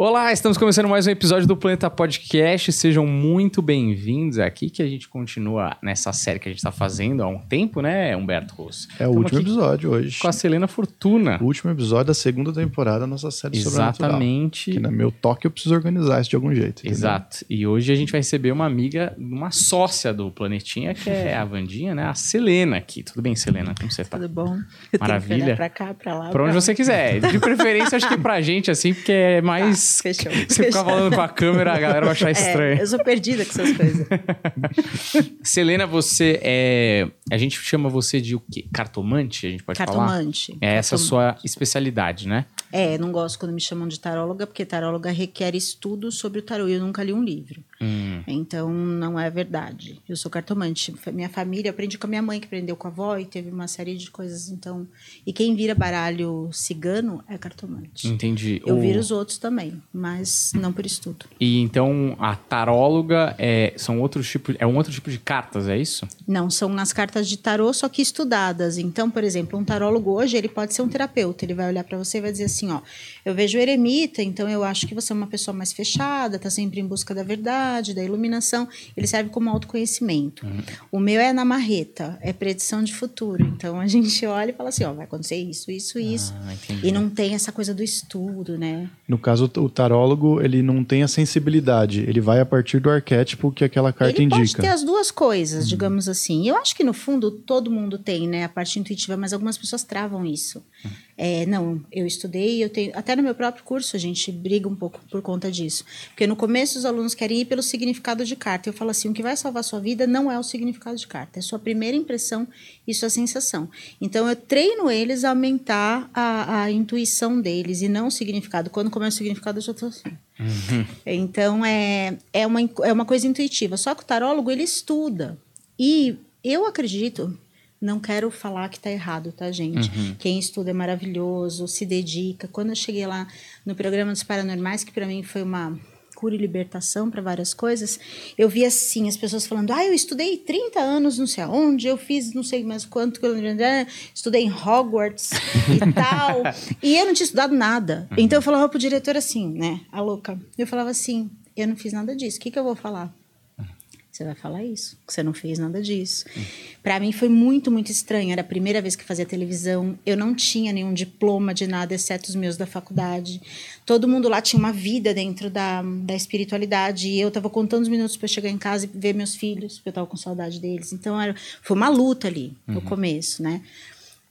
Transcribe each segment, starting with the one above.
Olá, estamos começando mais um episódio do Planeta Podcast. Sejam muito bem-vindos aqui, que a gente continua nessa série que a gente está fazendo há um tempo, né, Humberto Rosso? É o último episódio hoje. Com a Selena Fortuna. O último episódio da segunda temporada da nossa série Exatamente. Que no meu toque eu preciso organizar isso de algum jeito. Entendeu? Exato. E hoje a gente vai receber uma amiga, uma sócia do Planetinha, que é a Vandinha, né? A Selena aqui. Tudo bem, Selena? Como você tá? Tudo bom? Maravilha. Pra cá, pra lá. Pra onde você quiser. De preferência, acho que pra gente, assim, porque é mais. Fechou. Você ficar falando com a câmera, a galera vai achar estranho. É, eu sou perdida com essas coisas. Selena, você é. A gente chama você de o quê? Cartomante? A gente pode falar? Cartomante. É essa a Cartomante. sua especialidade, né? É, não gosto quando me chamam de taróloga, porque taróloga requer estudo sobre o tarô e eu nunca li um livro. Hum. Então, não é verdade. Eu sou cartomante. Minha família, aprendi com a minha mãe, que aprendeu com a avó, e teve uma série de coisas. Então, e quem vira baralho cigano é cartomante. Entendi. Eu O- viro os outros também, mas não por estudo. E então a taróloga é, são outros tipos, é um outro tipo de cartas, é isso? Não, são nas cartas de tarô, só que estudadas. Então, por exemplo, um tarólogo hoje, ele pode ser um terapeuta. Ele vai olhar para você e vai dizer assim, ó, eu vejo o eremita, então eu acho que você é uma pessoa mais fechada, tá sempre em busca da verdade, da iluminação. Ele serve como autoconhecimento. O meu é na marreta, é predição de futuro. Então, a gente olha e fala assim, ó, vai acontecer isso, isso, isso. Ah. E não tem essa coisa do estudo, né? No caso, o tarólogo, ele não tem a sensibilidade. Ele vai a partir do arquétipo que aquela carta ele pode indica. ter as duas coisas, digamos assim. Eu acho que no fundo todo mundo tem, né, a parte intuitiva, mas algumas pessoas travam isso. É, não, eu estudei, eu tenho até no meu próprio curso a gente briga um pouco por conta disso, porque no começo os alunos querem ir pelo significado de carta. Eu falo assim, o que vai salvar a sua vida não é o significado de carta, é sua primeira impressão e sua sensação. Então eu treino eles a aumentar a, a intuição deles e não o significado. Quando começa o significado eu já tô assim. Então é, é, uma, é uma coisa intuitiva. Só que o tarólogo ele estuda. E eu acredito, não quero falar que tá errado, tá, gente? Quem estuda é maravilhoso, se dedica. Quando eu cheguei lá no programa dos paranormais, que para mim foi uma cura e libertação para várias coisas, eu vi assim as pessoas falando: "Ah, eu estudei 30 anos, não sei aonde, eu fiz não sei mais quanto, eu- estudei em Hogwarts e tal". E eu não tinha estudado nada. Então eu falava pro diretor assim, né, a louca. Eu falava assim: "Eu não fiz nada disso. O que que eu vou falar?" Você vai falar isso, que você não fez nada disso. Pra mim foi muito, muito estranho. Era a primeira vez que fazia televisão. Eu não tinha nenhum diploma de nada, exceto os meus da faculdade. Todo mundo lá tinha uma vida dentro da, da espiritualidade. E eu tava contando os minutos para chegar em casa e ver meus filhos, porque eu tava com saudade deles. Então era, foi uma luta ali no começo, né?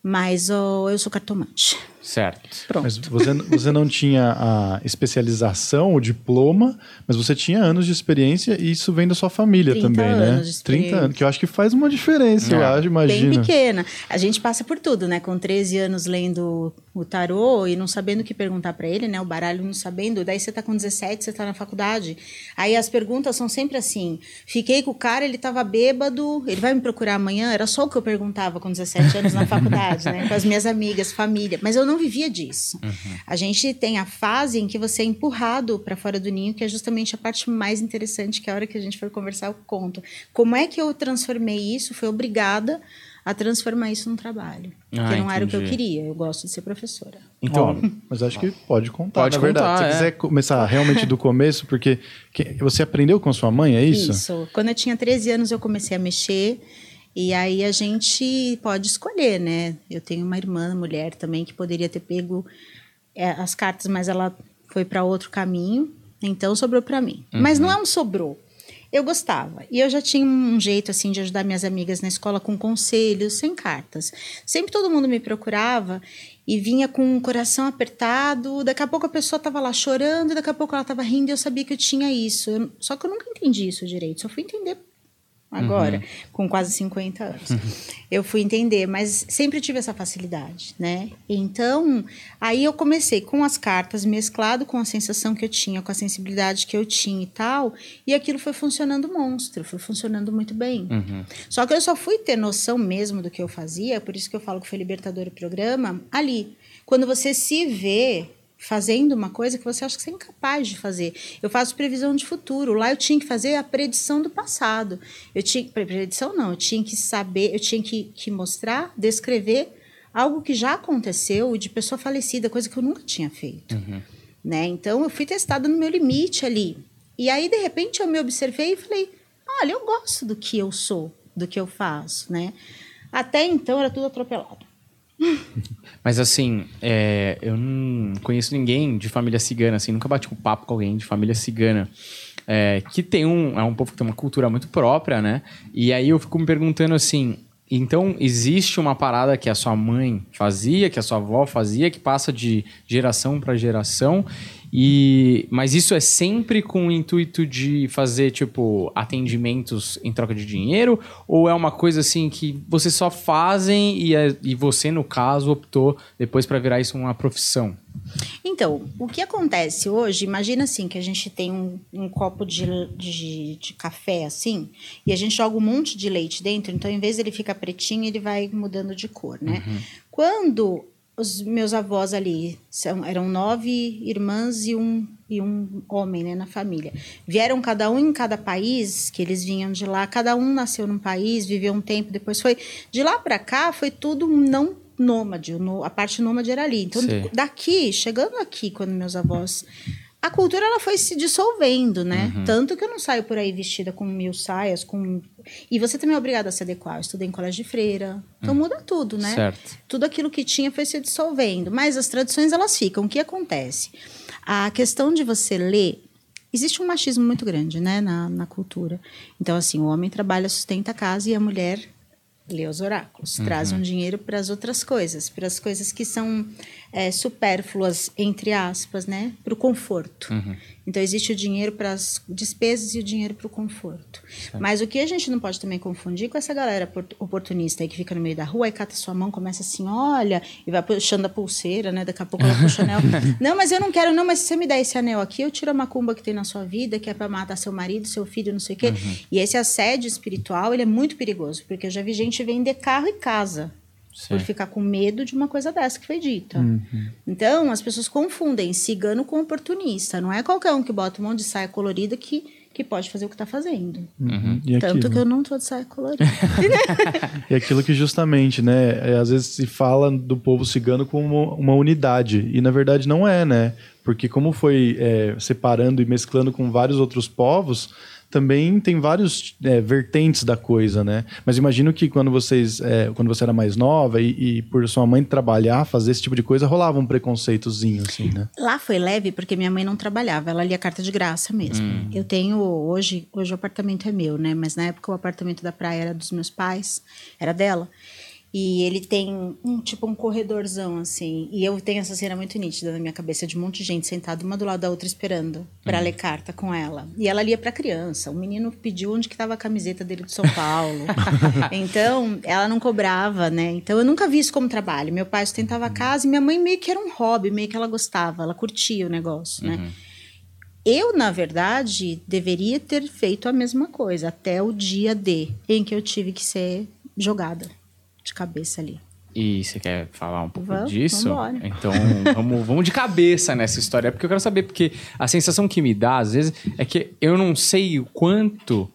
Mas ó, eu sou cartomante. Certo. Pronto. Mas você, você não tinha a especialização, o diploma, mas você tinha anos de experiência e isso vem da sua família 30 também, né? anos de experiência. 30 anos, que eu acho que faz uma diferença, eu É. acho, imagina. Bem pequena. A gente passa por tudo, né? Com 13 anos lendo o tarô e não sabendo o que perguntar pra ele, né? O baralho não sabendo. Daí você tá com 17, você tá na faculdade. Aí as perguntas são sempre assim: fiquei com o cara, ele tava bêbado, ele vai me procurar amanhã? Era só o que eu perguntava com 17 anos na faculdade, né? Com as minhas amigas, família. Mas eu não vivia disso. A gente tem a fase em que você é empurrado pra fora do ninho, que é justamente a parte mais interessante, que é a hora que a gente for conversar, eu conto. Como é que eu transformei isso? Fui obrigada a transformar isso num trabalho. Ah, Porque não era o que eu entendi. queria. Eu gosto de ser professora. Então, Ó, mas acho que pode contar, Pode na verdade. contar, Se é. você quiser começar realmente do começo, porque que- você aprendeu com sua mãe, é isso? Quando eu tinha 13 anos, eu comecei a mexer. E aí a gente pode escolher, né? Eu tenho uma irmã, mulher também, que poderia ter pego é, as cartas, mas ela foi para outro caminho. Então sobrou para mim. Mas não é um sobrou. Eu gostava. E eu já tinha um jeito assim de ajudar minhas amigas na escola com conselhos, sem cartas. Sempre todo mundo me procurava e vinha com o coração apertado. Daqui a pouco a pessoa estava lá chorando, daqui a pouco ela estava rindo e eu sabia que eu tinha isso. Eu- só que eu nunca entendi isso direito. Só fui entender agora, com quase 50 anos. Eu fui entender, mas sempre tive essa facilidade, né? Então, aí eu comecei com as cartas mesclado com a sensação que eu tinha, com a sensibilidade que eu tinha e tal, e aquilo foi funcionando monstro, foi funcionando muito bem. Só que eu só fui ter noção mesmo do que eu fazia, por isso que eu falo que foi libertador o programa, ali. Quando você se vê fazendo uma coisa que você acha que você é incapaz de fazer. Eu faço previsão de futuro. Lá eu tinha que fazer a predição do passado. Eu tinha pre- predição não, eu tinha que saber, eu tinha que, que mostrar, descrever algo que já aconteceu de pessoa falecida, coisa que eu nunca tinha feito. né? Então eu fui testada no meu limite ali. E aí de repente eu me observei e falei: "Olha, eu gosto do que eu sou, do que eu faço", né? Até então era tudo atropelado. Mas assim, é, eu não conheço ninguém de família cigana, assim, nunca bati um papo com alguém de família cigana. É, que tem um. É um povo que tem uma cultura muito própria, né? E aí eu fico me perguntando assim. Então, existe uma parada que a sua mãe fazia, que a sua avó fazia, que passa de geração para geração, e, mas isso é sempre com o intuito de fazer, tipo, atendimentos em troca de dinheiro? Ou é uma coisa assim que vocês só fazem e, é, e você, no caso, optou depois para virar isso uma profissão? Então, o que acontece hoje, imagina assim, que a gente tem um, um copo de, de, de, café assim, e a gente joga um monte de leite dentro, então em vez ele ficar pretinho, ele vai mudando de cor, né? Uhum. Quando os meus avós ali são, eram nove irmãs e um, e um homem né, na família. Vieram cada um em cada país, que eles vinham de lá, cada um nasceu num país, viveu um tempo, depois foi. De lá para cá foi tudo não nômade, a parte nômade era ali. Então, Sim. daqui, chegando aqui, quando meus avós a cultura ela foi se dissolvendo, né? Uhum. Tanto que eu não saio por aí vestida com mil saias, com e você também é obrigado a se adequar. Eu estudei em colégio de freira, então uhum. muda tudo, né? Certo. Tudo aquilo que tinha foi se dissolvendo, mas as tradições elas ficam. O que acontece? A questão de você ler existe um machismo muito grande, né, na, na cultura. Então assim, o homem trabalha, sustenta a casa e a mulher lê os oráculos, uhum. traz um dinheiro para as outras coisas, para as coisas que são é, supérfluas, entre aspas, né? Para o conforto. Uhum. Então, existe o dinheiro para as despesas e o dinheiro para o conforto. Certo. Mas o que a gente não pode também confundir com essa galera oportunista aí que fica no meio da rua e cata sua mão, começa assim, olha, e vai puxando a pulseira, né? Daqui a pouco ela puxa o anel. não, mas eu não quero, não, mas se você me der esse anel aqui, eu tiro a macumba que tem na sua vida, que é para matar seu marido, seu filho, não sei o quê. Uhum. E esse assédio espiritual, ele é muito perigoso, porque eu já vi gente vender carro e casa por ficar com medo de uma coisa dessa que foi dita. Uhum. Então, as pessoas confundem cigano com oportunista. Não é qualquer um que bota um monte de saia colorida que, que pode fazer o que está fazendo. Uhum. Tanto aquilo? que eu não tô de saia colorida. e aquilo que justamente, né? É, às vezes se fala do povo cigano como uma, unidade. E na verdade não é, né? Porque como foi é, separando e mesclando com vários outros povos também tem vários é, vertentes da coisa, né? Mas imagino que quando vocês, é, quando você era mais nova e, e, por sua mãe trabalhar, fazer esse tipo de coisa, rolava um preconceitozinho, assim, né? Lá foi leve porque minha mãe não trabalhava, ela lia carta de graça mesmo. Hum. Eu tenho hoje, hoje o apartamento é meu, né? Mas na época o apartamento da praia era dos meus pais, era dela. E ele tem um tipo um corredorzão, assim. E eu tenho essa cena muito nítida na minha cabeça de um monte de gente sentada uma do lado da outra esperando para uhum. ler carta com ela. E ela lia para criança. O menino pediu onde que estava a camiseta dele de São Paulo. então, ela não cobrava, né? Então, eu nunca vi isso como trabalho. Meu pai sustentava a casa e minha mãe meio que era um hobby, meio que ela gostava, ela curtia o negócio, né? Uhum. Eu, na verdade, deveria ter feito a mesma coisa até o dia D em que eu tive que ser jogada de cabeça ali. E você quer falar um pouco vamos, disso? Vambora. Então, vamos, vamos de cabeça nessa história, porque eu quero saber, porque a sensação que me dá, às vezes, é que eu não sei o quanto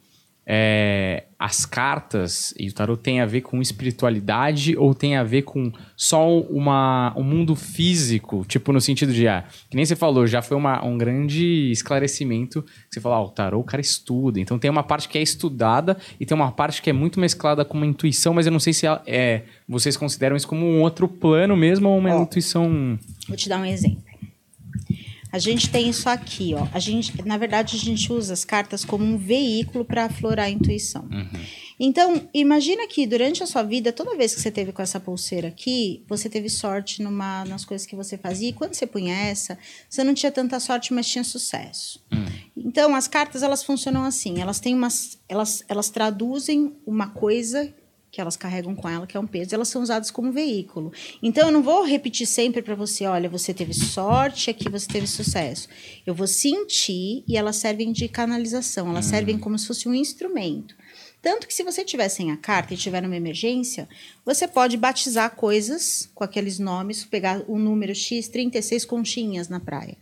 é, as cartas e o tarot tem a ver com espiritualidade ou tem a ver com só uma, um mundo físico? Tipo, no sentido de, ah, que nem você falou, já foi uma, um grande esclarecimento. Você falou, ah, o tarot o cara estuda. Então tem uma parte que é estudada e tem uma parte que é muito mesclada com uma intuição, mas eu não sei se é, é vocês consideram isso como um outro plano mesmo ou uma intuição. Vou te dar um exemplo. A gente tem isso aqui, ó. A gente, na verdade, a gente usa as cartas como um veículo para aflorar a intuição. Uhum. Então, imagina que durante a sua vida, toda vez que você teve com essa pulseira aqui, você teve sorte numa, nas coisas que você fazia. E quando você punha essa, você não tinha tanta sorte, mas tinha sucesso. Uhum. Então, as cartas elas funcionam assim. Elas têm umas, elas, elas traduzem uma coisa que elas carregam com ela, que é um peso, elas são usadas como veículo. Então, eu não vou repetir sempre para você, olha, você teve sorte, aqui você teve sucesso. Eu vou sentir e elas servem de canalização, elas uhum. servem como se fosse um instrumento. Tanto que se você tiver sem a carta e tiver numa emergência, você pode batizar coisas com aqueles nomes, pegar o número X, 36 conchinhas na praia.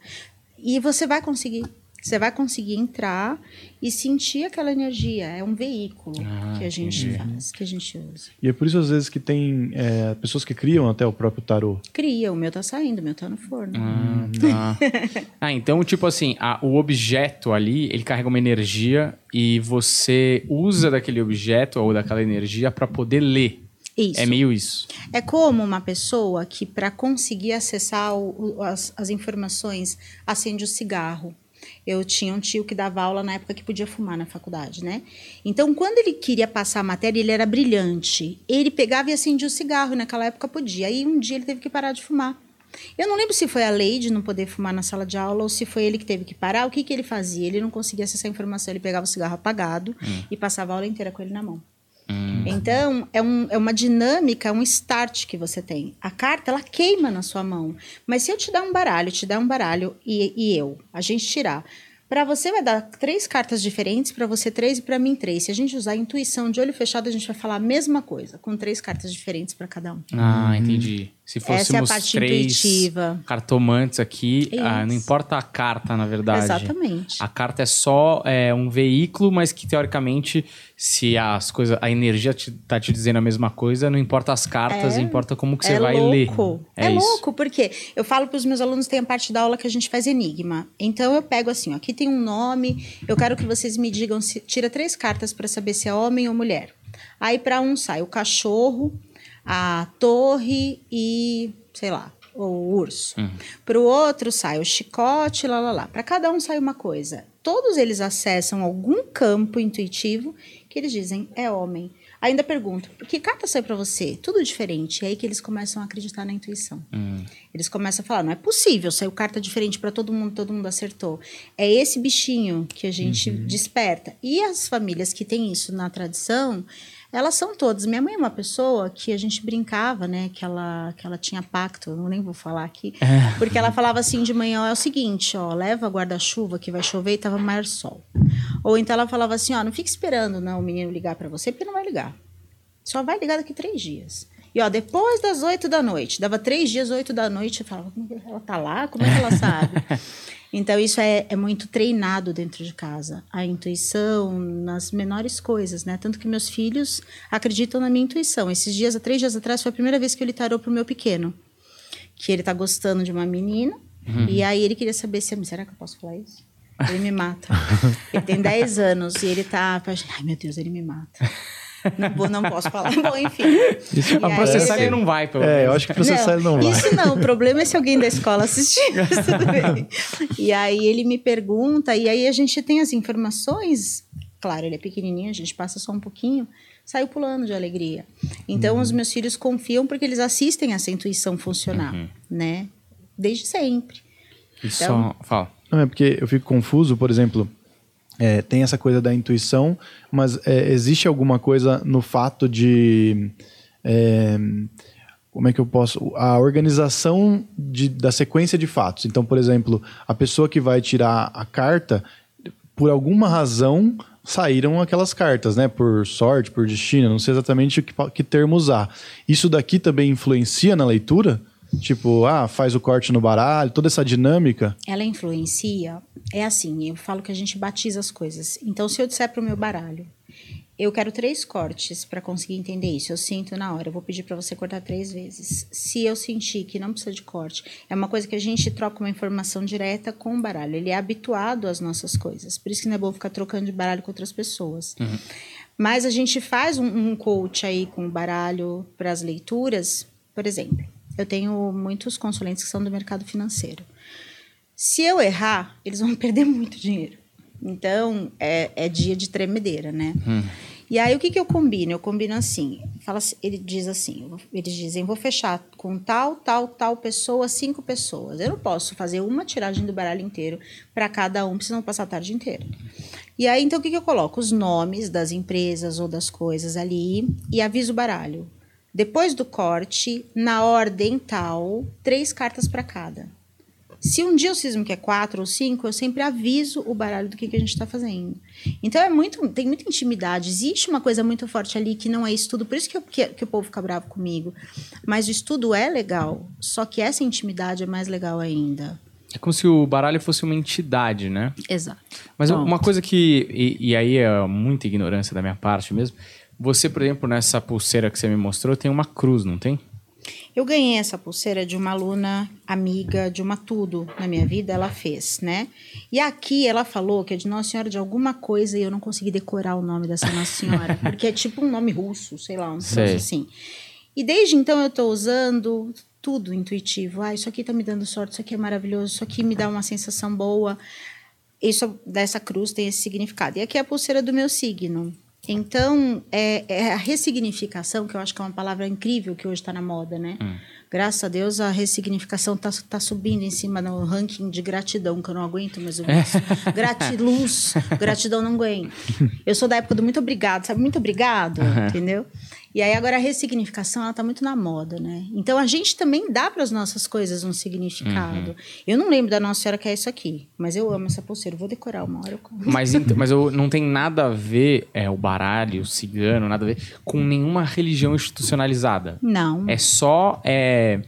E você vai conseguir Você vai conseguir entrar e sentir aquela energia. É um veículo Ah, que a gente entendi. faz, que a gente usa. E é por isso, às vezes, que tem é, pessoas que criam até o próprio tarô. Cria, o meu tá saindo, o meu tá no forno. Ah, tá. ah, então, tipo assim, a- o objeto ali, ele carrega uma energia e você usa daquele objeto ou daquela energia para poder ler. Isso. É meio isso. É como uma pessoa que, para conseguir acessar o- o- as, as informações, acende o cigarro. Eu tinha um tio que dava aula na época que podia fumar na faculdade, né? Então, quando ele queria passar a matéria, ele era brilhante. Ele pegava e acendia o cigarro, e naquela época podia. Aí um dia ele teve que parar de fumar. Eu não lembro se foi a lei de não poder fumar na sala de aula ou se foi ele que teve que parar. O que, que ele fazia? Ele não conseguia acessar a informação, ele pegava o cigarro apagado e passava a aula inteira com ele na mão. Então, é, um- é uma dinâmica, é um start que você tem. A carta, ela queima na sua mão. Mas se eu te dar um baralho, te dar um baralho e, e eu, a gente tirar. Para você vai dar três cartas diferentes, para você três e para mim três. Se a gente usar a intuição de olho fechado, a gente vai falar a mesma coisa, com três cartas diferentes para cada um. Ah, entendi. Se Essa é a fôssemos parte três intuitiva. cartomantes aqui, ah, não importa a carta, na verdade. Exatamente. A carta é só é, um veículo, mas que teoricamente, se as coisas, a energia te, tá te dizendo a mesma coisa, não importa as cartas, É. importa como que você é vai louco. ler. É, isso. louco, porque eu falo para os meus alunos, tem a parte da aula que a gente faz enigma. Então eu pego assim, ó, aqui tem um nome, eu quero que vocês me digam se tira três cartas para saber se é homem ou mulher. Aí para um sai o cachorro, a torre e, sei lá, o urso. Para o outro sai o chicote, lá lá lá. Para cada um sai uma coisa. Todos eles acessam algum campo intuitivo que eles dizem é homem. Ainda pergunto, que carta sai para você? Tudo diferente. É aí que eles começam a acreditar na intuição. Eles começam a falar, não é possível, saiu carta diferente para todo mundo, todo mundo acertou. É esse bichinho que a gente desperta. E as famílias que têm isso na tradição, elas são todas. Minha mãe é uma pessoa que a gente brincava, né? Que ela, que ela tinha pacto, eu nem vou falar aqui. Porque ela falava assim de manhã, ó, é o seguinte, ó, leva guarda-chuva que vai chover e tava maior sol. Ou então ela falava assim, ó, não fique esperando não, o menino ligar para você, porque não vai ligar. Só vai ligar daqui três dias. E ó, depois das oito da noite, dava três dias, oito da noite, eu falava, como é ela tá lá? Como é que ela sabe? então, isso é, é muito treinado dentro de casa. A intuição nas menores coisas, né? Tanto que meus filhos acreditam na minha intuição. Esses dias, há três dias atrás, foi a primeira vez que eu li tarô pro meu pequeno. Que ele tá gostando de uma menina. E aí ele queria saber se... Será que eu posso falar isso? Ele me mata. ele tem 10 anos e ele tá... Ai, meu Deus, ele me mata. Não, não posso falar. Bom, enfim. Isso E A aí processar ele- ele não vai, pelo É, menos. eu acho que processar ele não vai. Isso não, o problema é se alguém da escola assistir. mas tudo bem. E aí ele me pergunta, e aí a gente tem as informações. Claro, ele é pequenininho, a gente passa só um pouquinho, saiu pulando de alegria. Então Uhum. os meus filhos confiam porque eles assistem essa intuição funcionar, Uhum. né? Desde sempre. E Então- só, fala. Não, é porque eu fico confuso, por exemplo, é, tem essa coisa da intuição, mas é, existe alguma coisa no fato de. é, como é que eu posso. A organização de- da sequência de fatos. Então, por exemplo, a pessoa que vai tirar a carta, por alguma razão, saíram aquelas cartas, né? Por sorte, por destino, não sei exatamente que, que termo usar. Isso daqui também influencia na leitura? Tipo, ah, faz o corte no baralho, toda essa dinâmica. Ela influencia. É assim, eu falo que a gente batiza as coisas. Então, se eu disser para o meu baralho, eu quero três cortes para conseguir entender isso. Eu sinto na hora, eu vou pedir para você cortar três vezes. Se eu sentir que não precisa de corte, é uma coisa que a gente troca uma informação direta com o baralho. Ele é habituado às nossas coisas. Por isso que não é bom ficar trocando de baralho com outras pessoas. Mas a gente faz um, um coach aí com o baralho para as leituras. Por exemplo, eu tenho muitos consulentes que são do mercado financeiro. Se eu errar, eles vão perder muito dinheiro. Então, é, é dia de tremedeira, né? E aí, o que, que eu combino? Eu combino assim, fala, assim- ele diz assim, eles dizem, vou fechar com tal, tal, tal pessoa, cinco pessoas. Eu não posso fazer uma tiragem do baralho inteiro para cada um, senão eu passar a tarde inteira. E aí, então, o que, que eu coloco? Os nomes das empresas ou das coisas ali e aviso o baralho. Depois do corte, na ordem tal, três cartas para cada. Se um dia eu cismo que é quatro ou cinco, eu sempre aviso o baralho do que, que a gente está fazendo. Então é muito, tem muita intimidade. Existe uma coisa muito forte ali que não é estudo, por isso que, eu- que, que o povo fica bravo comigo. Mas o estudo é legal, só que essa intimidade é mais legal ainda. É como se o baralho fosse uma entidade, né? Exato. Mas Pronto. uma coisa que. E, e aí é muita ignorância da minha parte mesmo. Você, por exemplo, nessa pulseira que você me mostrou, tem uma cruz, não tem? Eu ganhei essa pulseira de uma aluna amiga de uma tudo na minha vida, ela fez, né? E aqui ela falou que é de Nossa Senhora de alguma coisa e eu não consegui decorar o nome dessa Nossa Senhora, porque é tipo um nome russo, sei lá, um troço assim. E desde então eu tô usando tudo intuitivo. Ah, isso aqui tá me dando sorte, isso aqui é maravilhoso, isso aqui me dá uma sensação boa. Isso dessa cruz tem esse significado. E aqui é a pulseira do meu signo. Então, é, é a ressignificação, que eu acho que é uma palavra incrível que hoje está na moda, né? Graças a Deus, a ressignificação está tá subindo em cima no ranking de gratidão, que eu não aguento mais ouvir isso. Gratiluz, gratidão não aguento. Eu sou da época do muito obrigado, sabe? Muito obrigado, entendeu? E aí agora a ressignificação, ela tá muito na moda, né? Então a gente também dá para as nossas coisas um significado. Eu não lembro da Nossa Senhora que é isso aqui, mas eu amo essa pulseira. Eu Vou decorar uma hora. Eu... Mas, mas eu, não tem nada a ver, é, o baralho, o cigano, nada a ver com nenhuma religião institucionalizada. Não. É só. É,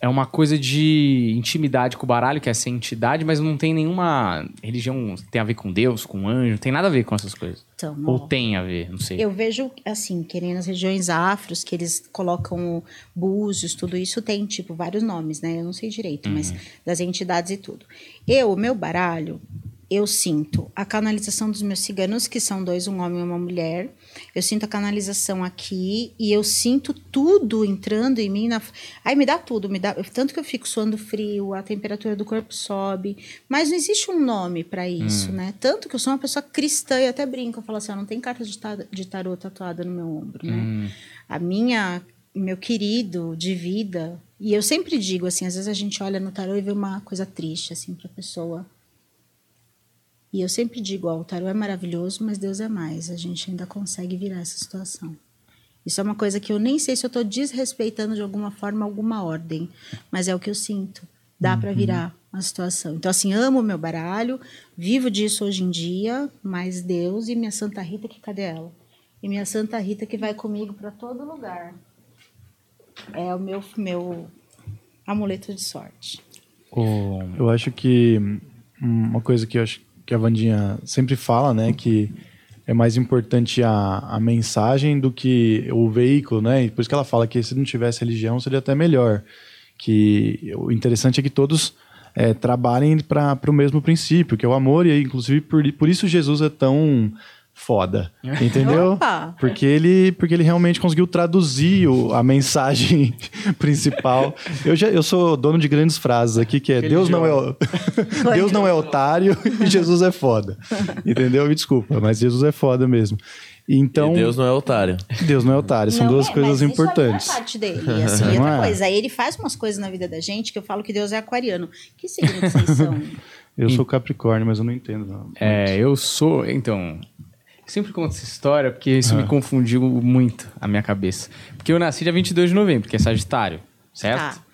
é uma coisa de intimidade com o baralho, que é essa entidade, mas não tem nenhuma religião que tem a ver com Deus, com anjo, não tem nada a ver com essas coisas. Então, Ou ó, tem a ver, não sei. Eu vejo, assim, que nem nas regiões afros, que eles colocam búzios, tudo isso tem, tipo, vários nomes, né? Eu não sei direito, mas das entidades e tudo. Eu, o meu baralho, eu sinto a canalização dos meus ciganos, que são dois, um homem e uma mulher. Eu sinto a canalização aqui e eu sinto tudo entrando em mim. Na... Aí me dá tudo, me dá tanto que eu fico suando frio, a temperatura do corpo sobe, mas não existe um nome para isso, né? Tanto que eu sou uma pessoa cristã e até brinco, eu falo assim, ó, não tem carta de, ta- de tarô tatuada no meu ombro, né? A minha meu querido de vida, e eu sempre digo assim, às vezes a gente olha no tarô e vê uma coisa triste assim para pessoa. E eu sempre digo, ó, o tarô é maravilhoso, mas Deus é mais. A gente ainda consegue virar essa situação. Isso é uma coisa que eu nem sei se eu estou desrespeitando de alguma forma alguma ordem, mas é o que eu sinto. Dá para virar a situação. Então, assim, amo o meu baralho, vivo disso hoje em dia, mas Deus e minha Santa Rita, que cadê ela? E minha Santa Rita que vai comigo para todo lugar. É o meu, meu amuleto de sorte. O- Eu acho que uma coisa que eu acho que a Vandinha sempre fala, né, que é mais importante a, a mensagem do que o veículo, né? E por isso que ela fala que se não tivesse religião seria até melhor. Que o interessante é que todos é, trabalhem para o mesmo princípio, que é o amor, e inclusive por, por isso Jesus é tão foda, entendeu? Opa! Porque ele, porque ele realmente conseguiu traduzir o- a mensagem principal. Eu, já, eu sou dono de grandes frases aqui, que é Deus não é, o- Deus não é otário e Jesus é foda. Entendeu? Me desculpa, mas Jesus é foda mesmo. Então, E Deus não é otário. Deus não é otário, são Não duas é, coisas mas importantes. Isso é a parte dele, assim. E Não outra é? coisa, ele faz umas coisas na vida da gente que eu falo que Deus é aquariano. Que signo que vocês são? Eu sou Capricórnio, mas eu não entendo. Não. É, eu sou. Então. Eu Sempre conto essa história porque isso me confundiu muito a minha cabeça. Porque eu nasci dia 22 de novembro, que é Sagitário, certo? Tá.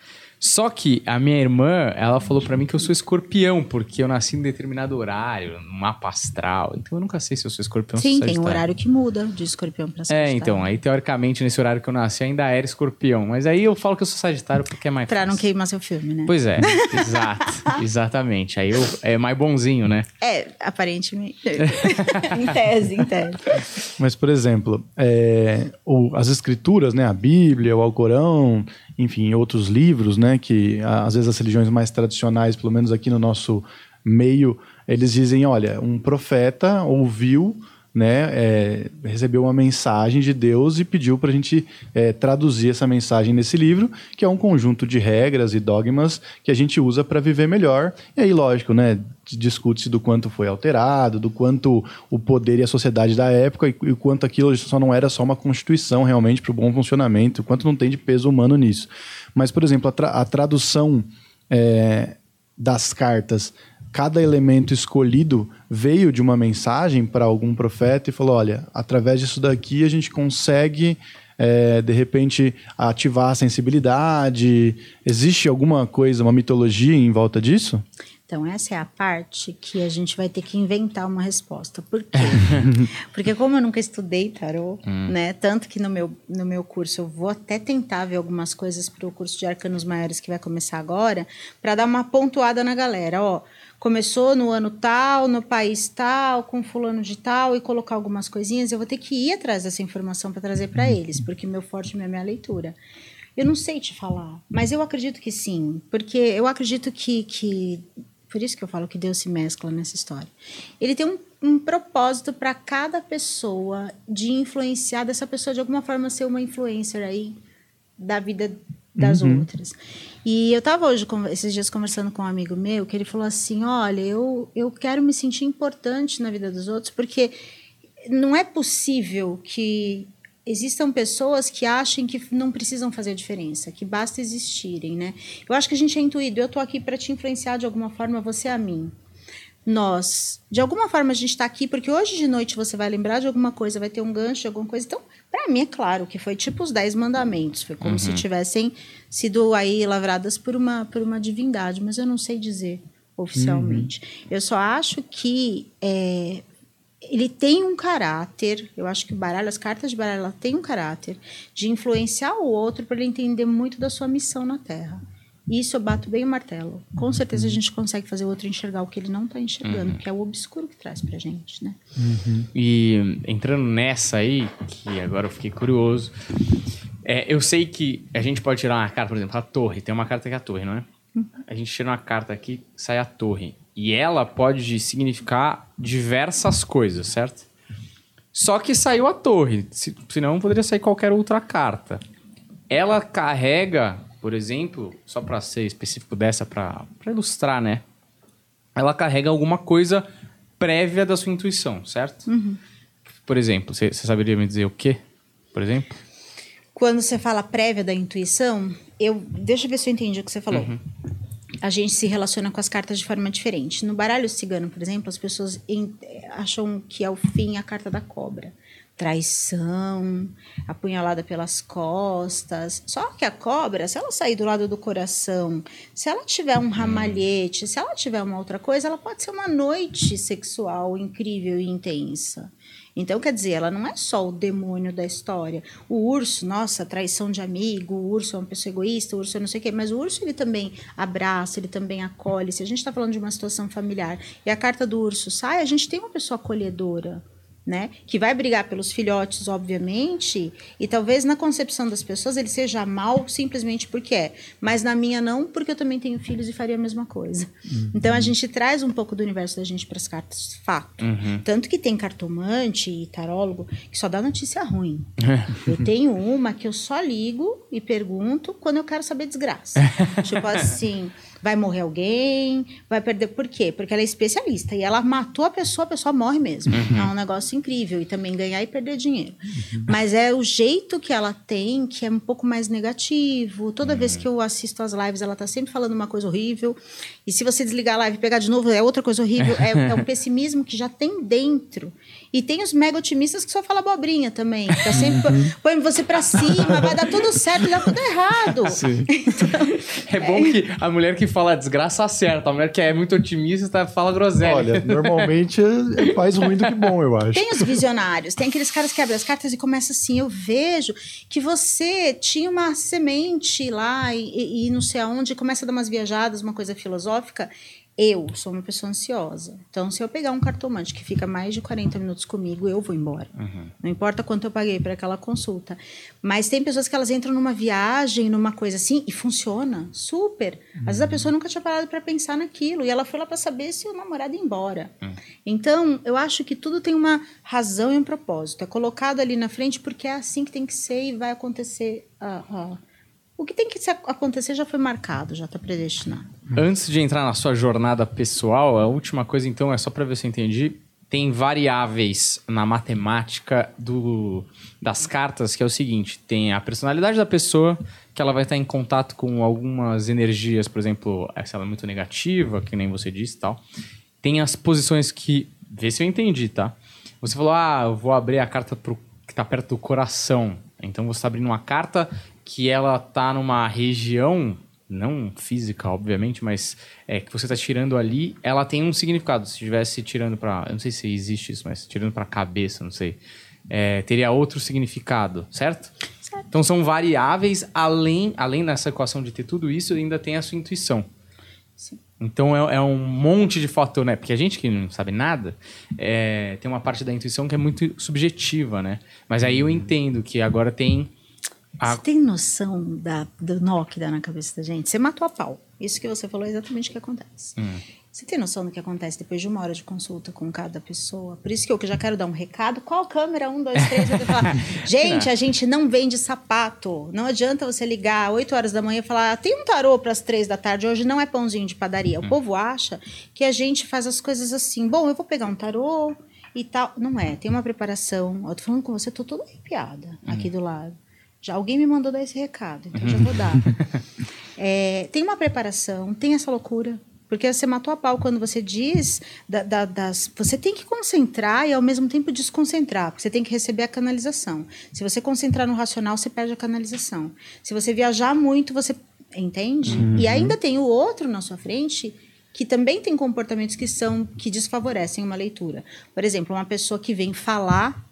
Só que a minha irmã, ela falou pra mim que eu sou escorpião, porque eu nasci em determinado horário, no mapa astral. Então eu nunca sei se eu sou escorpião ou Sim, tem um horário que muda de escorpião pra É, sagitário. então, aí teoricamente nesse horário que eu nasci ainda era escorpião. Mas aí eu falo que eu sou Sagitário porque é mais Pra não fácil. queimar seu filme, né? Pois é, exato, exatamente. Aí eu, é mais bonzinho, né? É, aparentemente. em tese, em tese. Mas, por exemplo, é, o- as escrituras, né, a Bíblia, o Alcorão, enfim, outros livros, né, que às vezes as religiões mais tradicionais, pelo menos aqui no nosso meio, eles dizem, olha, um profeta ouviu, né, é, recebeu uma mensagem de Deus e pediu para a gente é, traduzir essa mensagem nesse livro, que é um conjunto de regras e dogmas que a gente usa para viver melhor. E aí, lógico, né, discute-se do quanto foi alterado, do quanto o poder e a sociedade da época e, e quanto aquilo só não era só uma constituição realmente para o bom funcionamento, quanto não tem de peso humano nisso. Mas, por exemplo, a, tra- a tradução é, das cartas, cada elemento escolhido veio de uma mensagem para algum profeta e falou: olha, através disso daqui a gente consegue. é, de repente ativar a sensibilidade. Existe alguma coisa, uma mitologia em volta disso? Então, essa é a parte que a gente vai ter que inventar uma resposta. Por quê? Porque como eu nunca estudei tarô, hum. né? Tanto que no meu, no meu curso eu vou até tentar ver algumas coisas para o curso de arcanos maiores que vai começar agora, para dar uma pontuada na galera. Ó, começou no ano tal, no país tal, com fulano de tal, e colocar algumas coisinhas. Eu vou ter que ir atrás dessa informação para trazer para eles, porque meu forte é a minha leitura. Eu não sei te falar, mas eu acredito que sim, porque eu acredito que, que por isso que eu falo que Deus se mescla nessa história. Ele tem um, um propósito para cada pessoa de influenciar dessa pessoa de alguma forma ser uma influencer aí da vida das uhum. outras. E eu estava hoje, esses dias, conversando com um amigo meu, que ele falou assim: Olha, eu, eu quero me sentir importante na vida dos outros, porque não é possível que existam pessoas que achem que não precisam fazer diferença, que basta existirem, né? Eu acho que a gente é intuído. Eu tô aqui para te influenciar de alguma forma, você a mim. Nós, de alguma forma, a gente está aqui porque hoje de noite você vai lembrar de alguma coisa, vai ter um gancho de alguma coisa. Então, para mim é claro que foi tipo os dez mandamentos, foi como uhum. se tivessem sido aí lavradas por uma por uma divindade, mas eu não sei dizer oficialmente. Uhum. Eu só acho que é, ele tem um caráter, eu acho que o baralho, as cartas de baralho, ela tem um caráter de influenciar o outro para ele entender muito da sua missão na Terra. Isso eu bato bem o martelo. Com certeza a gente consegue fazer o outro enxergar o que ele não está enxergando, uhum. que é o obscuro que traz pra gente, né? Uhum. E entrando nessa aí, que agora eu fiquei curioso, é, eu sei que a gente pode tirar uma carta, por exemplo, a torre. Tem uma carta que é a torre, não é? Uhum. A gente tira uma carta aqui, sai a torre. E ela pode significar diversas coisas, certo? Só que saiu a torre, senão poderia sair qualquer outra carta. Ela carrega, por exemplo, só para ser específico dessa, para ilustrar, né? Ela carrega alguma coisa prévia da sua intuição, certo? Uhum. Por exemplo, você saberia me dizer o quê? Por exemplo? Quando você fala prévia da intuição, eu deixa eu ver se eu entendi o que você falou. Uhum a gente se relaciona com as cartas de forma diferente. No baralho cigano, por exemplo, as pessoas acham que é o fim a carta da cobra. Traição, apunhalada pelas costas. Só que a cobra, se ela sair do lado do coração, se ela tiver um ramalhete, se ela tiver uma outra coisa, ela pode ser uma noite sexual incrível e intensa. Então, quer dizer, ela não é só o demônio da história. O urso, nossa, traição de amigo, o urso é uma pessoa egoísta, o urso é não sei o quê, mas o urso ele também abraça, ele também acolhe. Se a gente está falando de uma situação familiar e a carta do urso sai, a gente tem uma pessoa acolhedora né? Que vai brigar pelos filhotes, obviamente, e talvez na concepção das pessoas ele seja mal simplesmente porque é, mas na minha não, porque eu também tenho filhos e faria a mesma coisa. Uhum. Então a gente traz um pouco do universo da gente para as cartas, fato. Uhum. Tanto que tem cartomante e tarólogo que só dá notícia ruim. eu tenho uma que eu só ligo e pergunto quando eu quero saber desgraça. tipo assim, vai morrer alguém, vai perder. Por quê? Porque ela é especialista e ela matou a pessoa, a pessoa morre mesmo. Uhum. É um negócio incrível. E também ganhar e perder dinheiro. Uhum. Mas é o jeito que ela tem que é um pouco mais negativo. Toda uhum. vez que eu assisto as lives, ela tá sempre falando uma coisa horrível. E se você desligar a live e pegar de novo, é outra coisa horrível. é, é o pessimismo que já tem dentro. E tem os mega otimistas que só falam abobrinha também. Tá sempre põe você pra cima, vai dar tudo certo, dá tudo errado. Então, é bom é... que a mulher que fala desgraça acerta. A mulher que é muito otimista fala groselha. Olha, normalmente é mais ruim do que bom, eu acho. Tem os visionários, tem aqueles caras que abrem as cartas e começam assim: eu vejo que você tinha uma semente lá e, e, e não sei aonde, começa a dar umas viajadas, uma coisa filosófica. Eu sou uma pessoa ansiosa. Então, se eu pegar um cartomante que fica mais de 40 minutos comigo, eu vou embora. Uhum. Não importa quanto eu paguei para aquela consulta. Mas tem pessoas que elas entram numa viagem, numa coisa assim, e funciona super. Uhum. Às vezes a pessoa nunca tinha parado para pensar naquilo. E ela foi lá para saber se o namorado ia embora. Uhum. Então, eu acho que tudo tem uma razão e um propósito. É colocado ali na frente porque é assim que tem que ser e vai acontecer. Uh, uh, o que tem que acontecer já foi marcado, já está predestinado. Antes de entrar na sua jornada pessoal, a última coisa, então, é só para ver se eu entendi. Tem variáveis na matemática do, das cartas, que é o seguinte: tem a personalidade da pessoa, que ela vai estar em contato com algumas energias, por exemplo, se ela é muito negativa, que nem você disse e tal. Tem as posições que. Vê se eu entendi, tá? Você falou, ah, eu vou abrir a carta pro, que está perto do coração. Então você está abrindo uma carta que ela tá numa região não física, obviamente, mas é que você está tirando ali, ela tem um significado. Se estivesse tirando para, eu não sei se existe isso, mas tirando para a cabeça, não sei, é, teria outro significado, certo? certo? Então são variáveis além, além dessa equação de ter tudo isso, ainda tem a sua intuição. Sim. Então é, é, um monte de fator, né? Porque a gente que não sabe nada é, tem uma parte da intuição que é muito subjetiva, né? Mas aí eu entendo que agora tem a... Você tem noção da, do nó que dá na cabeça da gente? Você matou a pau. Isso que você falou é exatamente o que acontece. Hum. Você tem noção do que acontece depois de uma hora de consulta com cada pessoa? Por isso que eu que já quero dar um recado. Qual câmera? Um, dois, três. Falar, gente, a gente não vende sapato. Não adianta você ligar às 8 horas da manhã e falar, ah, tem um tarô para as 3 da tarde. Hoje não é pãozinho de padaria. O hum. povo acha que a gente faz as coisas assim. Bom, eu vou pegar um tarô e tal. Não é. Tem uma preparação. Eu tô falando com você, tô toda arrepiada hum. aqui do lado. Já alguém me mandou dar esse recado, então já vou dar. é, tem uma preparação, tem essa loucura. Porque você matou a pau quando você diz da, da, das. Você tem que concentrar e ao mesmo tempo desconcentrar, porque você tem que receber a canalização. Se você concentrar no racional, você perde a canalização. Se você viajar muito, você. Entende? Uhum. E ainda tem o outro na sua frente que também tem comportamentos que são que desfavorecem uma leitura. Por exemplo, uma pessoa que vem falar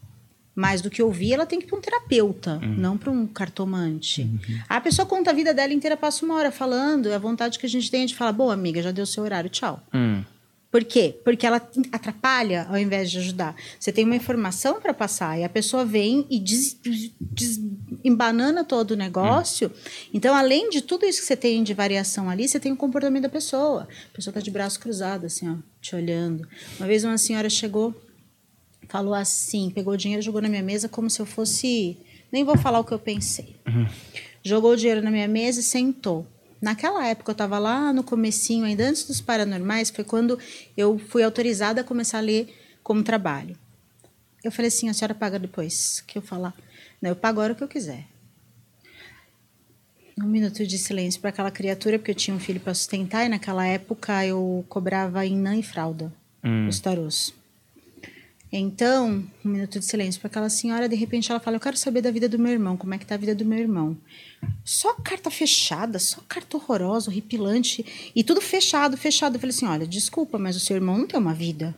mais do que ouvir, ela tem que ir para um terapeuta, uhum. não para um cartomante. Uhum. A pessoa conta a vida dela inteira, passa uma hora falando, é a vontade que a gente tem de falar, boa amiga, já deu seu horário, tchau. Uhum. Por quê? Porque ela atrapalha ao invés de ajudar. Você tem uma informação para passar e a pessoa vem e des, des, embanana todo o negócio. Hum. Então, além de tudo isso que você tem de variação ali, você tem o comportamento da pessoa. A pessoa está de braço cruzado, assim, ó, te olhando. Uma vez uma senhora chegou falou assim, pegou o dinheiro, jogou na minha mesa como se eu fosse, nem vou falar o que eu pensei. Uhum. Jogou o dinheiro na minha mesa e sentou. Naquela época eu estava lá no comecinho, ainda antes dos paranormais, foi quando eu fui autorizada a começar a ler como trabalho. Eu falei assim, a senhora paga depois que eu falar. Não, eu pago a hora que eu quiser. Um minuto de silêncio para aquela criatura, porque eu tinha um filho para sustentar e naquela época eu cobrava em nã e fralda hum. os tarôs. Então, um minuto de silêncio para aquela senhora, de repente ela fala: Eu quero saber da vida do meu irmão, como é que tá a vida do meu irmão. Só carta fechada, só carta horrorosa, horripilante, e tudo fechado, fechado. Eu falei assim: Olha, desculpa, mas o seu irmão não tem uma vida.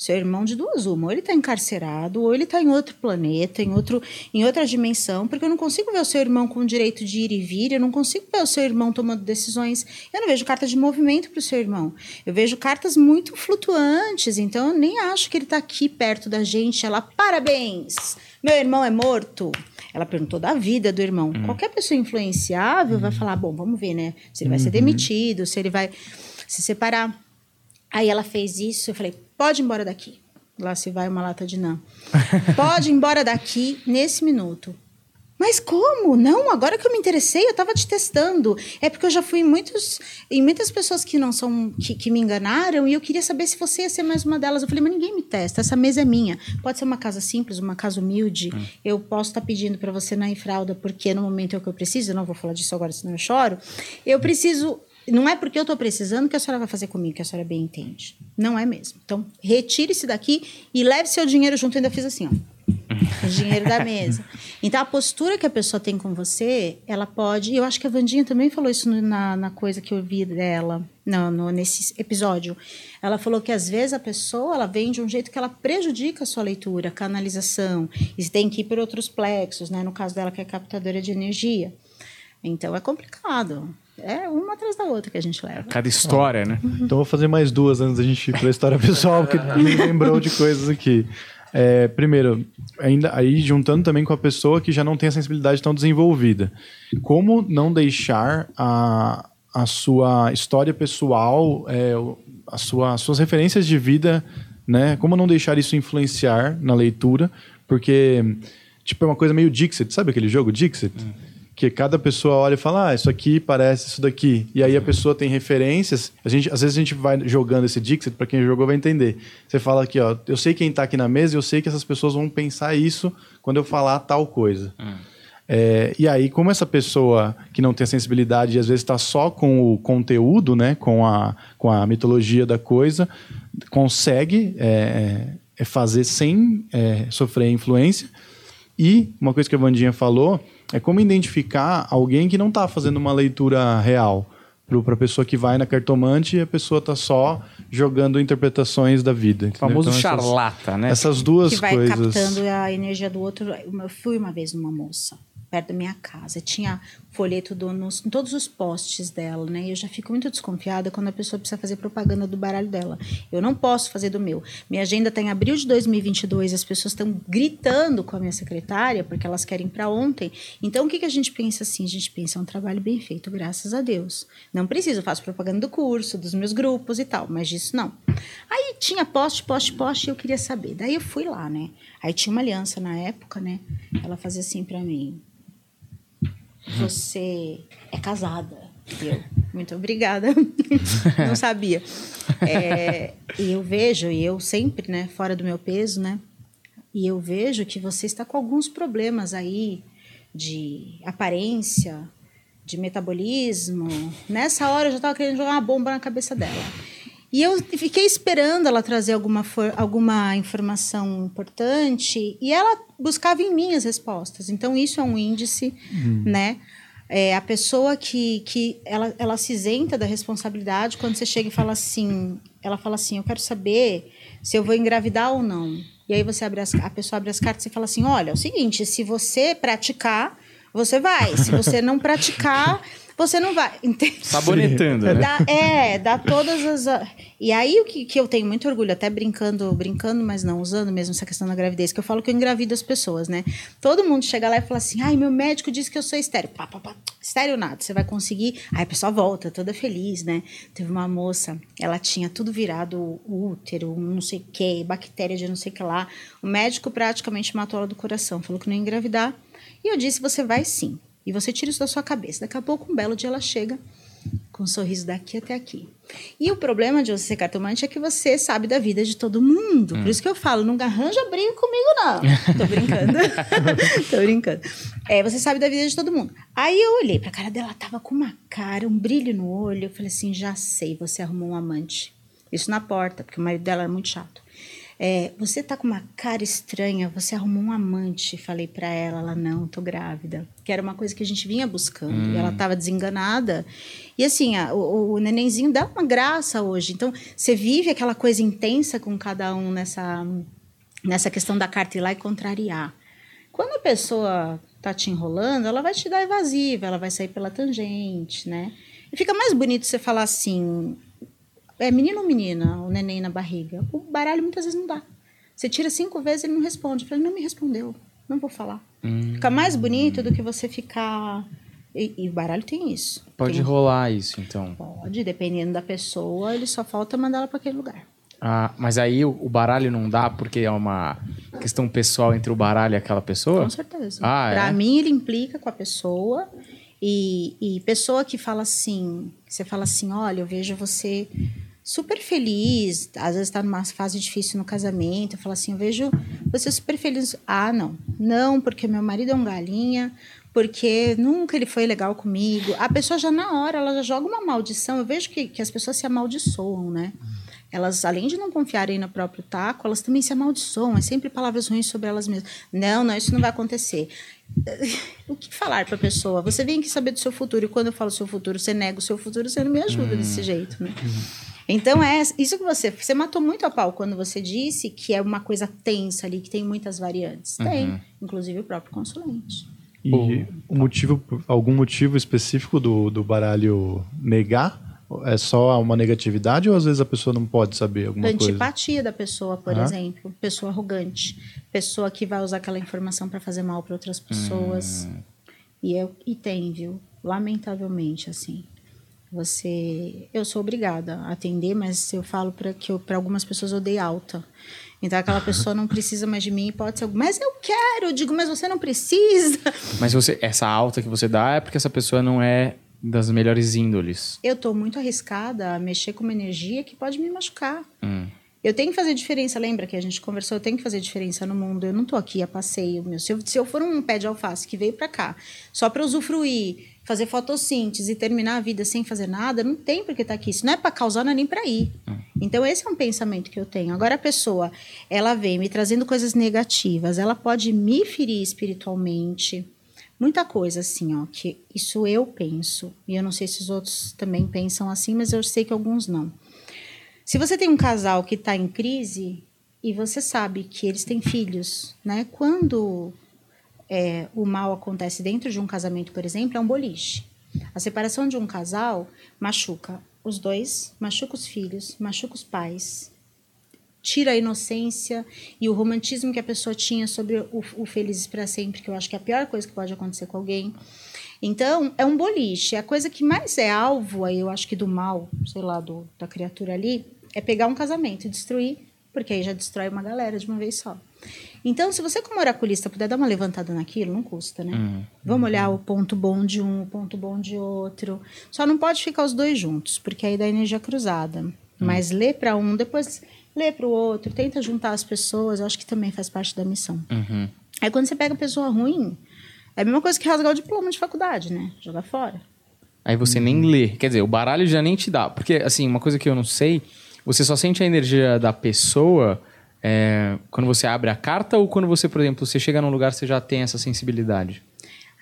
Seu irmão de duas uma, ou ele está encarcerado, ou ele está em outro planeta, em, outro, em outra dimensão, porque eu não consigo ver o seu irmão com o direito de ir e vir, eu não consigo ver o seu irmão tomando decisões. Eu não vejo cartas de movimento para o seu irmão. Eu vejo cartas muito flutuantes, então eu nem acho que ele está aqui perto da gente. Ela, parabéns! Meu irmão é morto. Ela perguntou da vida do irmão. Hum. Qualquer pessoa influenciável hum. vai falar: bom, vamos ver, né? Se ele vai ser uhum. demitido, se ele vai se separar. Aí ela fez isso, eu falei, pode ir embora daqui. Lá se vai uma lata de não. pode ir embora daqui nesse minuto. Mas como? Não, agora que eu me interessei, eu estava te testando. É porque eu já fui em, muitos, em muitas pessoas que não são que, que, me enganaram e eu queria saber se você ia ser mais uma delas. Eu falei, mas ninguém me testa, essa mesa é minha. Pode ser uma casa simples, uma casa humilde. Hum. Eu posso estar tá pedindo para você na infralda, porque no momento é o que eu preciso, eu não vou falar disso agora, senão eu choro. Eu preciso não é porque eu estou precisando que a senhora vai fazer comigo, que a senhora bem entende. Não é mesmo. Então, retire-se daqui e leve seu dinheiro junto. Eu ainda fiz assim, ó. O dinheiro da mesa. Então, a postura que a pessoa tem com você, ela pode. Eu acho que a Vandinha também falou isso na, na coisa que eu vi dela, no, no, nesse episódio. Ela falou que às vezes a pessoa ela vem de um jeito que ela prejudica a sua leitura, canalização. E tem que ir por outros plexos, né? No caso dela, que é captadora de energia. Então, é complicado. É uma atrás da outra que a gente leva. Cada história, né? Então vou fazer mais duas antes da gente ir para a história pessoal, porque me lembrou de coisas aqui. É, primeiro, ainda aí juntando também com a pessoa que já não tem a sensibilidade tão desenvolvida. Como não deixar a, a sua história pessoal, é, a sua, as suas referências de vida, né? Como não deixar isso influenciar na leitura, porque tipo é uma coisa meio Dixit, sabe aquele jogo Dixit? Hum que cada pessoa olha e fala, ah, isso aqui parece isso daqui. E aí a pessoa tem referências. A gente, às vezes a gente vai jogando esse Dixit, para quem jogou vai entender. Você fala aqui, ó, eu sei quem está aqui na mesa e eu sei que essas pessoas vão pensar isso quando eu falar tal coisa. Hum. É, e aí, como essa pessoa que não tem a sensibilidade e às vezes está só com o conteúdo, né, com a, com a mitologia da coisa, consegue é, é fazer sem é, sofrer influência. E uma coisa que a Vandinha falou é como identificar alguém que não está fazendo uma leitura real. para a pessoa que vai na cartomante e a pessoa tá só jogando interpretações da vida. O famoso Então, essas- charlata, né? Essas duas que vai coisas. captando a energia do outro. Eu fui uma vez numa moça, perto da minha casa. Tinha folheto do, nos, em todos os postes dela, né? Eu já fico muito desconfiada quando a pessoa precisa fazer propaganda do baralho dela. Eu não posso fazer do meu. Minha agenda está em abril de 2022. As pessoas estão gritando com a minha secretária porque elas querem para ontem. Então, o que, que a gente pensa assim? A gente pensa, é um trabalho bem feito, graças a Deus. Não preciso, faço propaganda do curso, dos meus grupos e tal, mas disso não. Aí tinha poste, poste, poste, e eu queria saber. Daí eu fui lá, né? Aí tinha uma aliança na época, né? Ela fazia assim para mim: Você é casada. Eu, muito obrigada. Não sabia. É, e eu vejo, e eu sempre, né, fora do meu peso, né? E eu vejo que você está com alguns problemas aí de aparência, de metabolismo. Nessa hora eu já estava querendo jogar uma bomba na cabeça dela. E eu fiquei esperando ela trazer alguma, for- alguma informação importante e ela buscava em mim as respostas. Então, isso é um índice, né? É, a pessoa que, que ela, ela se isenta da responsabilidade quando você chega e fala assim, ela fala assim, eu quero saber se eu vou engravidar ou não. E aí você abre as, a pessoa abre as cartas e fala assim, olha, é o seguinte, se você praticar, você vai. Se você não praticar, você não vai. Entende? Sabonetando, né? Dá- é, dá todas as. E aí o que, que eu tenho muito orgulho, até brincando, brincando, mas não, usando mesmo essa questão da gravidez, que eu falo que eu engravido as pessoas, né? Todo mundo chega lá e fala assim: ai, meu médico disse que eu sou estéreo. Pá, pá, pá. Estéreo nada, você vai conseguir. Aí a pessoa volta, toda feliz, né? Teve uma moça, ela tinha tudo virado útero, não sei o que, bactéria de não sei o que lá. O médico praticamente matou ela do coração, falou que não ia engravidar. E eu disse: você vai sim. E você tira isso da sua cabeça. Daqui a pouco, um belo dia, ela chega com um sorriso daqui até aqui. E o problema de você ser cartomante é que você sabe da vida de todo mundo. Por isso que eu falo, não arranja briga comigo, não. Tô brincando. Tô brincando. É, você sabe da vida de todo mundo. Aí eu olhei pra cara dela, ela tava com uma cara, um brilho no olho. Eu falei assim, já sei, você arrumou um amante. Isso na porta, porque o marido dela era muito chato. É, você tá com uma cara estranha, você arrumou um amante. Falei pra ela, ela, não, tô grávida. Que era uma coisa que a gente vinha buscando. E ela tava desenganada. E assim, a- o, o nenenzinho dá uma graça hoje. Então, você vive aquela coisa intensa com cada um nessa, nessa questão da carta ir lá e contrariar. Quando a pessoa tá te enrolando, ela vai te dar evasiva, ela vai sair pela tangente, né? E fica mais bonito você falar assim, é menino ou menina, o neném na barriga. O baralho muitas vezes não dá. Você tira cinco vezes ele não responde. Eu falei, não me respondeu, não vou falar. Fica mais bonito do que você ficar... E, e o baralho tem isso. Pode Tem- rolar isso, então. Pode, dependendo da pessoa, ele só falta mandar ela para aquele lugar. Ah, mas aí o, o baralho não dá porque é uma questão pessoal entre o baralho e aquela pessoa? Com certeza. Ah, pra é? mim, ele implica com a pessoa. E, e pessoa que fala assim, você fala assim, olha, eu vejo você super feliz, às vezes está numa fase difícil no casamento, fala assim, eu vejo você super feliz. Ah, não, não, porque meu marido é um galinha, porque nunca ele foi legal comigo. A pessoa já na hora, ela já joga uma maldição. Eu vejo que, que as pessoas se amaldiçoam, né? Elas, além de não confiarem no próprio taco, elas também se amaldiçoam. É sempre palavras ruins sobre elas mesmas. Não, não, isso não vai acontecer. O que falar para a pessoa? Você vem aqui saber do seu futuro. E quando eu falo seu futuro, você nega o seu futuro, você não me ajuda desse jeito, né? Então, é isso que você... Você matou muito a pau quando você disse que é uma coisa tensa ali, que tem muitas variantes. Tem. Inclusive o próprio consulente. E o motivo, algum motivo específico do, do baralho negar? É só uma negatividade ou às vezes a pessoa não pode saber alguma coisa? Antipatia da pessoa, por Ah. exemplo. Pessoa arrogante. Pessoa que vai usar aquela informação para fazer mal para outras pessoas. E, eu, e tem, viu? Lamentavelmente, assim. Você. Eu sou obrigada a atender, mas eu falo para que para algumas pessoas eu dei alta. Então aquela pessoa não precisa mais de mim, pode ser. Mas eu quero, eu digo, mas você não precisa. Mas você, essa alta que você dá é porque essa pessoa não é das melhores índoles. Eu tô muito arriscada a mexer com uma energia que pode me machucar. Hum. Eu tenho que fazer diferença, lembra que a gente conversou? Eu tenho que fazer diferença no mundo. Eu não tô aqui a passeio, meu. Se eu, se eu for um pé de alface que veio para cá só para usufruir, fazer fotossíntese e terminar a vida sem fazer nada, não tem por que estar aqui. Isso não é para causar, não é nem para ir. Então esse é um pensamento que eu tenho. Agora a pessoa, ela vem me trazendo coisas negativas, ela pode me ferir espiritualmente, muita coisa assim, ó, que isso eu penso, e eu não sei se os outros também pensam assim, mas eu sei que alguns não. Se você tem um casal que está em crise e você sabe que eles têm filhos, né? Quando é, o mal acontece dentro de um casamento, por exemplo, é um boliche. A separação de um casal machuca os dois, machuca os filhos, machuca os pais, tira a inocência e o romantismo que a pessoa tinha sobre o, o Felizes para Sempre, que eu acho que é a pior coisa que pode acontecer com alguém. Então, é um boliche. A coisa que mais é alvo, aí eu acho que do mal, sei lá, do, da criatura ali, é pegar um casamento e destruir, porque aí já destrói uma galera de uma vez só. Então, se você, como oraculista, puder dar uma levantada naquilo, não custa, né? Uhum. Vamos olhar o ponto bom de um, o ponto bom de outro. Só não pode ficar os dois juntos, porque aí dá energia cruzada. Uhum. Mas lê para um, depois lê para o outro, tenta juntar as pessoas, eu acho que também faz parte da missão. Uhum. Aí quando você pega pessoa ruim, é a mesma coisa que rasgar o diploma de faculdade, né? Jogar fora. Aí você nem lê. Quer dizer, o baralho já nem te dá. Porque, assim, uma coisa que eu não sei, você só sente a energia da pessoa é, quando você abre a carta ou quando você, por exemplo, você chega num lugar você já tem essa sensibilidade?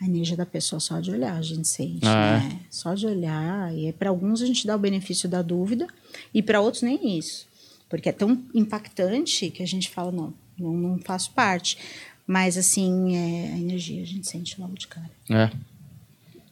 A energia da pessoa só de olhar a gente sente, ah, é? né? Só de olhar. E para alguns a gente dá o benefício da dúvida e para outros nem isso. Porque é tão impactante que a gente fala, não, não, não faço parte. Mas, assim, é, a energia a gente sente logo de cara. É.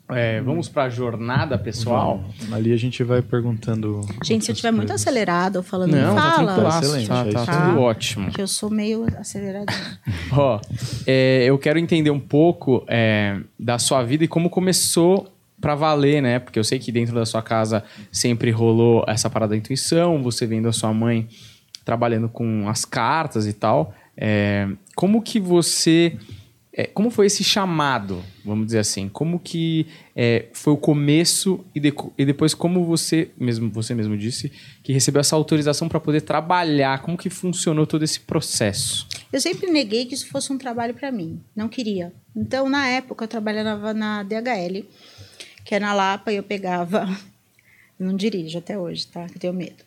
É, vamos para a jornada pessoal. Vamos. Ali a gente vai perguntando. Gente, se eu estiver muito acelerado ou falando, não, tá fala. Tá excelente. Tá, tá, tá tudo ótimo. Que eu sou meio aceleradinho. Ó, é, eu quero entender um pouco é, da sua vida e como começou para valer, né? Porque eu sei que dentro da sua casa sempre rolou essa parada da intuição, você vendo a sua mãe trabalhando com as cartas e tal. É, como que você. É, como foi esse chamado, vamos dizer assim? Como que é, foi o começo e, de, e, depois como você mesmo, você mesmo disse que recebeu essa autorização para poder trabalhar? Como que funcionou todo esse processo? Eu sempre neguei que isso fosse um trabalho para mim, não queria. Então, na época, eu trabalhava na DHL que é na Lapa, e eu pegava. Não dirijo até hoje, tá? Eu tenho medo.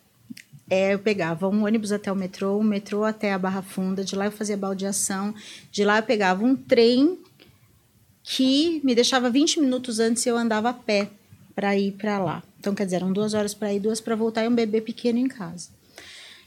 É, eu pegava um ônibus até o metrô, um metrô até a Barra Funda, de lá eu fazia baldeação, de lá eu pegava um trem que me deixava 20 minutos antes e eu andava a pé para ir para lá. Então, quer dizer, eram duas horas para ir, duas para voltar e um bebê pequeno em casa.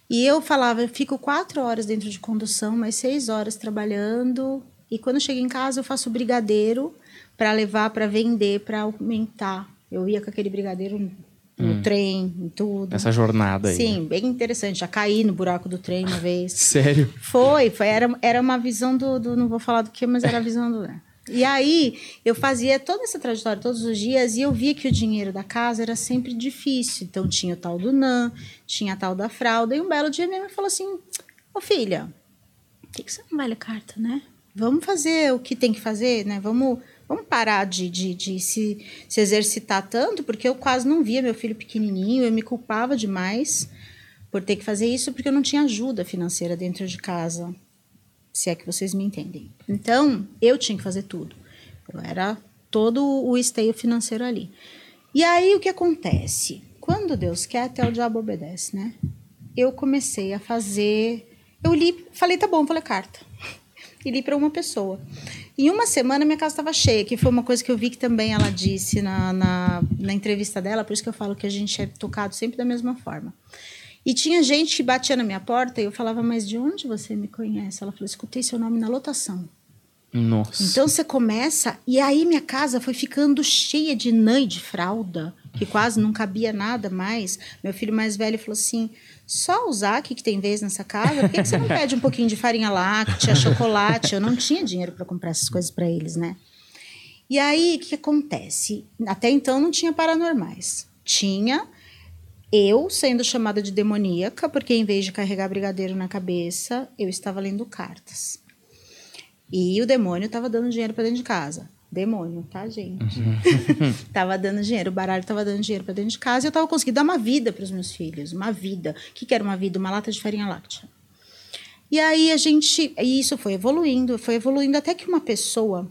E eu falava, eu fico quatro horas dentro de condução, mais seis horas trabalhando. E quando eu chego em casa, eu faço brigadeiro para levar para vender, para aumentar. Eu ia com aquele brigadeiro no hum. trem, em tudo. Essa jornada aí. Sim, né? bem interessante. Já caí no buraco do trem uma vez. Sério? Foi, foi era, era uma visão do, do Não vou falar do que, mas era a visão do. Né? E aí, eu fazia toda essa trajetória todos os dias e eu via que o dinheiro da casa era sempre difícil. Então, tinha o tal do NAN, tinha a tal da fralda. E um belo dia minha mãe falou assim: Ô filha, por que, que você não vai ler carta, né? Vamos fazer o que tem que fazer, né? Vamos Vamos parar de, de, de se, se exercitar tanto, porque eu quase não via meu filho pequenininho, eu me culpava demais por ter que fazer isso, porque eu não tinha ajuda financeira dentro de casa, se é que vocês me entendem. Então, eu tinha que fazer tudo. Eu era todo o esteio financeiro ali. E aí, o que acontece? Quando Deus quer, até o diabo obedece, né? Eu comecei a fazer... Eu li, falei, tá bom, vou ler carta. E li para uma pessoa. Em uma semana, minha casa estava cheia, que foi uma coisa que eu vi que também ela disse na, na, na, entrevista dela, por isso que eu falo que a gente é tocado sempre da mesma forma. E tinha gente que batia na minha porta e eu falava, mas de onde você me conhece? Ela falou, escutei seu nome na lotação. Nossa. Então você começa, e aí minha casa foi ficando cheia de nã e de fralda, que quase não cabia nada mais. Meu filho mais velho falou assim: só o Zac que tem vez nessa casa, por que, você não pede um pouquinho de farinha láctea, chocolate? Eu não tinha dinheiro para comprar essas coisas para eles, né? E aí, o que acontece? Até então não tinha paranormais. Tinha eu sendo chamada de demoníaca, porque em vez de carregar brigadeiro na cabeça, eu estava lendo cartas. E o demônio estava dando dinheiro para dentro de casa demônio, tá, gente? Uhum. tava dando dinheiro, o baralho tava dando dinheiro para dentro de casa e eu tava conseguindo dar uma vida para os meus filhos, uma vida. O que, que era uma vida? Uma lata de farinha láctea. E aí a gente, e isso foi evoluindo, foi evoluindo até que uma pessoa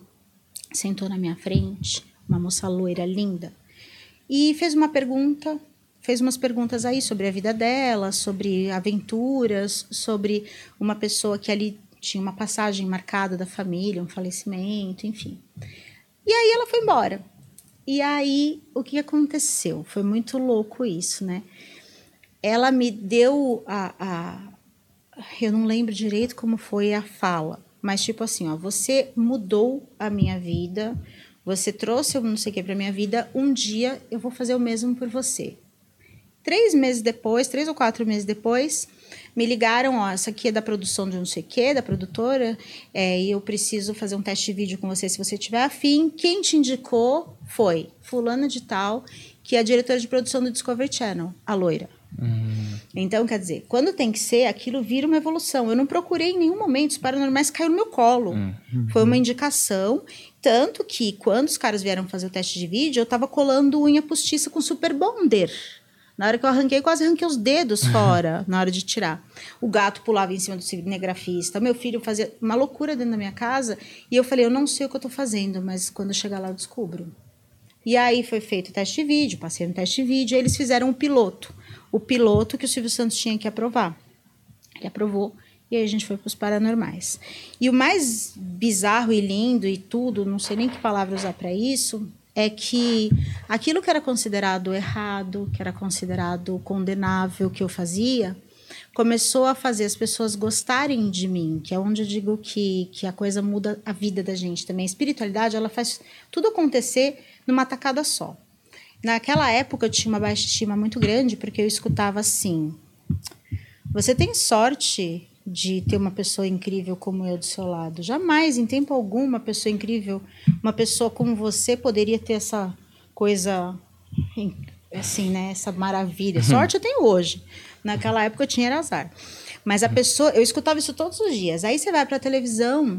sentou na minha frente, uma moça loira linda, e fez uma pergunta, fez umas perguntas aí sobre a vida dela, sobre aventuras, sobre uma pessoa que ali tinha uma passagem marcada da família, um falecimento, enfim. E aí ela foi embora. E aí, o que aconteceu? Foi muito louco isso, né? Ela me deu a, a. Eu não lembro direito como foi a fala, mas tipo assim, ó, você mudou a minha vida, você trouxe não sei o que pra minha vida, um dia eu vou fazer o mesmo por você. Três meses depois, três ou quatro meses depois, me ligaram, ó, essa aqui é da produção de não sei o quê, da produtora, é, e eu preciso fazer um teste de vídeo com você se você tiver afim. Quem te indicou foi fulana de tal, que é a diretora de produção do Discovery Channel, a loira. Hum. Então, quer dizer, quando tem que ser, aquilo vira uma evolução. Eu não procurei em nenhum momento, os paranormais caiu no meu colo. Hum. Foi uma indicação. Tanto que, quando os caras vieram fazer o teste de vídeo, eu tava colando unha postiça com Super Bonder. Na hora que eu arranquei, quase arranquei os dedos fora na hora de tirar. O gato pulava em cima do cinegrafista. Meu filho fazia uma loucura dentro da minha casa. E eu falei, eu não sei o que eu tô fazendo, mas quando eu chegar lá eu descubro. E aí foi feito o teste de vídeo, passei no teste de vídeo, eles fizeram um piloto. O piloto que o Silvio Santos tinha que aprovar. Ele aprovou, e aí a gente foi para os paranormais. E o mais bizarro e lindo e tudo, não sei nem que palavra usar para isso, é que aquilo que era considerado errado, que era considerado condenável que eu fazia, começou a fazer as pessoas gostarem de mim, que é onde eu digo que, que a coisa muda a vida da gente também. A espiritualidade, ela faz tudo acontecer numa tacada só. Naquela época eu tinha uma baixa estima muito grande, porque eu escutava assim: Você tem sorte de ter uma pessoa incrível como eu do seu lado. Jamais, em tempo algum, uma pessoa incrível, uma pessoa como você poderia ter essa coisa assim, né? Essa maravilha. Uhum. Sorte eu tenho hoje. Naquela época eu tinha azar. Mas a pessoa, eu escutava isso todos os dias. Aí você vai para a televisão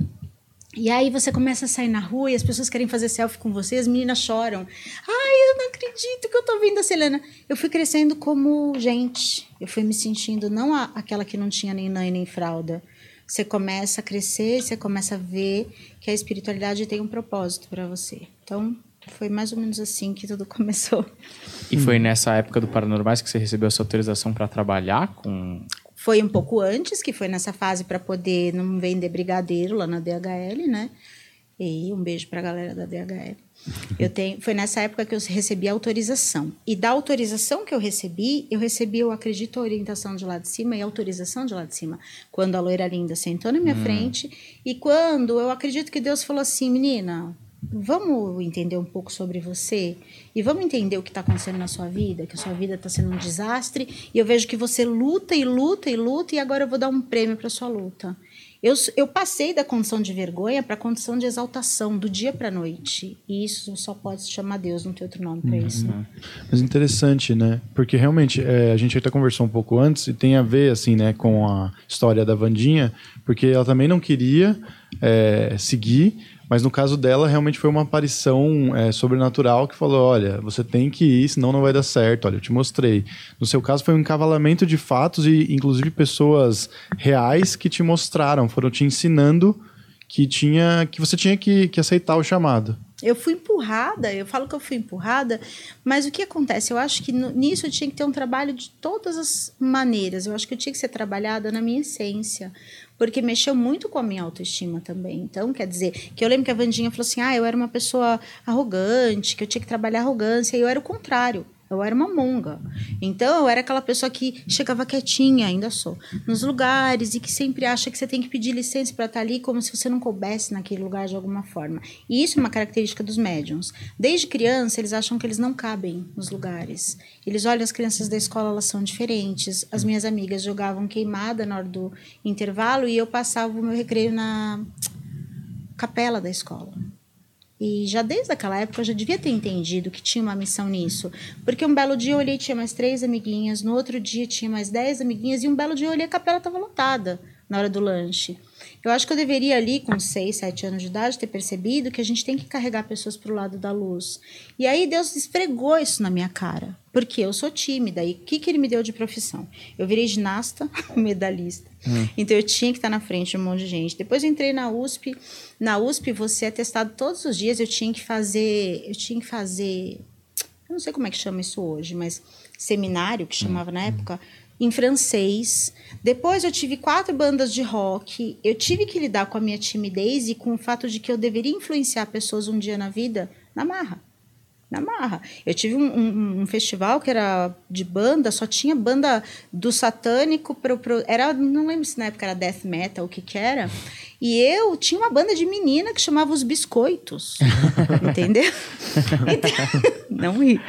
e aí você começa a sair na rua e as pessoas querem fazer selfie com você, as meninas choram. Ai, eu não acredito que eu tô vendo a Selena. Eu fui crescendo como gente. Eu fui me sentindo não a, aquela que não tinha nem nãe nem fralda. Você começa a crescer, você começa a ver que a espiritualidade tem um propósito para você. Então, foi mais ou menos assim que tudo começou. E foi nessa época do Paranormais que você recebeu a sua autorização para trabalhar com foi um pouco antes, que foi nessa fase para poder não vender brigadeiro lá na DHL, né? E um beijo para a galera da DHL. Eu tenho, foi nessa época que eu recebi a autorização. E da autorização que eu recebi, eu recebi, eu acredito, a orientação de lá de cima e a autorização de lá de cima. Quando a loira linda sentou na minha hum. frente e quando eu acredito que Deus falou assim, menina, vamos entender um pouco sobre você e vamos entender o que está acontecendo na sua vida, que a sua vida está sendo um desastre e eu vejo que você luta e luta e luta e agora eu vou dar um prêmio para sua luta. Eu, eu passei da condição de vergonha para a condição de exaltação, do dia para a noite. E isso só pode se chamar Deus, não tem outro nome para uhum. isso. Mas interessante, né? Porque realmente, é, a gente até conversou um pouco antes e tem a ver, assim, né, com a história da Vandinha, porque ela também não queria é, seguir, mas no caso dela, realmente foi uma aparição é, sobrenatural que falou: olha, você tem que ir, senão não vai dar certo. Olha, eu te mostrei. No seu caso, foi um encavalamento de fatos e, inclusive, pessoas reais que te mostraram, foram te ensinando que tinha que você tinha que, que aceitar o chamado. Eu fui empurrada, eu falo que eu fui empurrada, mas o que acontece? Eu acho que nisso eu tinha que ter um trabalho de todas as maneiras. Eu acho que eu tinha que ser trabalhada na minha essência porque mexeu muito com a minha autoestima também. Então, quer dizer, que eu lembro que a Vandinha falou assim: ah, eu era uma pessoa arrogante, que eu tinha que trabalhar arrogância, e eu era o contrário. Eu era uma monga. Então, eu era aquela pessoa que chegava quietinha, ainda sou, nos lugares e que sempre acha que você tem que pedir licença para estar ali como se você não coubesse naquele lugar de alguma forma. E isso é uma característica dos médiums. Desde criança, eles acham que eles não cabem nos lugares. Eles olham as crianças da escola, elas são diferentes. As minhas amigas jogavam queimada na hora do intervalo e eu passava o meu recreio na capela da escola. E já desde aquela época eu já devia ter entendido que tinha uma missão nisso. Porque um belo dia eu olhei tinha mais três amiguinhas, no outro dia tinha mais dez amiguinhas, e um belo dia eu olhei a capela estava lotada na hora do lanche. Eu acho que eu deveria ali, com 6, 7 anos de idade, ter percebido que a gente tem que carregar pessoas para o lado da luz. E aí Deus esfregou isso na minha cara. Porque eu sou tímida. E o que, que ele me deu de profissão? Eu virei ginasta, medalhista. Hum. Então eu tinha que estar na frente de um monte de gente. Depois eu entrei na USP. Na USP você é testado todos os dias. Eu tinha que fazer. Eu tinha que fazer. Eu não sei como é que chama isso hoje, mas seminário, que chamava hum. na época, em francês. Depois eu tive quatro bandas de rock. Eu tive que lidar com a minha timidez e com o fato de que eu deveria influenciar pessoas um dia na vida na marra na marra. Eu tive um, um, um, festival que era de banda, só tinha banda do satânico pro, pro, era não lembro se na época era death metal o que que era. E eu tinha uma banda de menina que chamava Os Biscoitos. entendeu? Então, não ri.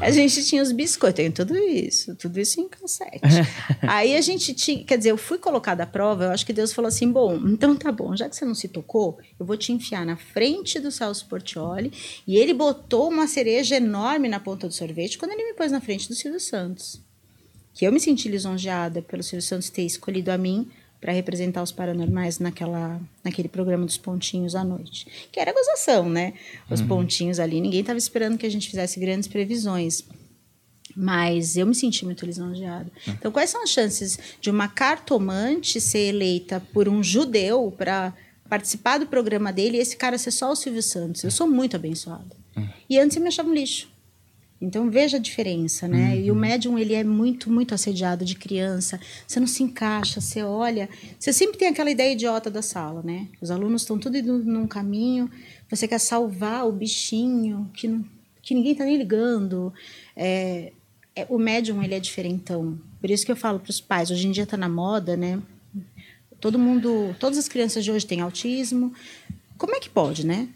A gente tinha os biscoitos, tem tudo isso, tudo isso em cassete. Aí a gente tinha, quer dizer, eu fui colocada à prova, eu acho que Deus falou assim: bom, então tá bom, já que você não se tocou, eu vou te enfiar na frente do Celso Portioli. E ele botou uma cereja enorme na ponta do sorvete quando ele me pôs na frente do Silvio Santos. Que eu me senti lisonjeada pelo Silvio Santos ter escolhido a mim para representar os paranormais naquela, naquele programa dos pontinhos à noite. Que era gozação, né? Os uhum. pontinhos ali, ninguém estava esperando que a gente fizesse grandes previsões. Mas eu me senti muito lisonjeada. Uhum. Então, quais são as chances de uma cartomante ser eleita por um judeu para participar do programa dele e esse cara ser só o Silvio Santos? Eu sou muito abençoada. Uhum. E antes eu me achava um lixo. Então veja a diferença, né? Uhum. E o uhum. médium ele é muito, muito assediado de criança. Você não se encaixa, você olha, você sempre tem aquela ideia idiota da sala, né? Os alunos estão tudo indo num caminho, você quer salvar o bichinho que, não, que ninguém está nem ligando. É, é, o médium ele é diferentão. Por isso que eu falo para os pais, hoje em dia está na moda, né? Todo mundo, todas as crianças de hoje têm autismo. Como é que pode, né?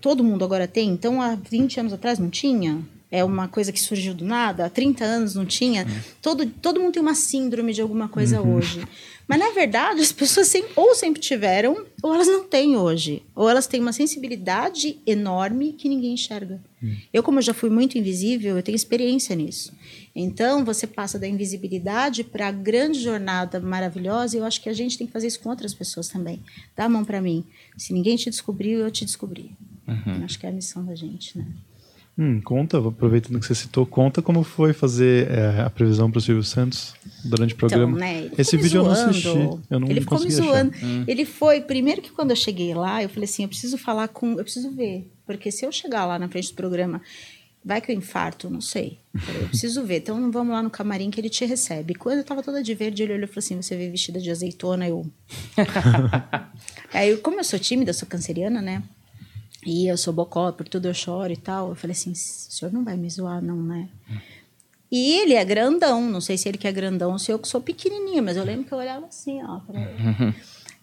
Todo mundo agora tem, então há 20 anos atrás não tinha? É uma coisa que surgiu do nada, há 30 anos não tinha. Uhum. Todo, todo mundo tem uma síndrome de alguma coisa uhum. hoje. Mas, na verdade, as pessoas sempre, ou sempre tiveram, ou elas não têm hoje. Ou elas têm uma sensibilidade enorme que ninguém enxerga. Uhum. Eu, como eu já fui muito invisível, eu tenho experiência nisso. Então, você passa da invisibilidade para a grande jornada maravilhosa, e eu acho que a gente tem que fazer isso com outras pessoas também. Dá a mão para mim. Se ninguém te descobriu, eu te descobri. Uhum. Acho que é a missão da gente, né? Hum, conta, aproveitando que você citou, conta como foi fazer é, a previsão para o Silvio Santos durante o então, programa. Então, né, Esse vídeo zoando. eu não assisti, eu não Ele ficou me zoando. Hum. Ele foi, primeiro que quando eu cheguei lá, eu falei assim, eu preciso falar com, eu preciso ver, porque se eu chegar lá na frente do programa, vai que eu infarto, não sei. Eu preciso ver, então vamos lá no camarim que ele te recebe. Quando eu estava toda de verde, ele olhou e falou assim, você veio vestida de azeitona, eu... Aí, como eu sou tímida, sou canceriana, né? E eu sou bocó, por tudo eu choro e tal. Eu falei assim: o senhor não vai me zoar, não, né? E ele é grandão, não sei se ele que é grandão ou se eu que sou pequenininha, mas eu lembro que eu olhava assim, ó, pra ele.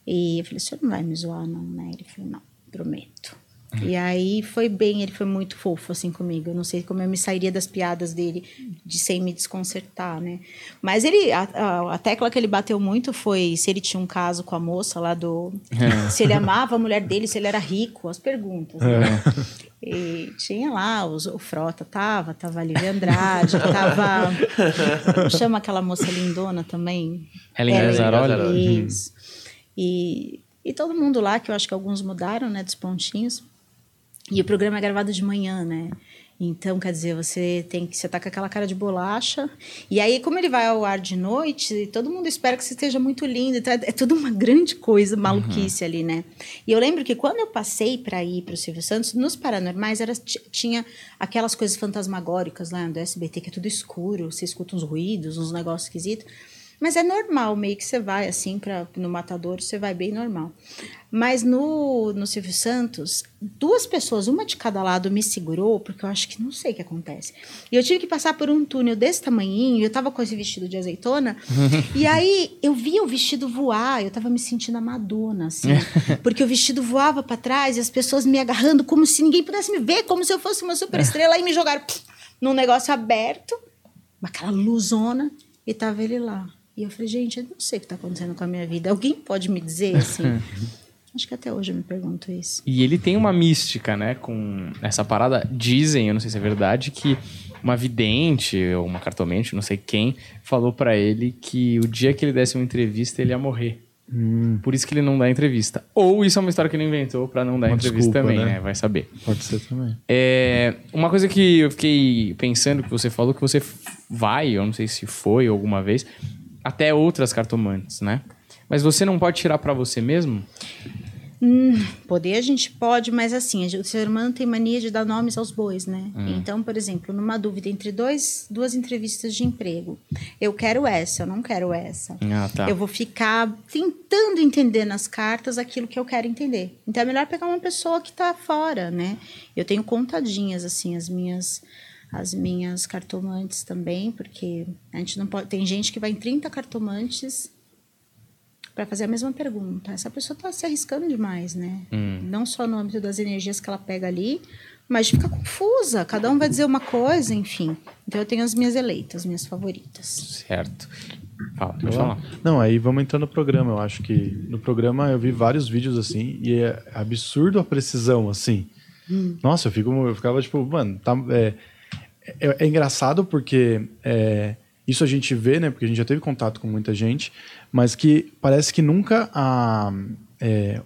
E eu falei: o senhor não vai me zoar, não, né? Ele falou: não, prometo. E aí foi bem, ele foi muito fofo assim comigo. Eu não sei como eu me sairia das piadas dele de sem me desconcertar, né? Mas ele a, a, a tecla que ele bateu muito foi se ele tinha um caso com a moça lá do é. se ele amava a mulher dele, se ele era rico, as perguntas. Né? É. E tinha lá os, o Frota tava, tava a Lívia Andrade, tava chama aquela moça lindona também, Helen Gazzaroli. Isso. E e todo mundo lá, que eu acho que alguns mudaram, né, dos pontinhos. E o programa é gravado de manhã, né? Então, quer dizer, você tem que você tá com aquela cara de bolacha. E aí, como ele vai ao ar de noite, todo mundo espera que você esteja muito lindo. Então, é tudo uma grande coisa, maluquice uhum. ali, né? E eu lembro que quando eu passei para ir para o Silvio Santos, nos paranormais era, tinha aquelas coisas fantasmagóricas lá do SBT, que é tudo escuro, você escuta uns ruídos, uns negócios esquisitos. Mas é normal, meio que você vai assim para no matador, você vai bem normal. Mas no, no Silvio Santos, duas pessoas, uma de cada lado, me segurou, porque eu acho que não sei o que acontece. E eu tive que passar por um túnel desse tamanhinho, eu tava com esse vestido de azeitona, e aí eu via o vestido voar, eu tava me sentindo a Madonna, assim, porque o vestido voava para trás e as pessoas me agarrando como se ninguém pudesse me ver, como se eu fosse uma superestrela, e me jogaram pff, num negócio aberto, aquela luzona, e tava ele lá. E eu falei, gente, eu não sei o que está acontecendo com a minha vida. Alguém pode me dizer assim? Acho que até hoje eu me pergunto isso. E ele tem uma mística, né? Com essa parada. Dizem, eu não sei se é verdade, que uma vidente ou uma cartomente, não sei quem, falou para ele que o dia que ele desse uma entrevista ele ia morrer. Hum. Por isso que ele não dá entrevista. Ou isso é uma história que ele inventou para não dar uma entrevista desculpa, também, né? né? Vai saber. Pode ser também. É, uma coisa que eu fiquei pensando que você falou que você vai, eu não sei se foi alguma vez, até outras cartomantes, né? Mas você não pode tirar para você mesmo? Hum, poder a gente pode, mas assim, o ser humano tem mania de dar nomes aos bois, né? Hum. Então, por exemplo, numa dúvida entre dois, duas entrevistas de emprego, eu quero essa, eu não quero essa. Ah, tá. Eu vou ficar tentando entender nas cartas aquilo que eu quero entender. Então é melhor pegar uma pessoa que está fora, né? Eu tenho contadinhas, assim, as minhas as minhas cartomantes também, porque a gente não pode. Tem gente que vai em 30 cartomantes para fazer a mesma pergunta. Essa pessoa está se arriscando demais, né? Hum. Não só no âmbito das energias que ela pega ali, mas fica confusa. Cada um vai dizer uma coisa, enfim. Então eu tenho as minhas eleitas, minhas favoritas. Certo. Fala, pode falar. Não, aí vamos entrar no programa. Eu acho que no programa eu vi vários vídeos assim e é absurdo a precisão, assim. Hum. Nossa, eu, fico, eu ficava tipo, mano, tá, é, é, é engraçado porque é, isso a gente vê, né? Porque a gente já teve contato com muita gente, mas que parece que nunca a, é,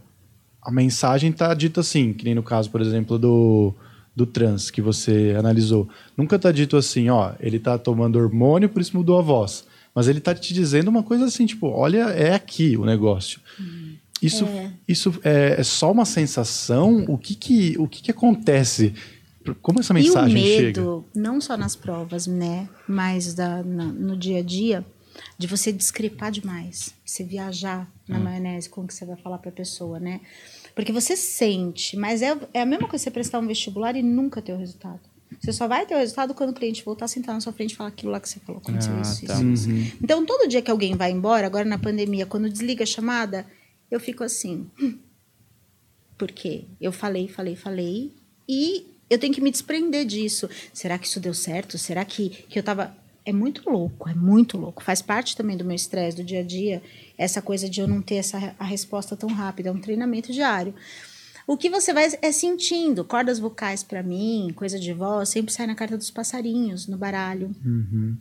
a mensagem está dita assim, que nem no caso, por exemplo, do, do trans que você analisou. Nunca está dito assim, ó, ele está tomando hormônio, por isso mudou a voz. Mas ele está te dizendo uma coisa assim, tipo, olha, é aqui o negócio. Isso, é. isso é, é, só uma sensação? O que que, o que, que acontece? Como essa mensagem chega? E o medo, chega? não só nas provas, né? Mas da, na, no dia a dia, de você discrepar demais, você viajar na hum. maionese com o que você vai falar para a pessoa, né? Porque você sente, mas é, é a mesma coisa você prestar um vestibular e nunca ter o resultado. Você só vai ter o resultado quando o cliente voltar a sentar na sua frente e falar aquilo lá que você falou. Aconteceu ah, isso, tá. isso, uhum. isso. Então, todo dia que alguém vai embora, agora na pandemia, quando desliga a chamada, eu fico assim. Hum, por quê? Eu falei, falei, falei. E eu tenho que me desprender disso. Será que isso deu certo? Será que, que eu tava é muito louco, é muito louco. Faz parte também do meu estresse do dia a dia, essa coisa de eu não ter essa a resposta tão rápida, é um treinamento diário. O que você vai é sentindo, cordas vocais para mim, coisa de voz, sempre sai na carta dos passarinhos, no baralho. Uhum.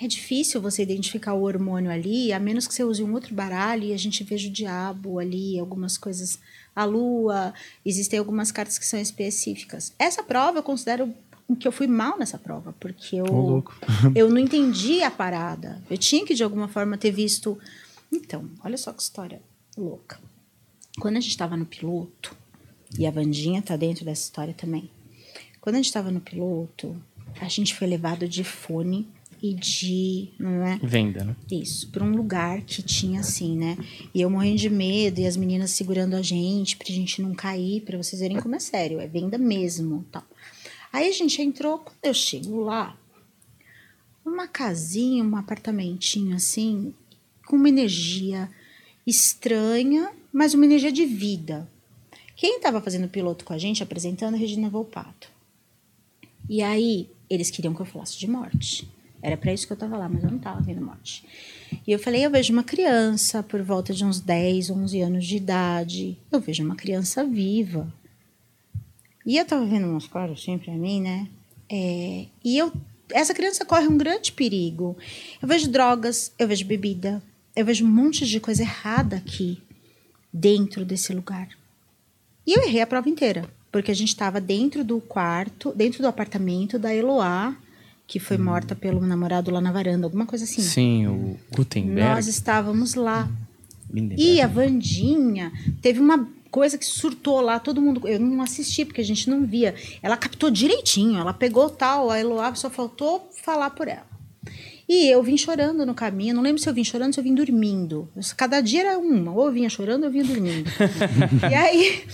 É difícil você identificar o hormônio ali, a menos que você use um outro baralho e a gente veja o diabo ali, algumas coisas, a lua, existem algumas cartas que são específicas. Essa prova eu considero que eu fui mal nessa prova, porque eu, oh, eu não entendi a parada. Eu tinha que, de alguma forma, ter visto. Então, olha só que história louca. Quando a gente estava no piloto, e a Vandinha tá dentro dessa história também. Quando a gente estava no piloto, a gente foi levado de fone e de. Não é? Venda, né? Isso, para um lugar que tinha assim, né? E eu morrendo de medo, e as meninas segurando a gente, pra gente não cair, para vocês verem como é sério, é venda mesmo tal. Aí a gente entrou, quando eu chego lá, uma casinha, um apartamentinho assim, com uma energia estranha, mas uma energia de vida. Quem estava fazendo piloto com a gente, apresentando, a Regina Volpato. E aí, eles queriam que eu falasse de morte. Era para isso que eu estava lá, mas eu não estava vendo morte. E eu falei, eu vejo uma criança por volta de uns 10, 11 anos de idade. Eu vejo uma criança viva. E eu tava vendo umas coisas assim pra mim, né? É, e eu, essa criança corre um grande perigo. Eu vejo drogas, eu vejo bebida, eu vejo um monte de coisa errada aqui, dentro desse lugar. E eu errei a prova inteira, porque a gente estava dentro do quarto, dentro do apartamento da Eloá, que foi morta pelo namorado lá na varanda, alguma coisa assim. Sim, o Gutenberg. Nós estávamos lá. Lindenberg. E a Vandinha teve uma coisa que surtou lá, todo mundo. Eu não assisti, porque a gente não via. Ela captou direitinho, ela pegou tal, a Eloá só faltou falar por ela. E eu vim chorando no caminho, não lembro se eu vim chorando ou se eu vim dormindo. Cada dia era uma, ou eu vinha chorando ou eu vinha dormindo. e aí,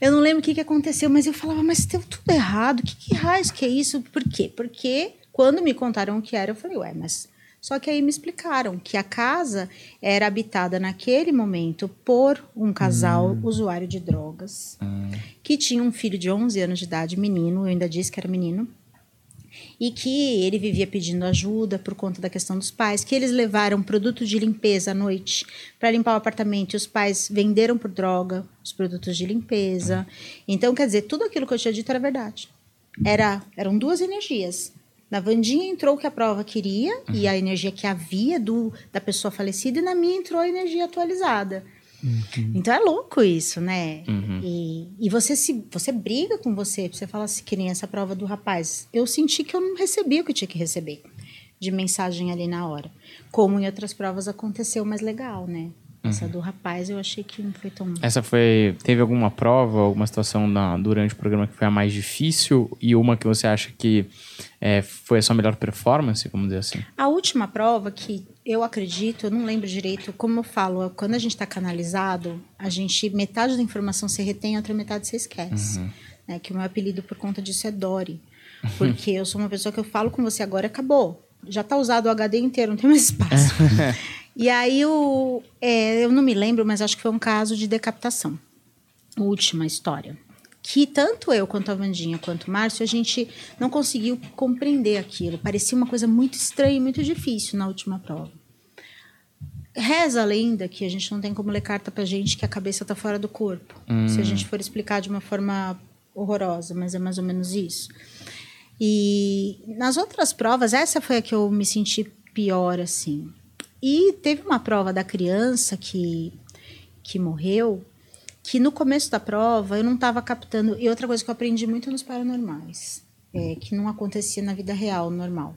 eu não lembro o que, que aconteceu, mas eu falava, mas deu tudo errado, que, que raios que é isso? Por quê? Porque quando me contaram o que era, eu falei, ué, mas só que aí me explicaram que a casa era habitada naquele momento por um casal hum. usuário de drogas, hum. que tinha um filho de 11 anos de idade, menino, eu ainda disse que era menino, e que ele vivia pedindo ajuda por conta da questão dos pais, que eles levaram produto de limpeza à noite para limpar o apartamento e os pais venderam por droga os produtos de limpeza. Então, quer dizer, tudo aquilo que eu tinha dito era verdade. Era, eram duas energias. Na Vandinha entrou o que a prova queria uhum. e a energia que havia do, da pessoa falecida, e na minha entrou a energia atualizada. Uhum. Então é louco isso, né? Uhum. E, e você se você briga com você, você fala assim, que nem essa prova do rapaz. Eu senti que eu não recebi o que tinha que receber de mensagem ali na hora. Como em outras provas aconteceu, mas legal, né? Essa do rapaz eu achei que não foi tão. Essa foi. Teve alguma prova, alguma situação na, durante o programa que foi a mais difícil e uma que você acha que é, foi a sua melhor performance, vamos dizer assim? A última prova que eu acredito, eu não lembro direito, como eu falo, quando a gente está canalizado, a gente. metade da informação você retém, a outra metade você esquece. Uhum. Né? Que o meu apelido por conta disso é Dory. Porque eu sou uma pessoa que eu falo com você agora acabou. Já está usado o HD inteiro, não tem mais espaço. E aí o, é, eu não me lembro, mas acho que foi um caso de decapitação. Última história. Que tanto eu quanto a Vandinha quanto o Márcio, a gente não conseguiu compreender aquilo. Parecia uma coisa muito estranha e muito difícil na última prova. Reza a lenda que a gente não tem como ler carta pra gente que a cabeça tá fora do corpo. Hum. Se a gente for explicar de uma forma horrorosa, mas é mais ou menos isso. E nas outras provas, essa foi a que eu me senti pior, assim. E teve uma prova da criança que, que morreu, que no começo da prova eu não estava captando. E outra coisa que eu aprendi muito nos paranormais, é, que não acontecia na vida real, normal.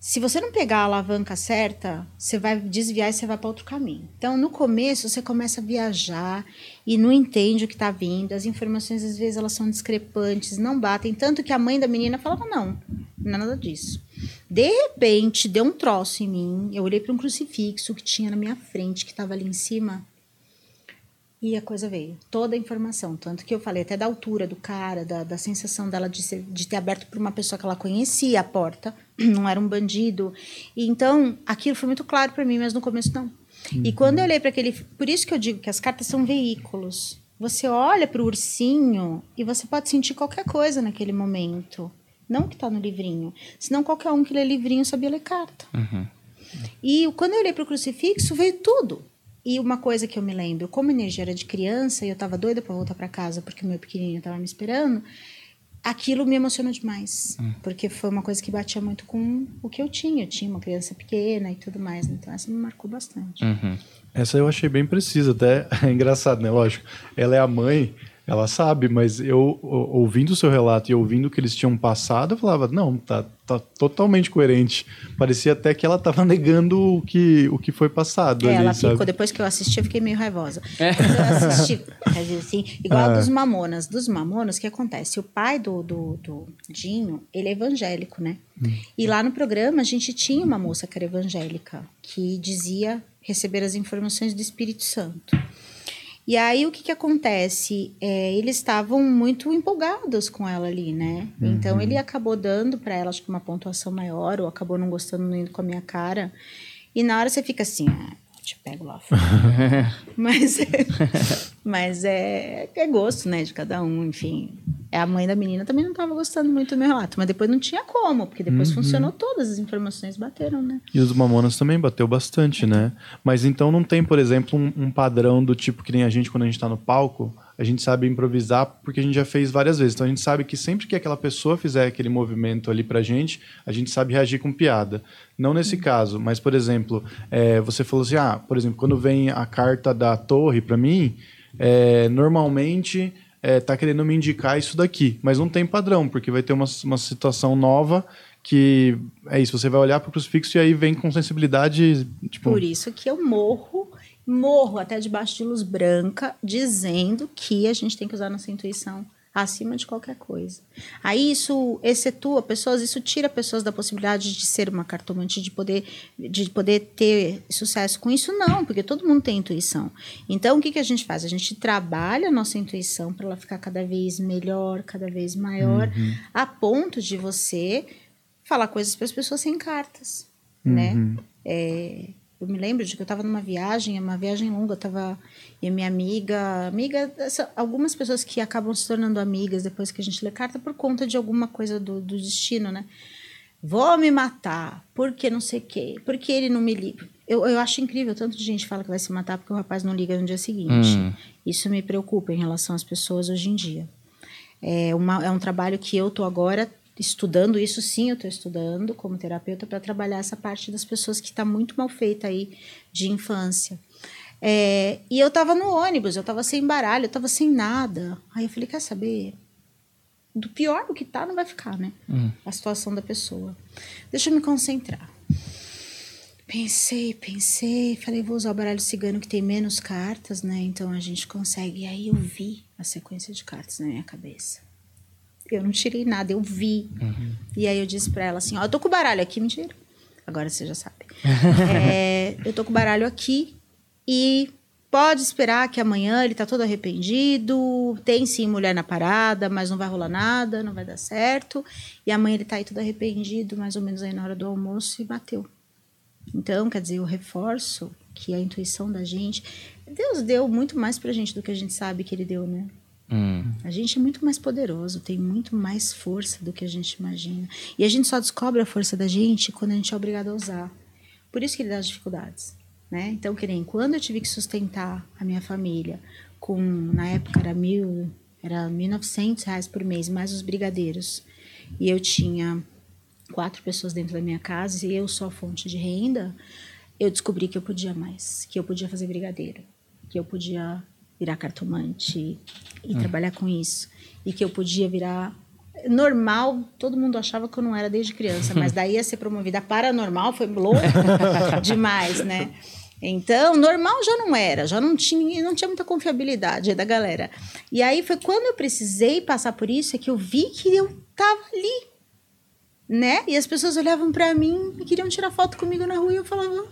Se você não pegar a alavanca certa, você vai desviar e você vai para outro caminho. Então, no começo, você começa a viajar e não entende o que está vindo. As informações, às vezes, elas são discrepantes, não batem. Tanto que a mãe da menina falava: não, não é nada disso. De repente, deu um troço em mim. Eu olhei para um crucifixo que tinha na minha frente, que estava ali em cima. E a coisa veio, toda a informação. Tanto que eu falei até da altura do cara, da, da sensação dela de, ser, de ter aberto para uma pessoa que ela conhecia a porta, não era um bandido. E então, aquilo foi muito claro para mim, mas no começo não. Uhum. E quando eu olhei para aquele. Por isso que eu digo que as cartas são veículos. Você olha para o ursinho e você pode sentir qualquer coisa naquele momento. Não que está no livrinho. Senão qualquer um que lê livrinho sabia ler carta. Uhum. E quando eu olhei para o crucifixo, veio tudo. E uma coisa que eu me lembro, como a energia era de criança e eu estava doida para voltar para casa porque o meu pequenininho estava me esperando, aquilo me emocionou demais. Uhum. Porque foi uma coisa que batia muito com o que eu tinha. Eu tinha uma criança pequena e tudo mais. Então essa me marcou bastante. Uhum. Essa eu achei bem precisa, até é engraçado, né? Lógico, ela é a mãe ela sabe, mas eu, ouvindo o seu relato e ouvindo o que eles tinham passado, eu falava, não, tá, tá totalmente coerente. Parecia até que ela estava negando o que, o que foi passado. É, ali, ela sabe? ficou, depois que eu assisti, eu fiquei meio raivosa. É. eu assisti, assim, igual ah. a dos Mamonas. Dos Mamonas, o que acontece? O pai do, do, do Dinho, ele é evangélico, né? Hum. E lá no programa, a gente tinha uma moça que era evangélica, que dizia receber as informações do Espírito Santo. E aí o que, que acontece? É, eles estavam muito empolgados com ela ali, né? Uhum. Então ele acabou dando para ela acho que uma pontuação maior, ou acabou não gostando não indo com a minha cara. E na hora você fica assim, ah, te pego lá fora. mas é, mas é, é gosto, né, de cada um, enfim. A mãe da menina também não estava gostando muito do meu relato, mas depois não tinha como, porque depois uhum. funcionou todas as informações bateram, né? E os Mamonas também bateu bastante, né? Mas então não tem, por exemplo, um, um padrão do tipo que nem a gente quando a gente está no palco, a gente sabe improvisar porque a gente já fez várias vezes. Então a gente sabe que sempre que aquela pessoa fizer aquele movimento ali pra gente, a gente sabe reagir com piada. Não nesse uhum. caso, mas por exemplo, é, você falou assim, ah, por exemplo, quando vem a carta da torre para mim, é, normalmente é, tá querendo me indicar isso daqui, mas não tem padrão, porque vai ter uma, uma situação nova que é isso, você vai olhar para o crucifixo e aí vem com sensibilidade. Tipo... Por isso que eu morro, morro até debaixo de luz branca, dizendo que a gente tem que usar nossa intuição acima de qualquer coisa. Aí isso excetua pessoas, isso tira pessoas da possibilidade de ser uma cartomante, de poder, de poder ter sucesso com isso, não, porque todo mundo tem intuição. Então, o que, que a gente faz? A gente trabalha a nossa intuição para ela ficar cada vez melhor, cada vez maior, uhum. a ponto de você falar coisas para as pessoas sem cartas, né? uhum. né? É, eu me lembro de que eu estava numa viagem, uma viagem longa, eu estava e a minha amiga, amiga, essa, algumas pessoas que acabam se tornando amigas depois que a gente lê carta por conta de alguma coisa do, do destino, né? Vou me matar, porque não sei o quê, porque ele não me liga. Eu, eu acho incrível, tanto de gente fala que vai se matar porque o rapaz não liga no dia seguinte. Hum. Isso me preocupa em relação às pessoas hoje em dia. É, uma, é um trabalho que eu tô agora estudando isso, sim, eu estou estudando como terapeuta para trabalhar essa parte das pessoas que está muito mal feita aí de infância. É, e eu estava no ônibus, eu estava sem baralho, eu estava sem nada. Aí eu falei, quer saber? Do pior do que tá, não vai ficar, né? Uhum. A situação da pessoa. Deixa eu me concentrar. Pensei, pensei, falei, vou usar o baralho cigano que tem menos cartas, né? Então a gente consegue. E aí eu vi a sequência de cartas na minha cabeça. Eu não tirei nada, eu vi. Uhum. E aí eu disse para ela assim: Ó, eu tô com o baralho aqui, mentira. Agora você já sabe. é, eu tô com o baralho aqui e pode esperar que amanhã ele tá todo arrependido. Tem sim mulher na parada, mas não vai rolar nada, não vai dar certo. E amanhã ele tá aí todo arrependido, mais ou menos aí na hora do almoço, e bateu. Então, quer dizer, eu reforço que a intuição da gente. Deus deu muito mais pra gente do que a gente sabe que ele deu, né? Hum. A gente é muito mais poderoso, tem muito mais força do que a gente imagina. E a gente só descobre a força da gente quando a gente é obrigado a usar. Por isso que ele dá as dificuldades. Né? Então, que nem quando eu tive que sustentar a minha família, com na época era mil, era 1.900 reais por mês, mais os brigadeiros, e eu tinha quatro pessoas dentro da minha casa e eu a fonte de renda, eu descobri que eu podia mais, que eu podia fazer brigadeiro, que eu podia virar cartomante e hum. trabalhar com isso, e que eu podia virar normal, todo mundo achava que eu não era desde criança, mas daí a ser promovida paranormal foi louco demais, né? Então, normal já não era, já não tinha, não tinha muita confiabilidade da galera. E aí foi quando eu precisei passar por isso é que eu vi que eu tava ali né? E as pessoas olhavam para mim e queriam tirar foto comigo na rua e eu falava.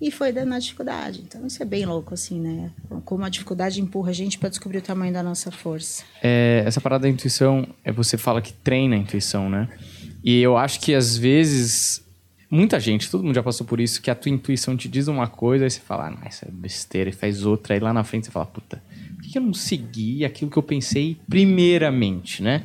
E foi dando a dificuldade. Então isso é bem louco, assim, né? Como a dificuldade empurra a gente para descobrir o tamanho da nossa força. É, essa parada da intuição, é você fala que treina a intuição, né? E eu acho que às vezes. Muita gente, todo mundo já passou por isso, que a tua intuição te diz uma coisa, aí você fala, ah, essa é besteira, e faz outra, aí lá na frente você fala, puta, por que eu não segui aquilo que eu pensei primeiramente, né?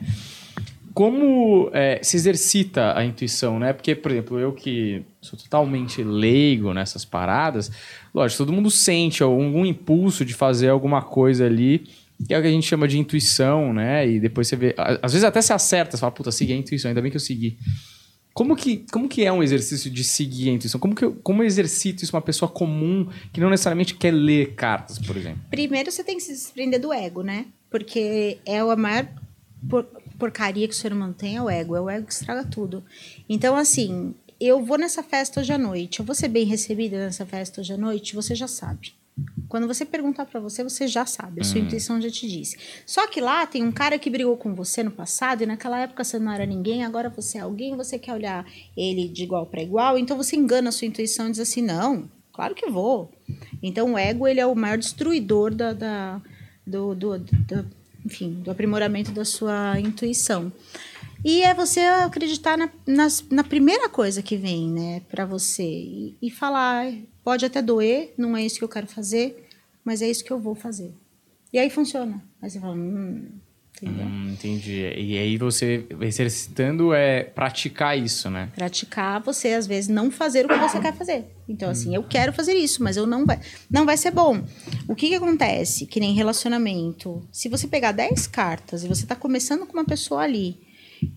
Como é, se exercita a intuição, né? Porque, por exemplo, eu que sou totalmente leigo nessas paradas, lógico, todo mundo sente algum impulso de fazer alguma coisa ali, que é o que a gente chama de intuição, né? E depois você vê. Às vezes até se acerta, você fala, puta, segui a intuição, ainda bem que eu segui. Como que, como que é um exercício de seguir a intuição? Como que eu, como exercito isso uma pessoa comum que não necessariamente quer ler cartas, por exemplo? Primeiro você tem que se desprender do ego, né? Porque é a maior porcaria que o ser humano tem é o ego. É o ego que estraga tudo. Então, assim, eu vou nessa festa hoje à noite. Eu vou ser bem recebida nessa festa hoje à noite? Você já sabe. Quando você perguntar para você, você já sabe. A sua hum. intuição já te disse. Só que lá tem um cara que brigou com você no passado e naquela época você não era ninguém, agora você é alguém, você quer olhar ele de igual para igual, então você engana a sua intuição e diz assim: não, claro que vou. Então o ego ele é o maior destruidor da, da do, do, do, enfim, do aprimoramento da sua intuição. E é você acreditar na, nas, na primeira coisa que vem, né, para você. E, e falar, pode até doer, não é isso que eu quero fazer, mas é isso que eu vou fazer. E aí funciona. Aí você fala, hum, Hum, entendi. E aí você exercitando é praticar isso, né? Praticar você, às vezes, não fazer o que você quer fazer. Então, assim, eu quero fazer isso, mas eu não vai, não vai ser bom. O que, que acontece? Que nem relacionamento. Se você pegar 10 cartas e você tá começando com uma pessoa ali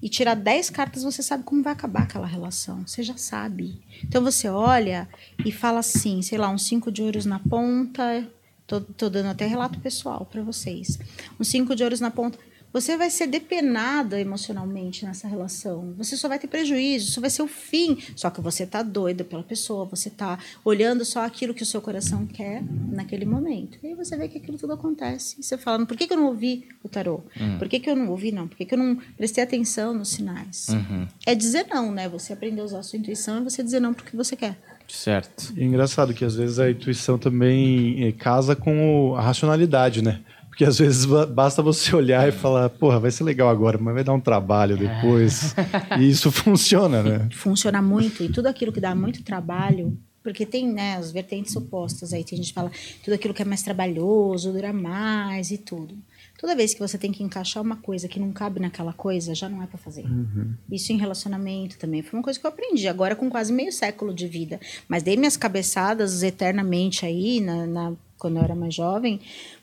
e tirar 10 cartas, você sabe como vai acabar aquela relação. Você já sabe. Então você olha e fala assim, sei lá, uns cinco de ouros na ponta. Tô, tô dando até relato pessoal para vocês. Uns cinco de ouros na ponta você vai ser depenada emocionalmente nessa relação. Você só vai ter prejuízo, isso vai ser o fim. Só que você tá doida pela pessoa, você tá olhando só aquilo que o seu coração quer naquele momento. E aí você vê que aquilo tudo acontece. E você fala, por que, que eu não ouvi o tarô? Uhum. Por que, que eu não ouvi, não? Por que, que eu não prestei atenção nos sinais? Uhum. É dizer não, né? Você aprender a usar a sua intuição e você dizer não porque você quer. Certo. É engraçado que às vezes a intuição também eh, casa com a racionalidade, né? Porque às vezes basta você olhar e falar, porra, vai ser legal agora, mas vai dar um trabalho depois. e isso funciona, né? Funciona muito. E tudo aquilo que dá muito trabalho, porque tem né, as vertentes opostas aí. Tem gente que fala tudo aquilo que é mais trabalhoso, dura mais e tudo. Toda vez que você tem que encaixar uma coisa que não cabe naquela coisa, já não é para fazer. Uhum. Isso em relacionamento também. Foi uma coisa que eu aprendi, agora com quase meio século de vida. Mas dei minhas cabeçadas eternamente aí, na, na quando eu era mais jovem,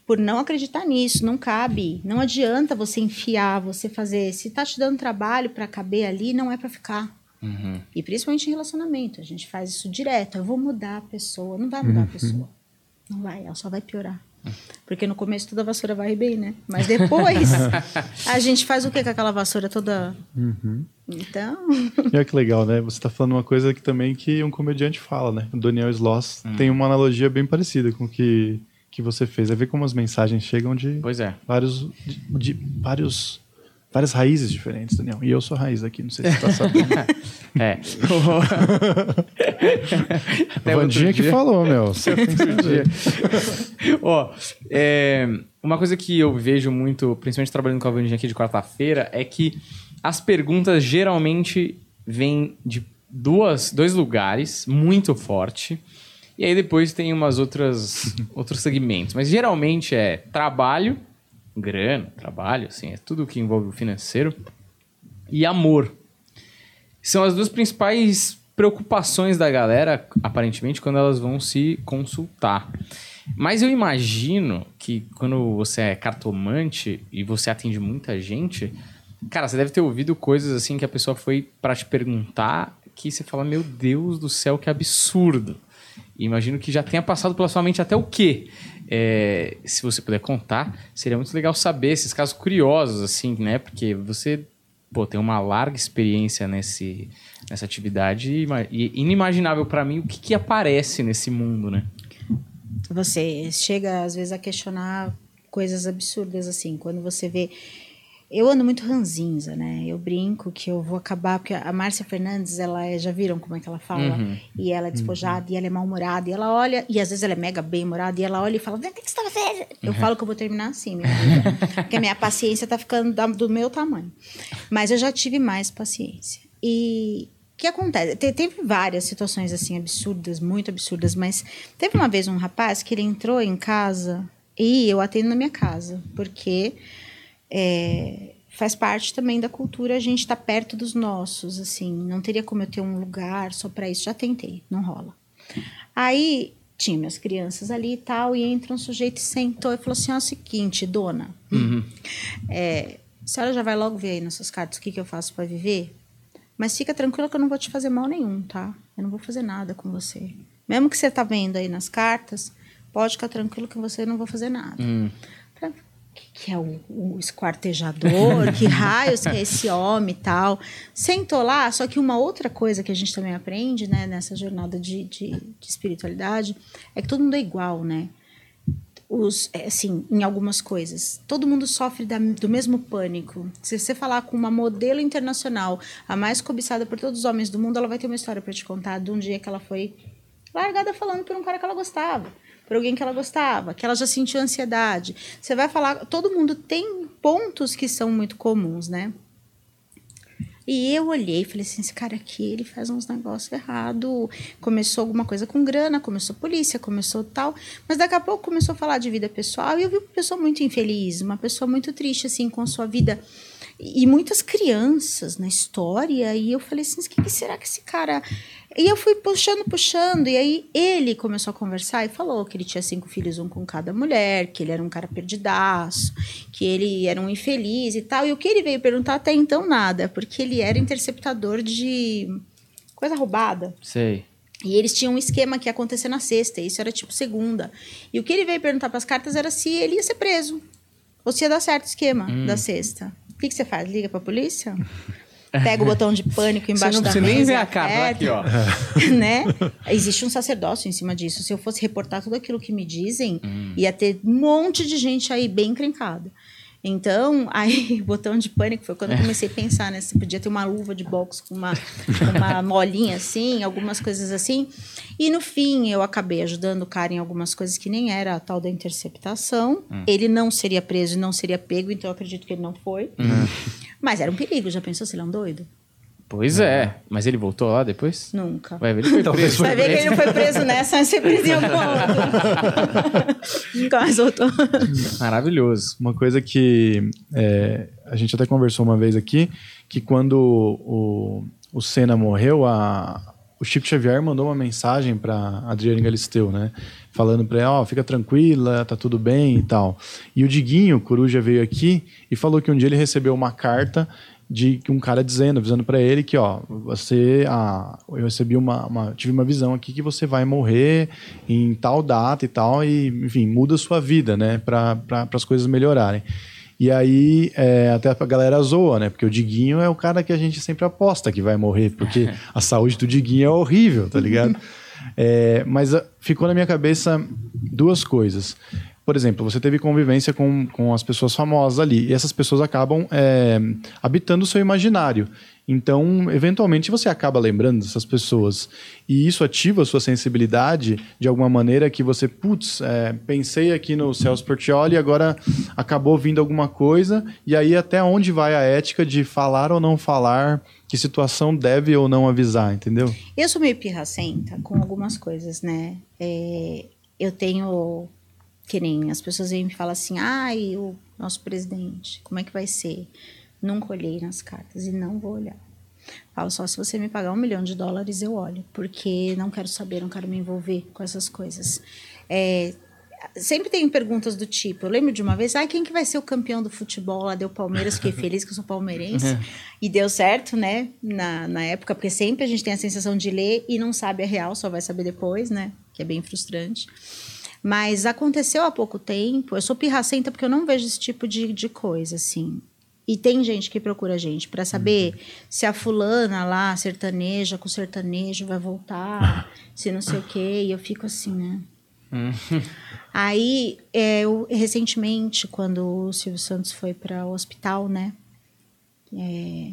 por não acreditar nisso, não cabe. Não adianta você enfiar, você fazer. Se tá te dando trabalho para caber ali, não é para ficar. Uhum. E principalmente em relacionamento, a gente faz isso direto. Eu vou mudar a pessoa, não vai mudar uhum. a pessoa. Não vai, ela só vai piorar. Porque no começo toda a vassoura vai bem, né? Mas depois a gente faz o que com aquela vassoura toda. Uhum. Então, E olha que legal, né? Você tá falando uma coisa que também que um comediante fala, né? O Daniel Sloss tem uma analogia bem parecida com o que, que você fez. É ver como as mensagens chegam de Pois é. vários, de, de vários, várias raízes diferentes, Daniel. E eu sou raiz aqui, não sei se você tá sabendo. É. Até Vandinha que falou, meu. Ó, é, uma coisa que eu vejo muito, principalmente trabalhando com a Vandinha aqui de quarta-feira, é que as perguntas geralmente vêm de duas, dois lugares muito forte. E aí depois tem umas outras outros segmentos, mas geralmente é trabalho, grana, trabalho, assim, é tudo que envolve o financeiro e amor. São as duas principais preocupações da galera, aparentemente, quando elas vão se consultar. Mas eu imagino que quando você é cartomante e você atende muita gente, cara, você deve ter ouvido coisas assim que a pessoa foi pra te perguntar que você fala, meu Deus do céu, que absurdo. E imagino que já tenha passado pela sua mente até o quê? É, se você puder contar, seria muito legal saber esses casos curiosos, assim, né? Porque você pô, tem uma larga experiência nesse, nessa atividade e ima- inimaginável pra mim o que, que aparece nesse mundo, né? você chega às vezes a questionar coisas absurdas assim. Quando você vê. Eu ando muito ranzinza, né? Eu brinco que eu vou acabar, porque a Márcia Fernandes, ela é, já viram como é que ela fala? Uhum. E ela é despojada, e ela é mal-humorada, e ela olha, e às vezes ela é mega bem-humorada, e ela olha e fala: o que você tá fazendo? Eu falo que eu vou terminar assim, minha vida. porque a minha paciência tá ficando do meu tamanho. Mas eu já tive mais paciência. E o que acontece? Te- Teve várias situações assim absurdas, muito absurdas, mas teve uma vez um rapaz que ele entrou em casa e eu atendo na minha casa, porque é, faz parte também da cultura a gente estar perto dos nossos, assim, não teria como eu ter um lugar só para isso, já tentei, não rola. Aí tinha minhas crianças ali e tal, e entra um sujeito e sentou e falou assim: ó, é o seguinte, dona, é, a senhora já vai logo ver aí nas suas cartas o que, que eu faço para viver? Mas fica tranquila que eu não vou te fazer mal nenhum, tá? Eu não vou fazer nada com você. Mesmo que você tá vendo aí nas cartas, pode ficar tranquilo que você não vou fazer nada. O que, é o, o esquartejador? que raios que é esse homem e tal? Sentou lá, só que uma outra coisa que a gente também aprende, né, nessa jornada de, de, de espiritualidade, é que todo mundo é igual, né? os, é, assim, em algumas coisas. Todo mundo sofre da- do mesmo pânico. Se você falar com uma modelo internacional, a mais cobiçada por todos os homens do mundo, ela vai ter uma história para te contar de um dia que ela foi largada falando por um cara que ela gostava, por alguém que ela gostava, que ela já sentiu ansiedade. Você vai falar, todo mundo tem pontos que são muito comuns, né? E eu olhei e falei assim, esse cara aqui, ele faz uns negócios errados. Começou alguma coisa com grana, começou polícia, começou tal. Mas daqui a pouco começou a falar de vida pessoal. E eu vi uma pessoa muito infeliz, uma pessoa muito triste, assim, com a sua vida. E muitas crianças na história. E eu falei assim, o que será que esse cara... E eu fui puxando, puxando. E aí ele começou a conversar e falou que ele tinha cinco filhos, um com cada mulher, que ele era um cara perdidaço, que ele era um infeliz e tal. E o que ele veio perguntar até então nada, porque ele era interceptador de coisa roubada. Sei. E eles tinham um esquema que ia acontecer na sexta, e isso era tipo segunda. E o que ele veio perguntar para as cartas era se ele ia ser preso. Ou se ia dar certo o esquema Hum. da sexta. O que, que você faz? Liga pra polícia? Pega o botão de pânico Você embaixo não da precisa mesa. nem ver e a carta aqui, ó. né? Existe um sacerdócio em cima disso. Se eu fosse reportar tudo aquilo que me dizem, Hum. ia ter um monte de gente aí bem encrencada. Então, aí, botão de pânico foi quando eu comecei a pensar, né? Você podia ter uma luva de boxe com uma, uma molinha assim, algumas coisas assim. E no fim, eu acabei ajudando o cara em algumas coisas que nem era a tal da interceptação. Ele não seria preso e não seria pego, então eu acredito que ele não foi. Mas era um perigo, já pensou se ele é um doido? Pois é. Mas ele voltou lá depois? Nunca. Vai ver, ele foi preso. Vai ver que ele não foi preso nessa, mas foi preso em outra. Nunca mais voltou. Maravilhoso. Uma coisa que é, a gente até conversou uma vez aqui, que quando o, o Senna morreu, a, o Chico Xavier mandou uma mensagem para Adriane Galisteu, né? Falando para ela, ó, fica tranquila, tá tudo bem e tal. E o Diguinho, o Coruja, veio aqui e falou que um dia ele recebeu uma carta de um cara dizendo, avisando para ele que, ó, você, ah, eu recebi uma, uma- tive uma visão aqui que você vai morrer em tal data e tal, e, enfim, muda a sua vida, né, para as coisas melhorarem. E aí, é, até a galera zoa, né? Porque o Diguinho é o cara que a gente sempre aposta que vai morrer, porque a saúde do Diguinho é horrível, tá ligado? É, mas a, ficou na minha cabeça duas coisas. Por exemplo, você teve convivência com, com as pessoas famosas ali, e essas pessoas acabam é, habitando o seu imaginário. Então, eventualmente, você acaba lembrando dessas pessoas. E isso ativa a sua sensibilidade de alguma maneira que você, putz, é, pensei aqui no Celso Portioli agora acabou vindo alguma coisa. E aí, até onde vai a ética de falar ou não falar? Que situação deve ou não avisar, entendeu? Eu sou meio pirracenta com algumas coisas, né? É, eu tenho. Que nem as pessoas vêm me falam assim: ai, o nosso presidente, como é que vai ser? Nunca olhei nas cartas e não vou olhar. Falo só se você me pagar um milhão de dólares, eu olho, porque não quero saber, não quero me envolver com essas coisas. É, sempre tem perguntas do tipo. Eu lembro de uma vez, ah, quem que vai ser o campeão do futebol? Lá deu Palmeiras, fiquei feliz que eu sou palmeirense. Uhum. E deu certo, né? Na, na época, porque sempre a gente tem a sensação de ler e não sabe a real, só vai saber depois, né? Que é bem frustrante. Mas aconteceu há pouco tempo. Eu sou pirracenta porque eu não vejo esse tipo de, de coisa, assim. E tem gente que procura a gente para saber uhum. se a fulana lá, sertaneja com sertanejo, vai voltar, se não sei o quê. E eu fico assim, né? Uhum. Aí, é, eu, recentemente, quando o Silvio Santos foi para o hospital, né? É,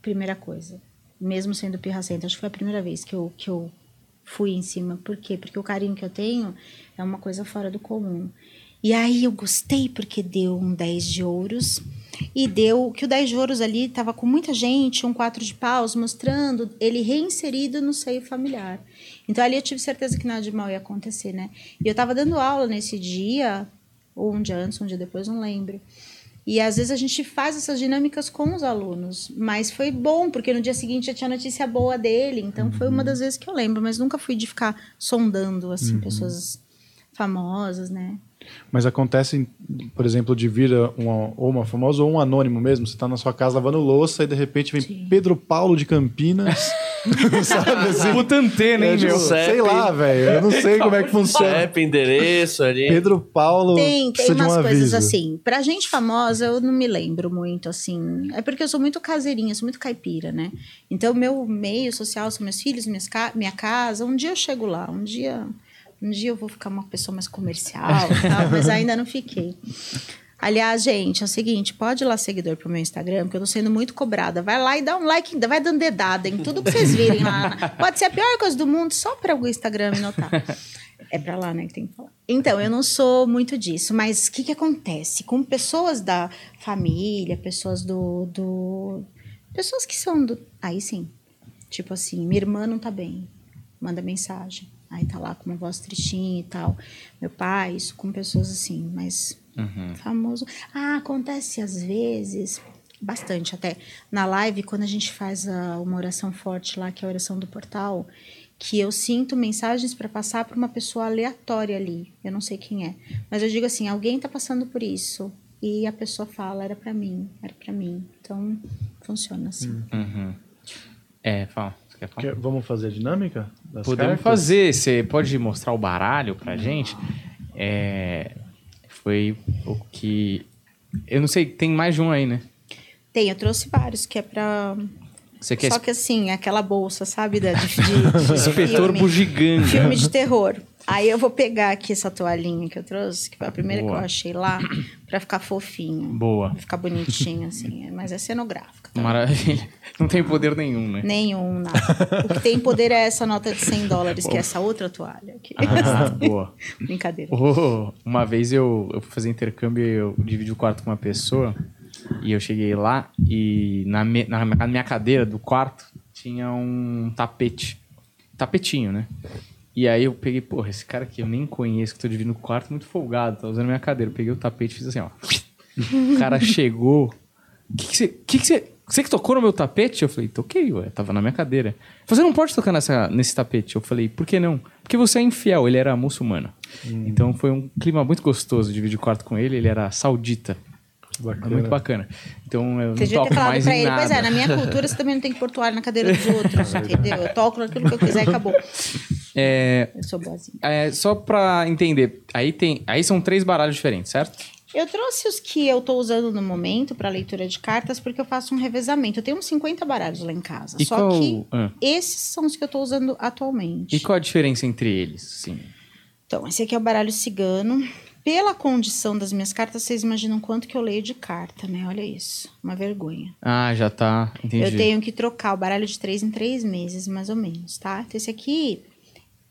primeira coisa, mesmo sendo pirracenta, acho que foi a primeira vez que eu, que eu fui em cima. Por quê? Porque o carinho que eu tenho é uma coisa fora do comum. E aí eu gostei porque deu um 10 de ouros e deu que o 10 de ouros ali estava com muita gente, um 4 de paus, mostrando ele reinserido no seio familiar. Então ali eu tive certeza que nada de mal ia acontecer, né? E eu estava dando aula nesse dia, ou um dia antes, um dia depois, não lembro. E às vezes a gente faz essas dinâmicas com os alunos, mas foi bom, porque no dia seguinte já tinha notícia boa dele, então uhum. foi uma das vezes que eu lembro, mas nunca fui de ficar sondando assim uhum. pessoas famosas, né? Mas acontece, por exemplo, de vir uma, ou uma famosa ou um anônimo mesmo. Você está na sua casa lavando louça e de repente vem Sim. Pedro Paulo de Campinas. sabe assim? Putantê, né, é, tipo, Sei lá, velho. Eu não sei como é que funciona. CEP, endereço ali. Pedro Paulo. Tem, tem umas um coisas assim. Pra gente famosa, eu não me lembro muito, assim. É porque eu sou muito caseirinha, sou muito caipira, né? Então, meu meio social são meus filhos, minhas, minha casa. Um dia eu chego lá, um dia um dia eu vou ficar uma pessoa mais comercial, tal, mas ainda não fiquei. Aliás, gente, é o seguinte, pode ir lá seguidor pro meu Instagram, porque eu tô sendo muito cobrada. Vai lá e dá um like, vai dando dedada em tudo que vocês virem lá. Pode ser a pior coisa do mundo, só para o Instagram me notar. É para lá, né, que tem que falar. Então, eu não sou muito disso, mas o que que acontece? Com pessoas da família, pessoas do... do pessoas que são do... Aí sim, tipo assim, minha irmã não tá bem, manda mensagem. Aí tá lá com uma voz tristinha e tal. Meu pai, isso com pessoas assim, mas uhum. famoso. Ah, acontece às vezes, bastante até. Na live, quando a gente faz a, uma oração forte lá, que é a oração do portal, que eu sinto mensagens para passar para uma pessoa aleatória ali. Eu não sei quem é. Mas eu digo assim, alguém tá passando por isso. E a pessoa fala, era para mim, era para mim. Então, funciona assim. Uhum. É, fala. Quer falar? vamos fazer a dinâmica? Podemos cartas? fazer. Você pode mostrar o baralho pra gente? É, foi o que. Eu não sei, tem mais de um aí, né? Tem, eu trouxe vários, que é pra. Você quer... Só que assim, aquela bolsa, sabe? De, de, de Inspetor bugiganga. Filme de terror. Aí eu vou pegar aqui essa toalhinha que eu trouxe, que foi a primeira Boa. que eu achei lá, pra ficar fofinho. Boa. Pra ficar bonitinho, assim. Mas é cenográfica. Tá? Maravilha. Não tem poder nenhum, né? Nenhum, nada. O que tem poder é essa nota de 100 dólares, que é essa outra toalha aqui. Ah, boa. Brincadeira. Oh, uma vez eu, eu fui fazer intercâmbio e eu dividi o quarto com uma pessoa. E eu cheguei lá e na, me, na minha cadeira do quarto tinha um tapete. Tapetinho, né? E aí eu peguei, porra, esse cara que eu nem conheço, que tô dividindo o quarto, muito folgado, tá usando minha cadeira. Eu peguei o tapete e fiz assim, ó. O cara chegou. O que, você. Que que você você que tocou no meu tapete? Eu falei, toquei, ué, tava na minha cadeira. Você não pode tocar nessa, nesse tapete. Eu falei, por que não? Porque você é infiel, ele era muçulmano. Hum. Então foi um clima muito gostoso dividir o quarto com ele, ele era saudita. Bacana. Muito bacana. Então eu você não toco mais pra em ele, nada. Pois é, na minha cultura você também não tem que pôr toalha na cadeira dos outros, entendeu? Eu toco naquilo que eu quiser e acabou. É, eu sou boazinha. É, só pra entender, aí, tem, aí são três baralhos diferentes, certo? Eu trouxe os que eu tô usando no momento para leitura de cartas, porque eu faço um revezamento. Eu tenho uns 50 baralhos lá em casa. E só qual- que ah. esses são os que eu tô usando atualmente. E qual a diferença entre eles? Sim. Então, esse aqui é o baralho cigano. Pela condição das minhas cartas, vocês imaginam quanto que eu leio de carta, né? Olha isso. Uma vergonha. Ah, já tá. Entendi. Eu tenho que trocar o baralho de três em três meses, mais ou menos, tá? Então, esse aqui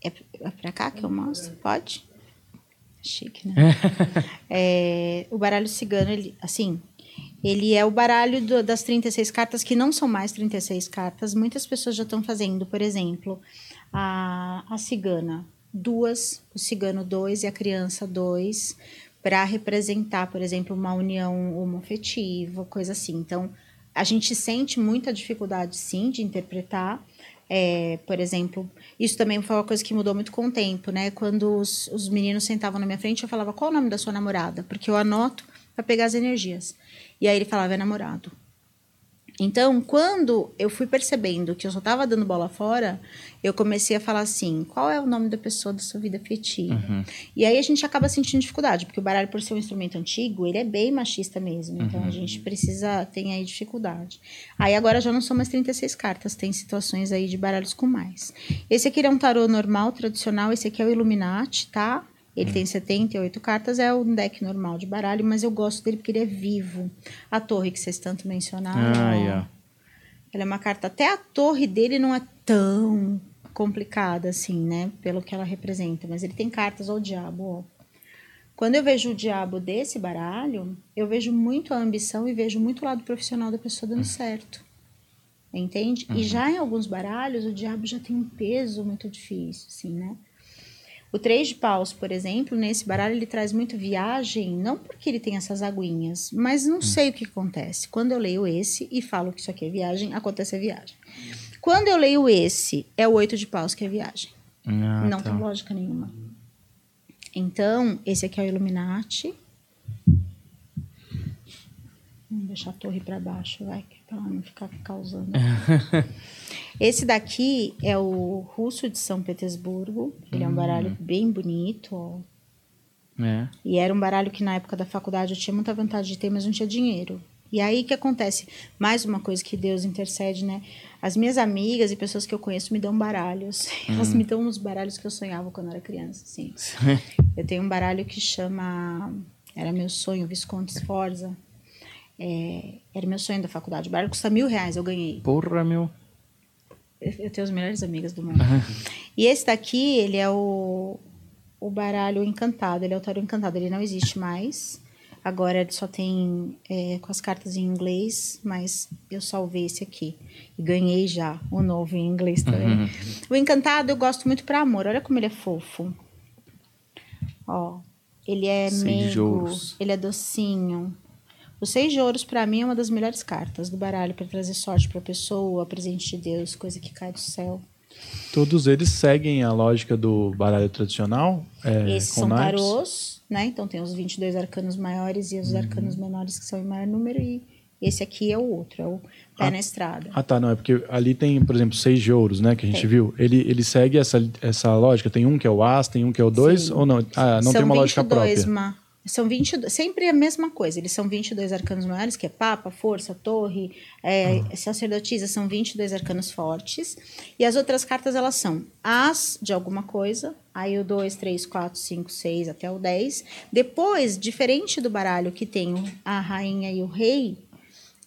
é, é pra cá que eu mostro? Pode? Chique, né? É, o baralho cigano, ele, assim, ele é o baralho do- das 36 cartas que não são mais 36 cartas. Muitas pessoas já estão fazendo, por exemplo, a, a cigana, duas, o cigano dois e a criança dois, para representar, por exemplo, uma união homoafetiva, coisa assim. Então, a gente sente muita dificuldade, sim, de interpretar. É, por exemplo, isso também foi uma coisa que mudou muito com o tempo, né? Quando os, os meninos sentavam na minha frente, eu falava qual o nome da sua namorada, porque eu anoto para pegar as energias. E aí ele falava é namorado. Então, quando eu fui percebendo que eu só estava dando bola fora, eu comecei a falar assim: qual é o nome da pessoa da sua vida afetiva? E aí a gente acaba sentindo dificuldade, porque o baralho, por ser um instrumento antigo, ele é bem machista mesmo. Então a gente precisa, tem aí dificuldade. Aí agora já não são mais 36 cartas, tem situações aí de baralhos com mais. Esse aqui é um tarô normal, tradicional, esse aqui é o Illuminati, tá? Ele tem 78 cartas, é um deck normal de baralho, mas eu gosto dele porque ele é vivo. A torre que vocês tanto mencionaram. Ah, yeah. ela é uma carta. Até a torre dele não é tão complicada assim, né? Pelo que ela representa. Mas ele tem cartas ao diabo, ó. Quando eu vejo o diabo desse baralho, eu vejo muito a ambição e vejo muito o lado profissional da pessoa dando certo. Entende? E já em alguns baralhos, o diabo já tem um peso muito difícil, assim, né? O três de paus, por exemplo, nesse baralho ele traz muito viagem, não porque ele tem essas aguinhas, mas não sei o que acontece. Quando eu leio esse e falo que isso aqui é viagem, acontece a viagem. Quando eu leio esse, é o oito de paus que é viagem. Ah, não tá. tem lógica nenhuma. Então, esse aqui é o Illuminati. Vamos deixar a torre para baixo, vai, ela não ficar causando. Esse daqui é o russo de São Petersburgo. Ele é um baralho bem bonito, ó. É. E era um baralho que na época da faculdade eu tinha muita vontade de ter, mas não tinha dinheiro. E aí o que acontece? Mais uma coisa que Deus intercede, né? As minhas amigas e pessoas que eu conheço me dão baralhos. Elas me dão uns baralhos que eu sonhava quando eu era criança, assim. Eu tenho um baralho que chama. Era meu sonho, Visconde Sforza. É, era meu sonho da faculdade. O baralho custa mil reais, eu ganhei. Porra, meu. Eu tenho as melhores amigas do mundo. e esse daqui, ele é o, o baralho encantado. Ele é o tarô encantado. Ele não existe mais. Agora ele só tem é, com as cartas em inglês, mas eu salvei esse aqui. E ganhei já o novo em inglês também. O encantado eu gosto muito para amor. Olha como ele é fofo. Ó, ele é ouros. ele é docinho. O seis de ouros, pra mim, é uma das melhores cartas do baralho para trazer sorte pra pessoa, presente de Deus, coisa que cai do céu. Todos eles seguem a lógica do baralho tradicional. É, Esses são naipes. tarôs, né? Então tem os 22 arcanos maiores e os Uhum. arcanos menores que são em maior número. E esse aqui é o outro, é o pé Ah. na estrada. Ah, tá, não. É porque ali tem, por exemplo, seis de ouros, né? Que a gente Tem. viu. Ele, ele segue essa, essa lógica. Tem um que é o As, tem um que é o dois, Sim. ou não? Ah, não são tem uma lógica 22, própria. ma- São 22, sempre a mesma coisa. Eles são 22 arcanos maiores, que é Papa, Força, Torre, é, Ah. Sacerdotisa, são 22 arcanos fortes. E as outras cartas, elas são As de alguma coisa, aí o 2, 3, 4, 5, 6 até o 10. Depois, diferente do baralho que tem a rainha e o rei,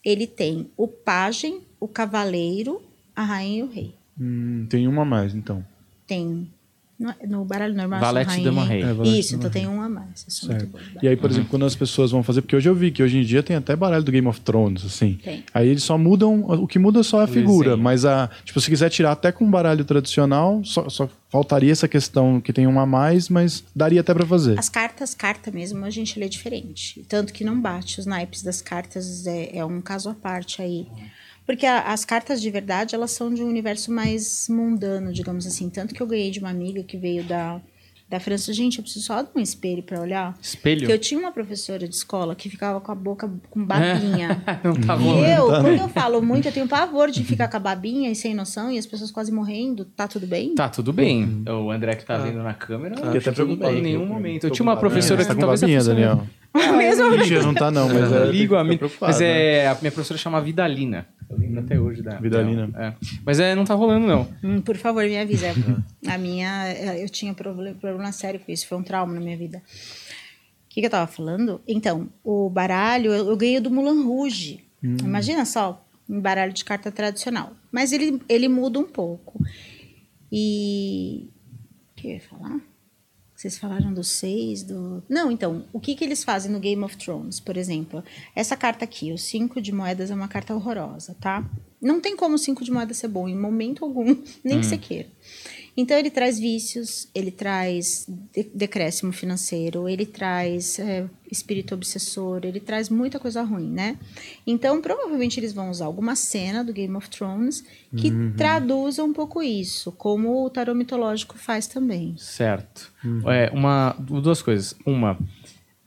ele tem o pajem, o cavaleiro, a rainha e o rei. Hum, tem uma a mais, então. Tem... No, no baralho normal, Valete, são rainha dama, e rei. É, valete, Isso, então tem um a mais. Eu sou muito de E aí, por exemplo, quando as pessoas vão fazer, porque hoje eu vi que hoje em dia tem até baralho do Game of Thrones, assim. Tem. Aí eles só mudam, o que muda só é a figura, desenho. mas a, tipo, se quiser tirar até com um baralho tradicional, só, só faltaria essa questão que tem uma a mais, mas daria até pra fazer. As cartas, carta mesmo, a gente lê diferente. Tanto que não bate. Os naipes das cartas é, é um caso à parte aí. Porque a- as cartas de verdade, elas são de um universo mais mundano, digamos assim. Tanto que eu ganhei de uma amiga que veio da, da França. Gente, eu preciso só de um espelho pra olhar. Espelho? Porque eu tinha uma professora de escola que ficava com a boca com babinha. não tá E rolando. eu, quando eu falo muito, eu tenho pavor de ficar com a babinha e sem noção e as pessoas quase morrendo. Tá tudo bem? Tá, tudo bem. O André que tá vendo na câmera, Fiquei acho até preocupado. em nenhum Eu- momento. Eu tinha uma professora babinha. que Tá com talvez babinha, Daniel? A mesma Mentira, não tá não, mas é, Ligo a preocupado, Mas né? é. A minha professora chama Vidalina. Eu lembro até hoje da. Vidalina. É. Mas é, não tá rolando, não. Hum, por favor, me avisa. A minha, eh, eu tinha problema, problema sério com isso, foi um trauma na minha vida. O que, que eu tava falando? Então, o baralho eu, eu ganhei do Mulan Rouge. Imagina só, um baralho de carta tradicional. Mas ele, ele muda um pouco. E. O que eu ia falar? Vocês falaram do seis, do. Não, então, o que, que eles fazem no Game of Thrones, por exemplo? Essa carta aqui, o cinco de moedas, é uma carta horrorosa, tá? Não tem como o cinco de moedas ser bom em momento algum, nem que você queira. Então, ele traz vícios, ele traz de- decréscimo financeiro, ele traz é, espírito obsessor, ele traz muita coisa ruim, né? Então, provavelmente eles vão usar alguma cena do Game of Thrones que traduza um pouco isso, como o tarô mitológico faz também. Certo. É, uma, duas coisas. Uma,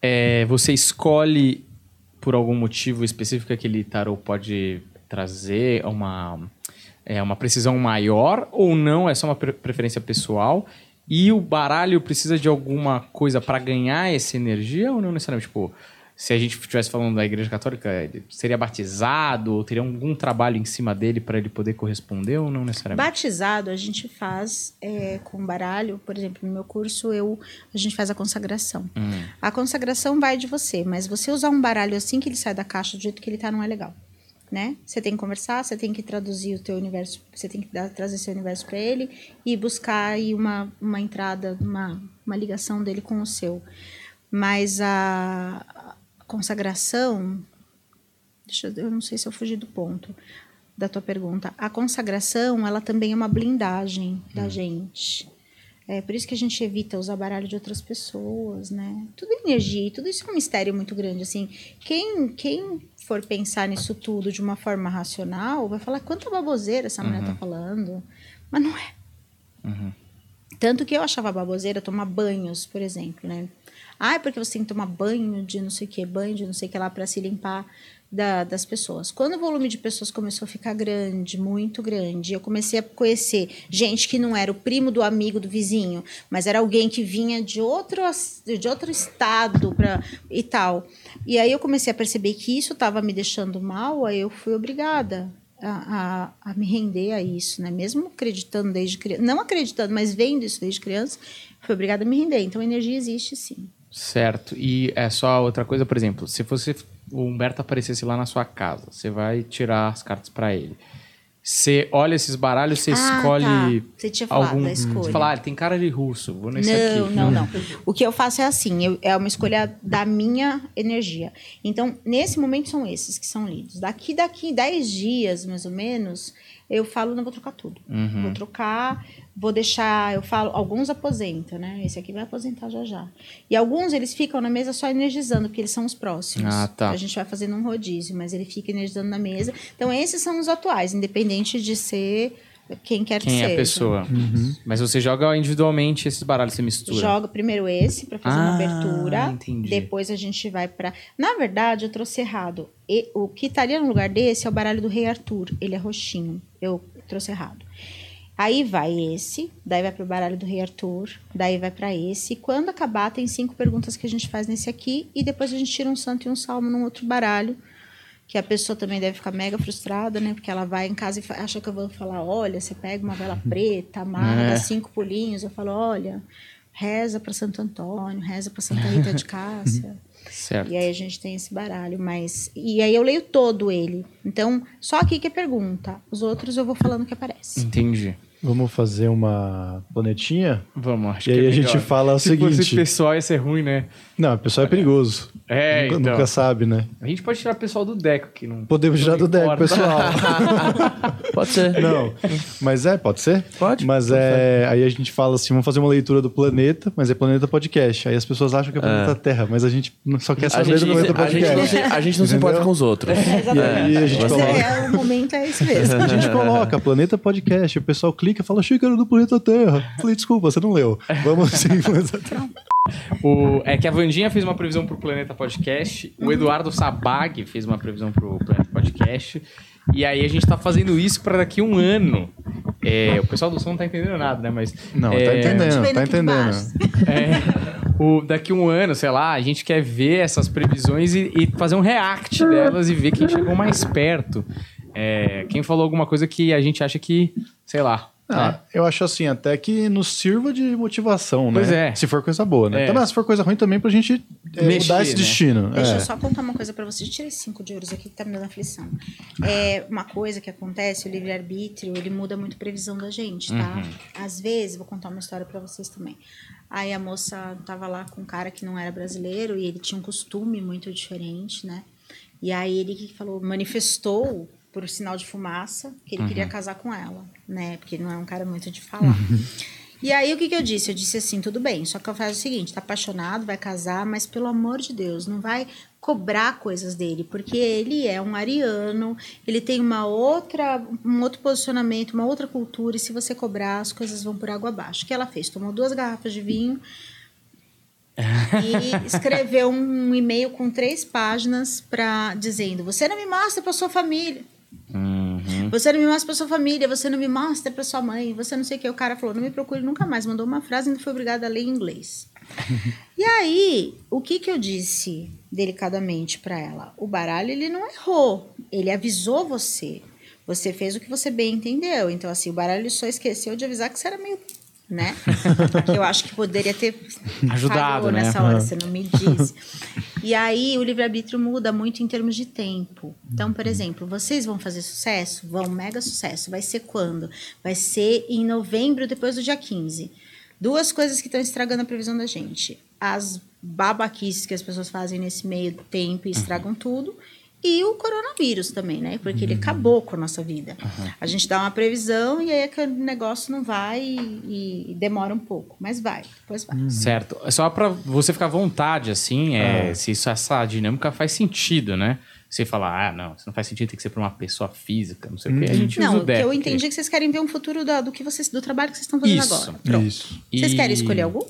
é, você escolhe por algum motivo específico que aquele tarot pode trazer uma, é, uma precisão maior ou não? É só uma pre- preferência pessoal? E o baralho precisa de alguma coisa para ganhar essa energia ou não necessariamente? Tipo, se a gente estivesse falando da Igreja Católica, seria batizado ou teria algum trabalho em cima dele para ele poder corresponder ou não necessariamente? Batizado a gente faz é, com baralho, por exemplo, no meu curso eu a gente faz a consagração. Hum. A consagração vai de você, mas você usar um baralho assim que ele sai da caixa do jeito que ele tá não é legal, né? Você tem que conversar, você tem que traduzir o teu universo, você tem que dar, trazer seu universo para ele e buscar aí uma, uma entrada, uma, uma ligação dele com o seu. Mas a consagração Deixa eu, eu não sei se eu fugi do ponto da tua pergunta. A consagração, ela também é uma blindagem da gente. É por isso que a gente evita usar baralho de outras pessoas, né? Tudo é energia, e tudo isso é um mistério muito grande, assim. Quem, quem for pensar nisso tudo de uma forma racional, vai falar quanta baboseira essa mulher tá falando. Mas não é. Tanto que eu achava baboseira tomar banhos, por exemplo, né? Ah, é porque você tem que tomar banho de não sei o que, banho de não sei o que lá para se limpar da- das pessoas. Quando o volume de pessoas começou a ficar grande, muito grande, eu comecei a conhecer gente que não era o primo do amigo do vizinho, mas era alguém que vinha de outro, de outro estado pra, e tal. E aí eu comecei a perceber que isso estava me deixando mal, aí eu fui obrigada a, a, a me render a isso, né? Mesmo acreditando desde criança, não acreditando, mas vendo isso desde criança, fui obrigada a me render. Então a energia existe sim. Certo. E é só outra coisa, por exemplo, se você o Humberto aparecesse lá na sua casa, você vai tirar as cartas pra ele. Você olha esses baralhos, você Ah, escolhe tá. Você tinha falado algum, da escolha. Você fala, ah, ele tem cara de russo, vou nesse não, aqui. não, não. O que eu faço é assim, eu- é uma escolha da minha energia. Então, nesse momento são esses que são lidos. Daqui, daqui 10 dias, mais ou menos, eu falo, não vou trocar tudo. Uhum. Vou trocar, vou deixar, eu falo, alguns aposentam, né? Esse aqui vai aposentar já já. E alguns, eles ficam na mesa só energizando, porque eles são os próximos. Ah, tá. A gente vai fazendo um rodízio, mas ele fica energizando na mesa. Então, esses são os atuais, independente de ser quem quer que Quem seja. é a pessoa. Mas você joga individualmente esses baralhos, você mistura. Joga primeiro esse para fazer uma Ah, abertura. entendi. Depois a gente vai para. Na verdade, eu trouxe errado. E, o que estaria no lugar desse é o baralho do Rei Arthur. Ele é roxinho. Eu trouxe errado. Aí vai esse, daí vai pro baralho do Rei Arthur, daí vai para esse. E quando acabar, tem cinco perguntas que a gente faz nesse aqui e depois a gente tira um santo e um salmo num outro baralho. Que a pessoa também deve ficar mega frustrada, né? Porque ela vai em casa e acha que eu vou falar: olha, você pega uma vela preta, amarra, É. cinco pulinhos. Eu falo: olha, reza para Santo Antônio, reza para Santa Rita de Cássia. Certo. E aí a gente tem esse baralho, mas. E aí eu leio todo ele. Então, só aqui que é pergunta. Os outros eu vou falando que aparece. Entendi. Vamos fazer uma planetinha? Vamos, acho E que aí é a gente melhor. fala o Se seguinte- fosse pessoal, ia ser ruim, né? Não, o pessoal é perigoso. É, nunca, então. nunca sabe, né? A gente pode tirar o pessoal do Deco, que não... Podemos não tirar do deck, importa. pessoal. Pode ser. Não, mas é, pode ser? Pode, Mas pode é, aí a gente fala assim, vamos fazer uma leitura do planeta, mas é planeta podcast. Aí as pessoas acham que é planeta Terra, mas a gente só quer saber gente, do planeta se- a gente podcast. não se, a gente não se importa com os outros. E aí a gente Esse coloca, é, o momento é esse mesmo. a gente coloca Planeta Podcast, o pessoal clica e fala xícara do planeta Terra. Falei, desculpa, você não leu. Vamos sim, planeta Terra. O, é que a Vandinha fez uma previsão pro Planeta Podcast, o Eduardo Sabag fez uma previsão pro Planeta Podcast, e aí a gente tá fazendo isso pra daqui um ano. É, o pessoal do som não tá entendendo nada, né? Mas. Não, é, tá entendendo, tá entendendo. é, o, daqui um ano, sei lá, a gente quer ver essas previsões e, e fazer um react delas e ver quem chegou mais perto. É, quem falou alguma coisa que a gente acha que, sei lá. Ah, né? Eu acho assim, até que nos sirva de motivação, né? Pois é. Se for coisa boa, né? É. Também, se for coisa ruim também pra gente é, Mexer, mudar esse né? destino. Deixa é. eu só contar uma coisa pra vocês. Tirei cinco de ouros aqui que tá me dando aflição. É uma coisa que acontece, o livre-arbítrio, ele muda muito a previsão da gente, tá? Às vezes, vou contar uma história pra vocês também. Aí a moça tava lá com um cara que não era brasileiro e ele tinha um costume muito diferente, né? E aí ele que falou, manifestou por sinal de fumaça que ele queria casar com ela, né? Porque ele não é um cara muito de falar. E aí, o que, que eu disse? Eu disse assim, tudo bem, só que eu faço o seguinte, tá apaixonado, vai casar, mas pelo amor de Deus, não vai cobrar coisas dele, porque ele é um ariano, ele tem uma outra, um outro posicionamento, uma outra cultura, e se você cobrar, as coisas vão por água abaixo. O que ela fez? Tomou duas garrafas de vinho e escreveu um e-mail com três páginas para dizendo: Você não me mostra para sua família. Você não me mostra pra sua família, você não me mostra pra sua mãe, você não sei o que. O cara falou, não me procure nunca mais. Mandou uma frase e ainda foi obrigada a ler em inglês. e aí, o que que eu disse delicadamente pra ela? O baralho, ele não errou. Ele avisou você. Você fez o que você bem entendeu. Então, assim, o baralho só esqueceu de avisar que você era meio... Né? Eu acho que poderia ter Ajudado, né? nessa hora, você não me disse. E aí o livre-arbítrio muda muito em termos de tempo. Então, por exemplo, vocês vão fazer sucesso? Vão, mega sucesso. Vai ser quando? Vai ser em novembro, depois do dia 15. Duas coisas que estão estragando a previsão da gente. As babaquices que as pessoas fazem nesse meio tempo e estragam tudo. E o coronavírus também, né? Porque ele acabou com a nossa vida. A gente dá uma previsão e aí é que o negócio não vai e, e demora um pouco. Mas vai, depois vai. Certo. É só pra você ficar à vontade, assim, é, se isso, essa dinâmica faz sentido, né? Você falar, ah, não, isso não faz sentido, tem que ser pra uma pessoa física, não sei o quê. A gente usa Não, o o que deck. eu entendi é que vocês querem ver um futuro da- do que vocês, do trabalho que vocês estão fazendo Isso. agora. Pronto. Isso. Vocês E- querem escolher algum?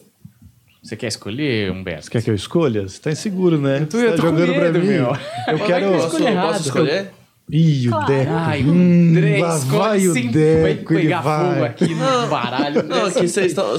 Você quer escolher, Humberto? Você quer que eu escolha? Você tá inseguro, né? Eu tô- Você eu tá tô com jogando pra medo, mim. meu. Eu Vai quero. que eu Posso, errado. posso escolher? Ih, o. Deco. Ai, hum, André, lá vai o sim, Deco. Vai ele pegar fogo vai. aqui no baralho. Não, que vocês estão.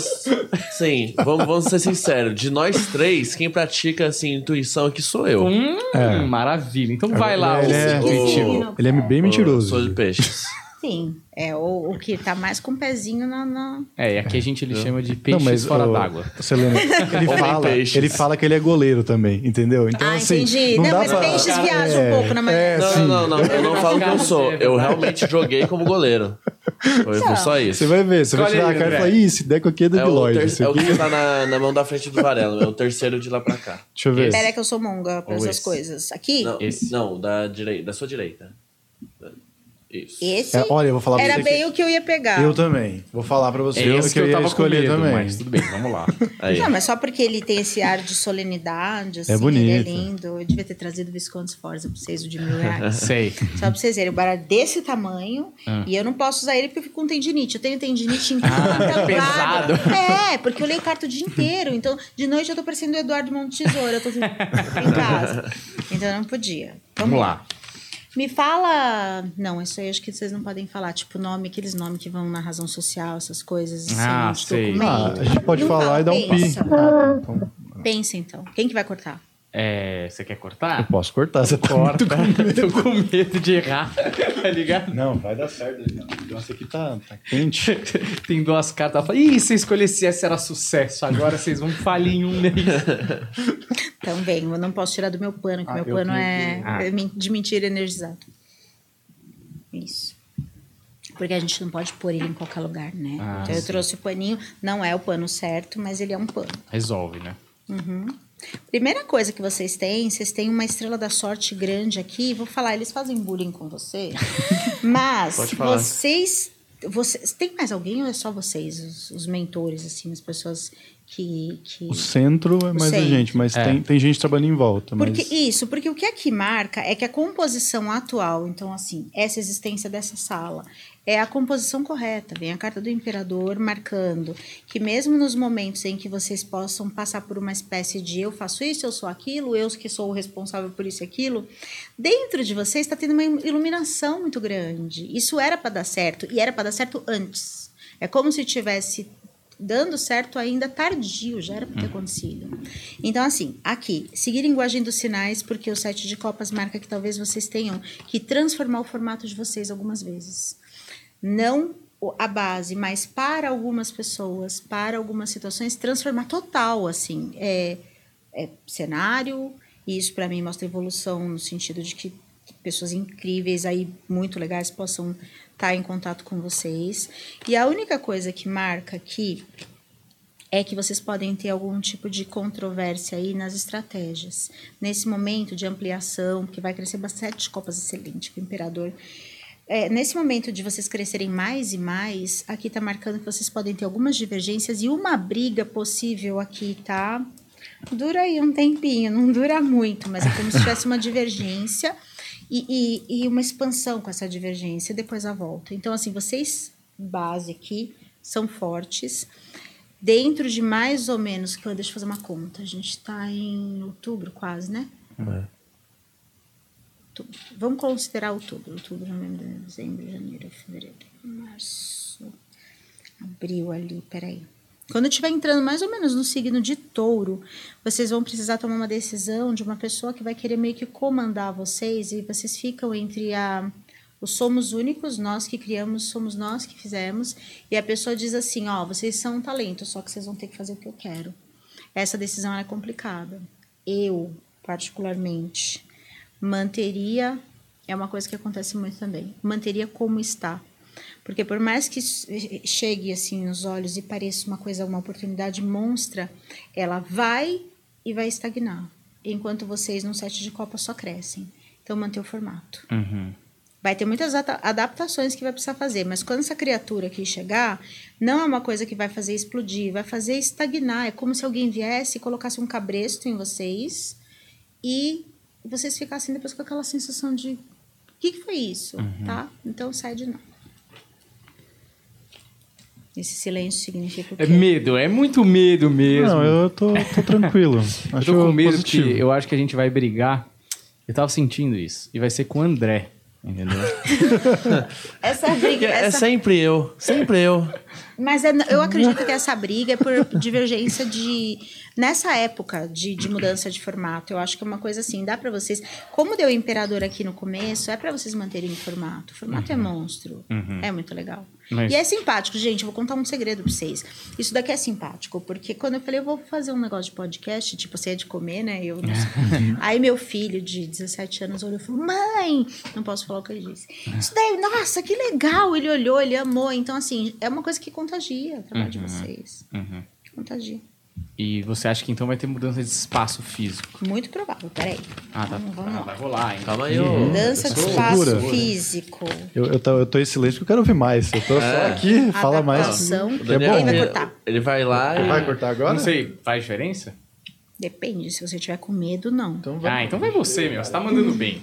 Sim, vamos, vamos ser sinceros. De nós três, quem pratica assim, intuição aqui sou eu. Hum, É. maravilha. Então vai lá, Ele é- o intuitivo. Ele é bem mentiroso. Sou de peixes. Sim. É o, o que tá mais com o pezinho na. na- É, e aqui a gente ele chama de Não, peixes mas fora d'água. Selena, ele Homem fala, ele fala que ele é goleiro também, entendeu? Então ah, assim, entendi. não, Não, dá mas pra... peixes viajam um pouco na É, maneira. sim. Não, não, não. Eu não falo que eu sou. Eu realmente joguei como goleiro. Foi, foi só isso. Você vai ver, você vai tirar aí, a cara e falar, ih, esse Deco aqui é É o, ter... é o que tá na, na mão da frente do Varela. É o terceiro de lá pra cá. Deixa eu ver. Pera que eu sou monga para Ou essas coisas. Aqui, Não, não da, direi... da sua direita. Isso. esse É, olha, eu vou falar pra era você bem o que eu ia pegar. que eu também. Vou falar pra você É o esse que eu tava escolher medo, também. mas tudo bem, vamos lá. Aí. Não, mas só porque ele tem esse ar de solenidade, assim, bonito. ele é lindo. Eu devia ter trazido o Visconde Sforza pra vocês, o de mil reais. Sei. Só pra vocês verem, o baralho desse tamanho Ah. e eu não posso usar ele porque eu fico com tendinite. Eu tenho tendinite em Ah, quanto é lado. pesado. É, porque eu leio carta o dia inteiro. Então, de noite eu tô parecendo o Eduardo Monte Tesoura. Eu tô em casa. Então eu não podia. Vamos lá. Me fala. Não, isso aí acho que vocês não podem falar. Tipo, nome, aqueles nomes que vão na razão social, essas coisas. Assim, Ah, sei. Ah, a gente pode Não falar fala, e dar um pi. pensa. Ah, então, Pensa então. Quem que vai cortar? É, você quer eu cortar? posso cortar, você tá Corta. muito com Tô com medo de errar. Tá ligado? Não, vai dar certo. Nossa, aqui tá, tá quente. Tem duas cartas. Fala, Ih, se eu escolhesse essa era sucesso. Agora vocês vão falir em um mês. Também, eu não posso tirar do meu pano, que Ah, meu eu pano tenho é Ah. é de mentira energizado. Isso. Porque a gente não pode pôr ele em qualquer lugar, né? Ah, então eu sim. trouxe o paninho, não é o pano certo, mas ele é um pano. Resolve, né? Primeira coisa que vocês têm, vocês têm uma estrela da sorte grande aqui. Vou falar, eles fazem bullying com você. mas vocês, vocês. Tem mais alguém ou é só vocês, os, os mentores, assim, as pessoas que. que... O centro é mais a centro. gente, mas É. tem, tem gente trabalhando em volta. Mas... Porque isso, porque o que aqui marca é que a composição atual, então assim, essa existência dessa sala é a composição correta. Vem a carta do imperador marcando que mesmo nos momentos em que vocês possam passar por uma espécie de eu faço isso, eu sou aquilo, eu que sou o responsável por isso e aquilo, dentro de vocês está tendo uma iluminação muito grande. Isso era para dar certo e era para dar certo antes. É como se tivesse dando certo ainda tardio, já era para ter acontecido. Então, assim, aqui, seguir linguagem dos sinais, porque o site de copas marca que talvez vocês tenham que transformar o formato de vocês algumas vezes. Não a base, mas para algumas pessoas, para algumas situações, transformar total, assim, é, é cenário, e isso para mim mostra evolução no sentido de que pessoas incríveis aí, muito legais, possam estar em contato com vocês. E a única coisa que marca aqui é que vocês podem ter algum tipo de controvérsia aí nas estratégias. Nesse momento de ampliação, que vai crescer bastante copas excelente, o imperador. É, nesse momento de vocês crescerem mais e mais, aqui tá marcando que vocês podem ter algumas divergências e uma briga possível aqui, tá? Dura aí um tempinho, não dura muito, mas é como se tivesse uma divergência e, e, e uma expansão com essa divergência, depois a volta. Então, assim, vocês, base aqui, são fortes. Dentro de mais ou menos, deixa eu fazer uma conta, a gente está em outubro quase, né? É. Vamos considerar outubro. Outubro, novembro, dezembro, janeiro, fevereiro, março, abril ali, peraí. Quando estiver entrando mais ou menos no signo de touro, vocês vão precisar tomar uma decisão de uma pessoa que vai querer meio que comandar vocês e vocês ficam entre a o somos únicos, nós que criamos, somos nós que fizemos, e a pessoa diz assim, ó, vocês são um talento, só que vocês vão ter que fazer o que eu quero. Essa decisão é complicada. Eu, particularmente, manteria, é uma coisa que acontece muito também, manteria como está. Porque por mais que chegue assim nos olhos e pareça uma coisa, uma oportunidade monstra, ela vai e vai estagnar. Enquanto vocês num set de copa só crescem. Então manter o formato. Uhum. Vai ter muitas adaptações que vai precisar fazer, mas quando essa criatura aqui chegar, não é uma coisa que vai fazer explodir, vai fazer estagnar. É como se alguém viesse e colocasse um cabresto em vocês e vocês ficassem depois com aquela sensação de: o que, que foi isso? Tá? Então sai de novo. Esse silêncio significa o quê? É medo, é muito medo mesmo. Não, eu tô, tô tranquilo. Eu Acho tô com medo positivo. que eu acho que a gente vai brigar. Eu tava sentindo isso. E vai ser com o André. Entendeu? Essa briga. É essa- sempre eu, sempre eu. Mas é- eu acredito que essa briga é por divergência de. Nessa época de, de mudança de formato, eu acho que é uma coisa assim, dá pra vocês. Como deu imperador aqui no começo, é pra vocês manterem o formato. O formato é monstro. É muito legal. Mas- E é simpático, gente. Eu vou contar um segredo pra vocês. Isso daqui é simpático, porque quando eu falei, eu vou fazer um negócio de podcast, tipo, você é de comer, né? Eu não sei. Aí meu filho de 17 anos olhou e falou: Mãe, não posso falar o que ele disse. Isso daí, nossa, que legal! Ele olhou, ele amou. Então, assim, é uma coisa que contagia o trabalho de vocês. Uhum. Contagia. E você acha que então vai ter mudança de espaço físico? Muito provável, peraí. Ah, tá. Vamos, vamos Ah, vai rolar, hein? Calma aí, ô. Mudança de espaço Segura. físico. Eu, eu, tô, eu tô em silêncio porque eu quero ouvir mais. Eu tô só aqui, fala mais. Adaptação. O Que é bom. Ele vai cortar. ele vai lá e. Vai cortar agora? Não sei, faz diferença? Depende, se você tiver com medo, não. Então vai. Ah, então vai você, meu. Você tá mandando bem.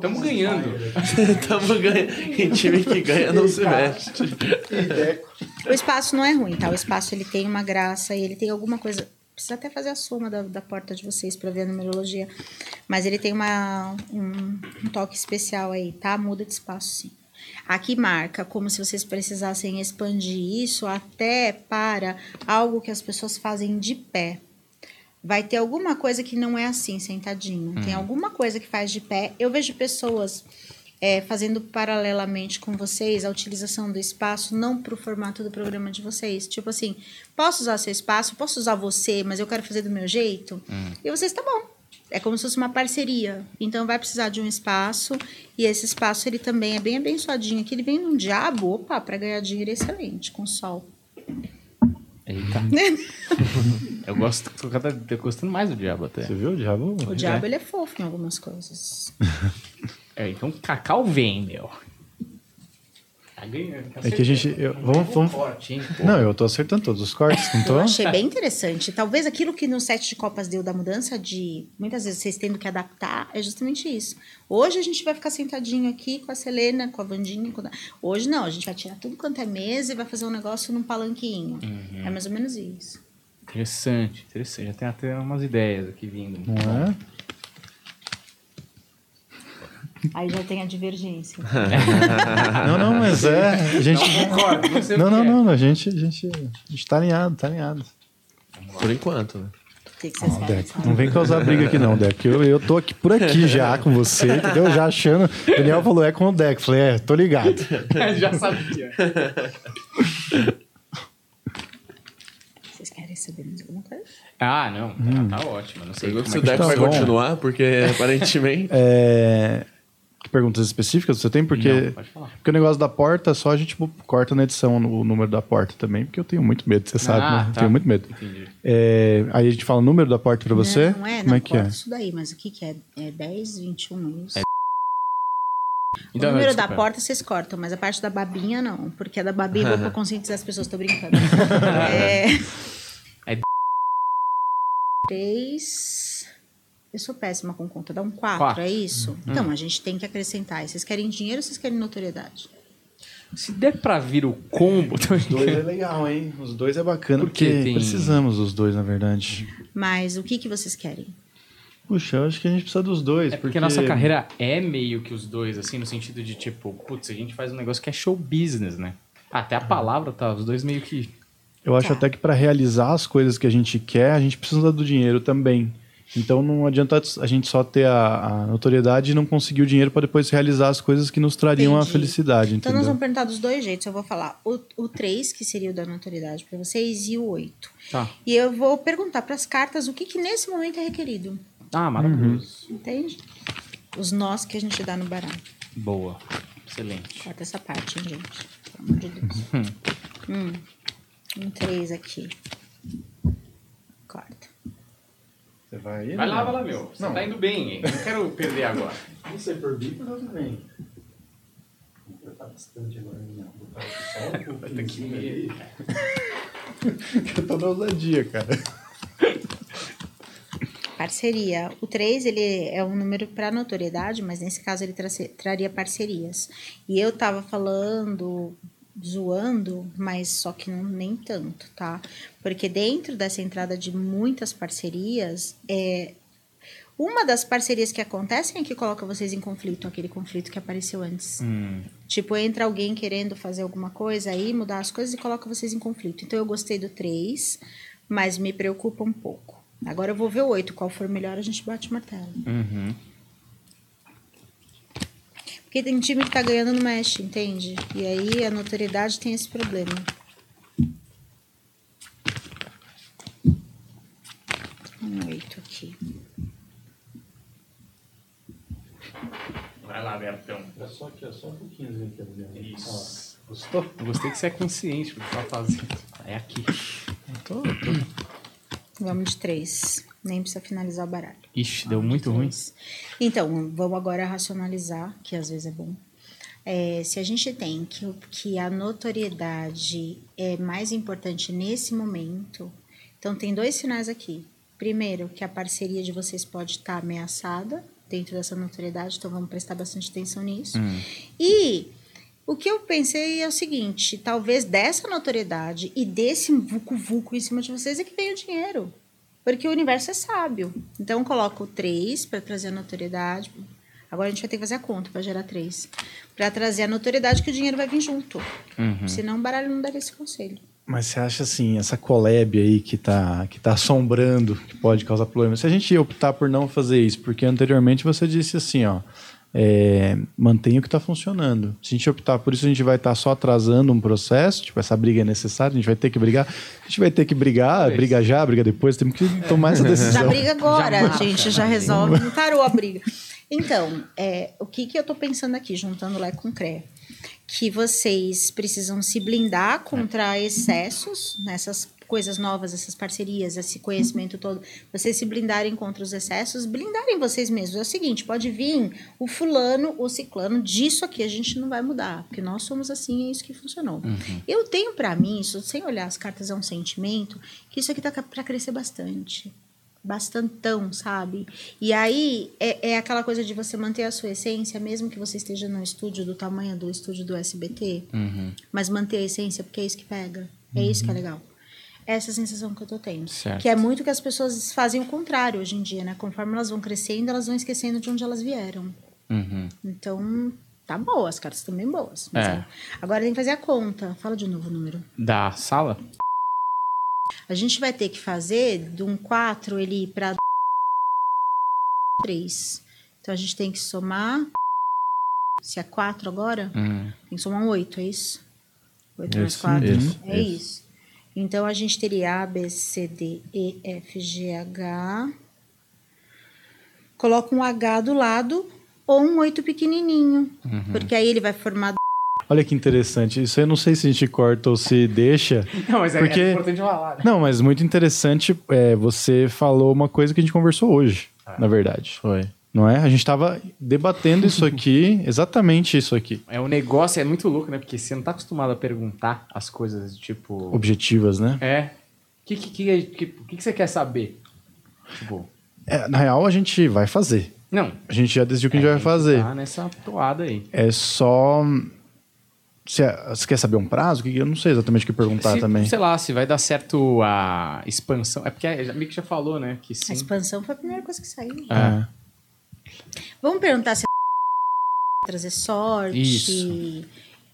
Tamo ganhando. Tamo ganhando. Em time que ganha não se mexe. O espaço não é ruim, tá? O espaço ele tem uma graça e ele tem alguma coisa. Precisa até fazer a soma da, da porta de vocês para ver a numerologia. Mas ele tem uma, um, um toque especial aí, tá? Muda de espaço, sim. Aqui marca como se vocês precisassem expandir isso até para algo que as pessoas fazem de pé. Vai ter alguma coisa que não é assim, sentadinho. Tem alguma coisa que faz de pé. Eu vejo pessoas é, fazendo paralelamente com vocês a utilização do espaço, não para o formato do programa de vocês. Tipo assim, posso usar seu espaço, posso usar você, mas eu quero fazer do meu jeito. E vocês, tá bom. É como se fosse uma parceria. Então vai precisar de um espaço e esse espaço ele também é bem abençoadinho. Aqui ele vem num diabo, opa, para ganhar dinheiro é excelente com sol. Eita. eu gosto, tô cada tô gostando mais do diabo até. Você viu o diabo? O diabo ele é fofo em algumas coisas. É, então Cacau vem, meu. Tá ganhando. tá É que a gente. eu- vamos, vamos... Forte, hein? Não, eu tô acertando todos os cortes, não tô? Eu achei bem interessante. Talvez aquilo que no set de copas deu da mudança de muitas vezes vocês tendo que adaptar é justamente isso. Hoje a gente vai ficar sentadinho aqui com a Selena, com a Vandinha. com a- Hoje não, a gente vai tirar tudo quanto é mesa e vai fazer um negócio num palanquinho. É mais ou menos isso. Interessante, interessante. Já tem até umas ideias aqui vindo. Não é? Aí já tem a divergência. Não, não, mas é. A gente. Concordo, não sei o Não, que não, é. não. A gente, a gente, a gente tá alinhado, tá alinhado. Por enquanto, né? Que, que querem? Deco, não vem causar briga aqui não, Deco. Eu, eu tô aqui por aqui já com você, entendeu? Já achando. O Daniel falou, é com o Deco. Falei, é, tô ligado. Já sabia. Vocês querem saber mais alguma coisa? Ah, não. Hum. Tá, tá ótimo. Não sei se é o Deco tá vai bom. continuar, porque aparentemente. É, perguntas específicas você tem? Porque, Não, pode falar. porque o negócio da porta, só a gente corta na edição o número da porta também, porque eu tenho muito medo, você sabe, Ah, né? tá. Tenho muito medo. Entendi. É, aí a gente fala o número da porta pra você? Não, é, Como não, é que é? isso daí, mas o que, que é? É 10, 21 números. Então, o número não, da porta vocês cortam, mas a parte da babinha não. Porque a da babinha eu vou pra conscientizar as pessoas, tô brincando. é... É- Três... Eu sou péssima com conta. Dá um quatro, Quatro. é isso? Hum. Então, a gente tem que acrescentar. Vocês querem dinheiro ou vocês querem notoriedade? Se der pra vir o combo... Os dois é legal, hein? Os dois é bacana, Porque porque tem- precisamos dos dois, na verdade. Mas o que, que vocês querem? Puxa, eu acho que a gente precisa dos dois. É porque a nossa carreira é meio que os dois, assim, no sentido de, tipo, putz, a gente faz um negócio que é show business, né? Até a palavra tá, os dois meio que... Eu acho Tá. até que para realizar as coisas que a gente quer, a gente precisa do dinheiro também. Então não adianta a gente só ter a, a notoriedade e não conseguir o dinheiro para depois realizar as coisas que nos trariam a Entendi. felicidade, Então, entendeu? nós vamos perguntar dos dois jeitos. Eu vou falar o, o 3, que seria o da notoriedade para vocês, e o 8. Tá. E eu vou perguntar para as cartas o que, que nesse momento é requerido. Ah, maravilhoso. Entende? Os nós que a gente dá no baralho. Boa. Excelente. Corta essa parte, hein, gente? Pelo amor de Deus. hum. Um 3 aqui. Corta. Você vai aí? Vai lá, vai lá, meu. Você Não. tá indo bem, hein? Não quero perder agora. Não sei por mim, mas tudo bem. Vou apertar bastante agora, não. Vou botar aqui só um pouquinho aí. Eu tô na ousadia, cara. Parceria. O 3, ele é um número para notoriedade, mas nesse caso ele trace- traria parcerias. E eu tava falando, zoando, mas só que não, nem tanto, tá? Porque dentro dessa entrada de muitas parcerias, é, uma das parcerias que acontecem é que coloca vocês em conflito, aquele conflito que apareceu antes. Hum, Tipo, entra alguém querendo fazer alguma coisa aí, mudar as coisas e coloca vocês em conflito. Então eu gostei do 3, mas me preocupa um pouco. Agora eu vou ver o 8. Qual for melhor, a gente bate o martelo. uhum. Porque tem time que tá ganhando no mexe, entende? E aí a notoriedade tem esse problema. Um 8 aqui. Vai lá, Bertão. É só aqui, é só um pouquinho aqui. Isso. Gostou? Eu gostei que você é consciente do que tá fazendo. É aqui. Tô, tô. Vamos de 3. Nem precisa finalizar o baralho. Ixi, deu muito ruim. Três. Então, vamos agora racionalizar, que às vezes é bom. É, se a gente tem que, que a notoriedade é mais importante nesse momento, então tem dois sinais aqui. Primeiro, que a parceria de vocês pode estar ameaçada dentro dessa notoriedade, então vamos prestar bastante atenção nisso. E o que eu pensei é o seguinte: talvez dessa notoriedade e desse vucu-vucu em cima de vocês é que vem o dinheiro. Porque o universo é sábio. Então, eu coloco três para trazer a notoriedade. Agora a gente vai ter que fazer a conta para gerar três. Para trazer a notoriedade que o dinheiro vai vir junto. Senão o baralho não daria esse conselho. Mas você acha assim, essa collab aí que tá, que tá assombrando, que pode causar problema, se a gente optar por não fazer isso, porque anteriormente você disse assim, ó, é, mantenha o que está funcionando. Se a gente optar por isso, a gente vai estar só atrasando um processo, tipo, essa briga é necessária, a gente vai ter que brigar. A gente vai ter que brigar, briga já, briga depois, temos que tomar essa Já decisão. briga agora, Já mata, gente, já né? resolve. Não parou a briga. Então, é, o que, que eu tô pensando aqui, juntando Lé com Cré? Que vocês precisam se blindar contra excessos nessas coisas novas, essas parcerias, esse conhecimento todo. Vocês se blindarem contra os excessos, blindarem vocês mesmos. É o seguinte, pode vir o fulano, o ciclano, disso aqui a gente não vai mudar, porque nós somos assim, é isso que funcionou. Eu tenho pra mim, isso sem olhar as cartas é um sentimento, que isso aqui tá pra crescer bastante bastantão, sabe? E aí é, é aquela coisa de você manter a sua essência, mesmo que você esteja no estúdio do tamanho do estúdio do SBT, Uhum. mas manter a essência, porque é isso que pega. É isso que é legal. Essa sensação que eu tô tendo. Certo. Que é muito que as pessoas fazem o contrário hoje em dia, né? Conforme elas vão crescendo, elas vão esquecendo de onde elas vieram. Uhum. Então, tá boa, as cartas estão bem boas. Mas É. é. Agora tem que fazer a conta. Fala de novo o número. Da sala? A gente vai ter que fazer de um 4 ele ir pra 3. Então a gente tem que somar. Se é 4 agora, Hum. tem que somar um 8, é isso? 8 mais Isso, 4. isso, é isso. isso. Então a gente teria A, B, C, D, E, F, G, H. Coloca um H do lado ou um 8 pequenininho. Porque aí ele vai formar. Olha que interessante. Isso eu não sei se a gente corta ou se deixa. Não, mas é, Porque- é importante falar, né? Não, mas muito interessante. É, você falou uma coisa que a gente conversou hoje, na verdade. Foi. Não é? A gente estava debatendo isso aqui, exatamente isso aqui. É um negócio, é muito louco, né? Porque você não tá acostumado a perguntar as coisas, tipo... Objetivas, né? É. O que, que, que, que, que que você quer saber? Tipo... É, na real, a gente vai fazer. Não. A gente já decidiu o que a gente vai fazer. Tá nessa toada aí. É só. Você, você quer saber um prazo? Que Eu não sei exatamente o que perguntar Se- também. Sei lá, se vai dar certo a expansão. É porque a que já falou, né? Que A sim. expansão foi a primeira coisa que saiu. É. Vamos perguntar se é trazer sorte. Isso.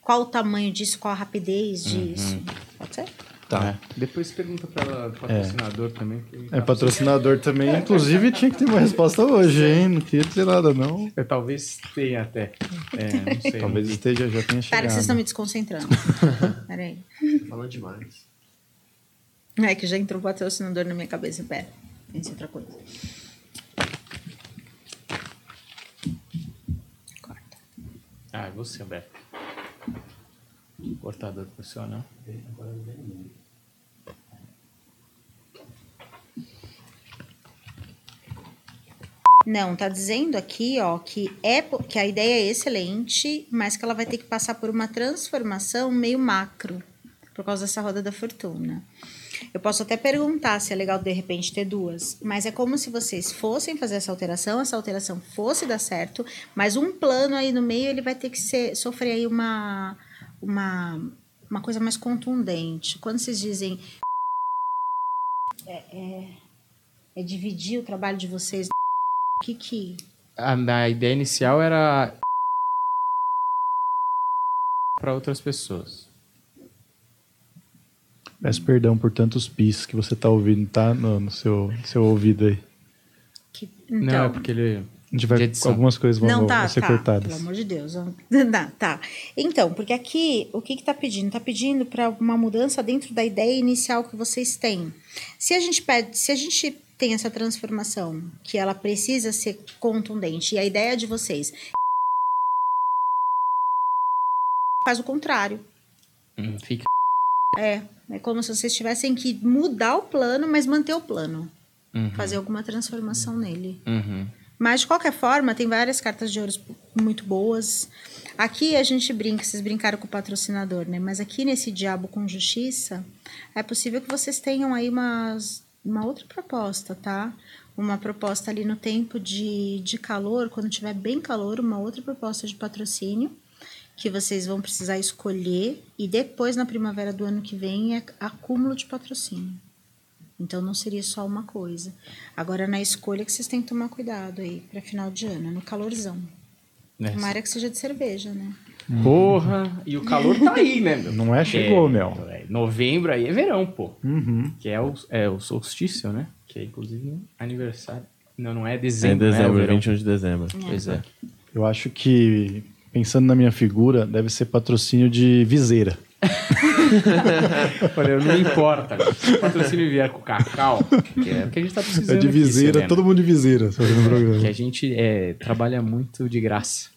Qual o tamanho disso, qual a rapidez disso. Pode ser? Tá. É. Depois pergunta para o patrocinador também. que É patrocinador também. Inclusive, tinha que ter uma resposta hoje, hein? Não queria dizer nada, não. É, Talvez tenha até. É, não sei. Talvez esteja, já tenha Pera que chegado. vocês estão me desconcentrando. Pera aí. Falando demais. É que já entrou um patrocinador na minha cabeça. Pera, pense em outra coisa. Ah, é você, Beto. Cortador profissional. Não, tá dizendo aqui, ó, que é que a ideia é excelente, mas que ela vai ter que passar por uma transformação meio macro por causa dessa roda da fortuna. Eu posso até perguntar se é legal de repente ter duas, mas é como se vocês fossem fazer essa alteração, essa alteração fosse dar certo, mas um plano aí no meio ele vai ter que ser, sofrer aí uma uma uma coisa mais contundente. Quando vocês dizem é, é, é dividir o trabalho de vocês o que que. A, a ideia inicial era para outras pessoas. Peço perdão por tantos pis que você tá ouvindo, tá? No, no seu, seu ouvido aí. que Não, então, é porque ele. A gente vai. Algumas coisas vão, não, vão tá, ser tá, cortadas. pelo amor de Deus. Tá, tá. Então, porque aqui, o que que tá pedindo? Tá pedindo para uma mudança dentro da ideia inicial que vocês têm. Se a gente pede, se a gente tem essa transformação, que ela precisa ser contundente, e a ideia de vocês faz o contrário. Hum, fica. É, é como se vocês tivessem que mudar o plano, mas manter o plano. Uhum. Fazer alguma transformação nele. Uhum. Mas, de qualquer forma, tem várias cartas de ouros muito boas. Aqui a gente brinca, vocês brincaram com o patrocinador, né? Mas aqui nesse Diabo com Justiça, é possível que vocês tenham aí umas, uma outra proposta, tá? Uma proposta ali no tempo de, de calor, quando tiver bem calor, uma outra proposta de patrocínio que vocês vão precisar escolher e depois na primavera do ano que vem é acúmulo de patrocínio. Então não seria só uma coisa. Agora na escolha que vocês têm que tomar cuidado aí para final de ano, no calorzão. Né? Tomara que seja de cerveja, né? Porra! E o calor tá aí, né? meu? Não é? Chegou, É, meu. é, Novembro aí é verão, pô. Uhum. Que é o, é o solstício, né? Que é inclusive aniversário. Não, não é Em dezembro. né? É o dezembro, verão. 21 de dezembro. Pois é. Eu acho que, pensando na minha figura, deve ser patrocínio de viseira. Olha, não importa. Se o patrocínio vier com cacau, que é o que a gente tá precisando. É de aqui, viseira, Selena. todo mundo de viseira. fazendo programa. Que a gente é, trabalha muito de graça.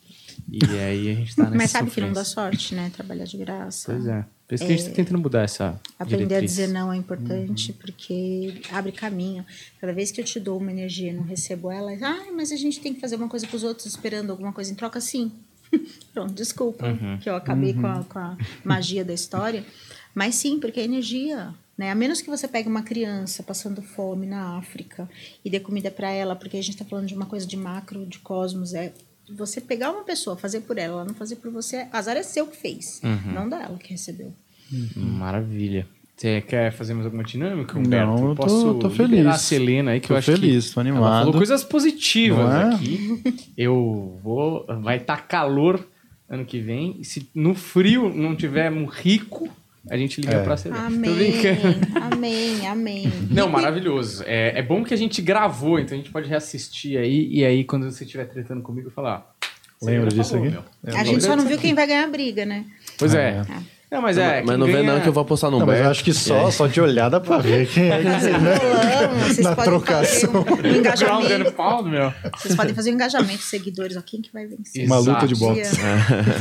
E aí a gente tá nessa Mas sabe que não dá sofrência. sorte, né? Trabalhar de graça. Pois é. Por isso que a gente tá tentando mudar essa Aprender a diretriz. dizer não é importante porque abre caminho. Cada vez que eu te dou uma energia e não recebo ela, ah, mas a gente tem que fazer uma coisa para os outros esperando alguma coisa em troca, sim. Pronto, desculpa que eu acabei com, a, com a magia da história. Mas sim, porque é energia. Né? A menos que você pegue uma criança passando fome na África e dê comida para ela, porque a gente está falando de uma coisa de macro, de cosmos, é você pegar uma pessoa, fazer por ela, ela não fazer por você, azar é seu que fez, não dela que recebeu. Maravilha. Você quer fazer mais alguma dinâmica, Humberto? Não, eu tô- posso tô feliz. a Selena aí, que Tô eu acho feliz, que tô ela animado. falou coisas positivas é? aqui. Eu vou... Vai estar calor ano que vem. E se no frio não tiver um rico, a gente liga É. pra Selena. Tô Amém, brincando. amém, amém. Não, maravilhoso. É, é bom que a gente gravou, então a gente pode reassistir aí. E aí, quando você estiver tretando comigo, falar... "Ah, Lembra disso falou, aqui? meu." A gente só não viu quem vai ganhar a briga, né? Pois é. Não, mas é. mas não vê ganha- não que eu vou apostar no Não, mas eu acho que só, só de olhar dá pra ver quem é que né? Na trocação. um, um engajamento. Vocês podem fazer um engajamento, seguidores, ó, quem que vai vencer? Uma luta de boxe.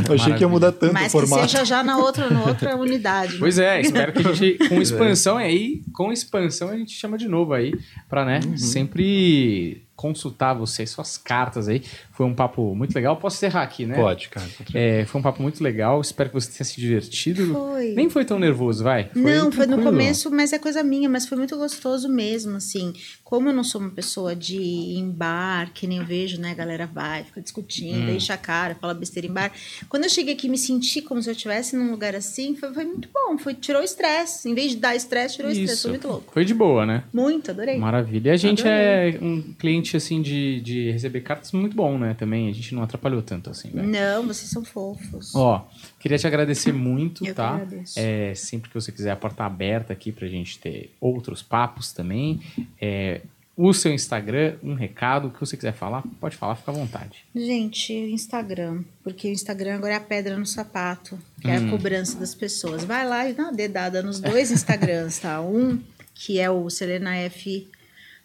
Eu achei que ia mudar tanto o Mas que formato. seja já na outra, na outra unidade. né? Pois é, espero que a gente, com expansão aí, com expansão a gente chama de novo aí, pra, né, sempre consultar vocês, suas cartas aí. Foi um papo muito legal. Posso encerrar aqui, né? Pode, cara. É, foi um papo muito legal. Espero que você tenha se divertido. Foi. Nem foi tão nervoso, vai. não, foi no começo, mas é coisa minha, mas foi muito gostoso mesmo, assim. Como eu não sou uma pessoa de ir em bar, que nem eu vejo, né? A galera vai, fica discutindo, enche a cara, fala besteira em bar. Quando eu cheguei aqui me senti como se eu estivesse num lugar assim, foi, foi muito bom. Foi, tirou o estresse. Em vez de dar estresse, tirou o estresse. Foi muito louco. Foi de boa, né? Muito, adorei. Maravilha. E a gente é um cliente, assim, de, de receber cartas muito bom, né? Também. A gente não atrapalhou tanto, assim, velho. Não, vocês são fofos. Ó, queria te agradecer muito, Eu que tá? agradeço. É, sempre que você quiser, a porta aberta aqui pra gente ter outros papos também. É, o seu Instagram, um recado, o que você quiser falar, pode falar, fica à vontade. Gente, Instagram. Porque o Instagram agora é a pedra no sapato, que é a cobrança das pessoas. Vai lá e dá uma dedada nos dois Instagrams, tá? Um, que é o Selena F.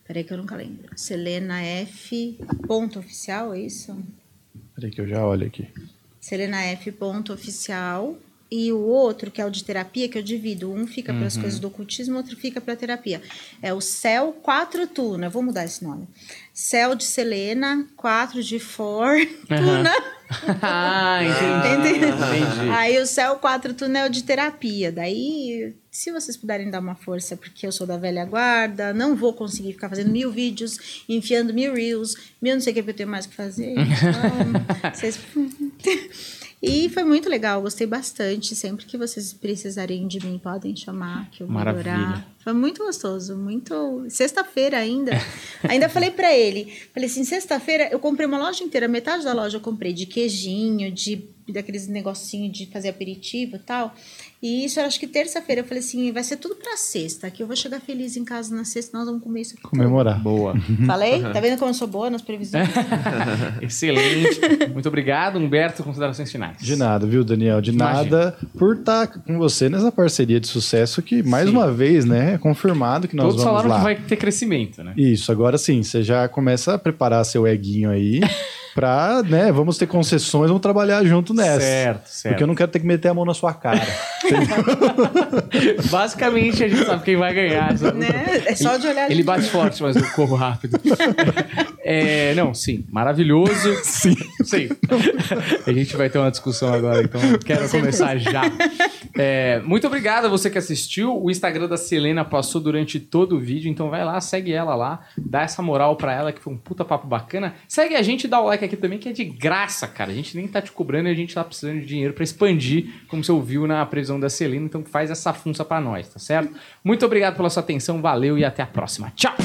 Peraí que eu nunca lembro. Selena F. Ponto oficial, é isso? Peraí que eu já olho aqui. Selena F. Ponto oficial. E o outro, que é o de terapia, que eu divido. Um fica para as coisas do ocultismo, outro fica para terapia. É o Céu 4 Tuna. Vou mudar esse nome. Céu de Selena, 4 de For, Tuna. ah, Entendi. Entendi. Aí o Céu 4 Túnel de terapia. Daí, se vocês puderem dar uma força, porque eu sou da velha guarda, não vou conseguir ficar fazendo mil vídeos, enfiando mil reels, mil não sei o que, eu tenho mais o que fazer. Então, vocês... E foi muito legal, gostei bastante. Sempre que vocês precisarem de mim, podem chamar, que eu vou Maravilha. adorar. Foi muito gostoso, muito. Sexta-feira ainda. ainda falei pra ele, falei assim, sexta-feira eu comprei uma loja inteira, metade da loja eu comprei de queijinho, de daqueles negocinho de fazer aperitivo e tal. E isso eu acho que terça-feira eu falei assim, vai ser tudo pra sexta, que eu vou chegar feliz em casa na sexta, nós vamos comer isso aqui. Comemorar. Boa. tudo. Falei? Tá vendo como eu sou boa nas previsões? Excelente. Muito obrigado, Humberto. Considerações finais. De nada, viu, Daniel? De Imagina. nada por estar com você nessa parceria de sucesso que, mais Sim. uma vez, né, é confirmado que nós Todos vamos falaram lá. que vai ter crescimento, né? Isso, agora sim, você já começa a preparar seu eguinho aí pra, né, vamos ter concessões, vamos trabalhar junto nessa. Certo, certo. Porque eu não quero ter que meter a mão na sua cara. Basicamente, a gente sabe quem vai ganhar. né? É só de olhar. Ele bate forte, mas eu corro rápido. É, não, sim, maravilhoso. Sim. Sim. A gente vai ter uma discussão agora, então eu quero começar já. É, muito obrigado a você que assistiu. O Instagram da Selena passou durante todo o vídeo, então vai lá, segue ela lá, dá essa moral pra ela, que foi um puta papo bacana. Segue a gente e dá o like aqui também, que é de graça, cara. A gente nem tá te cobrando e a gente tá precisando de dinheiro pra expandir, como você ouviu na previsão da Selena, então faz essa funça pra nós, tá certo? Muito obrigado pela sua atenção, valeu e até a próxima. Tchau!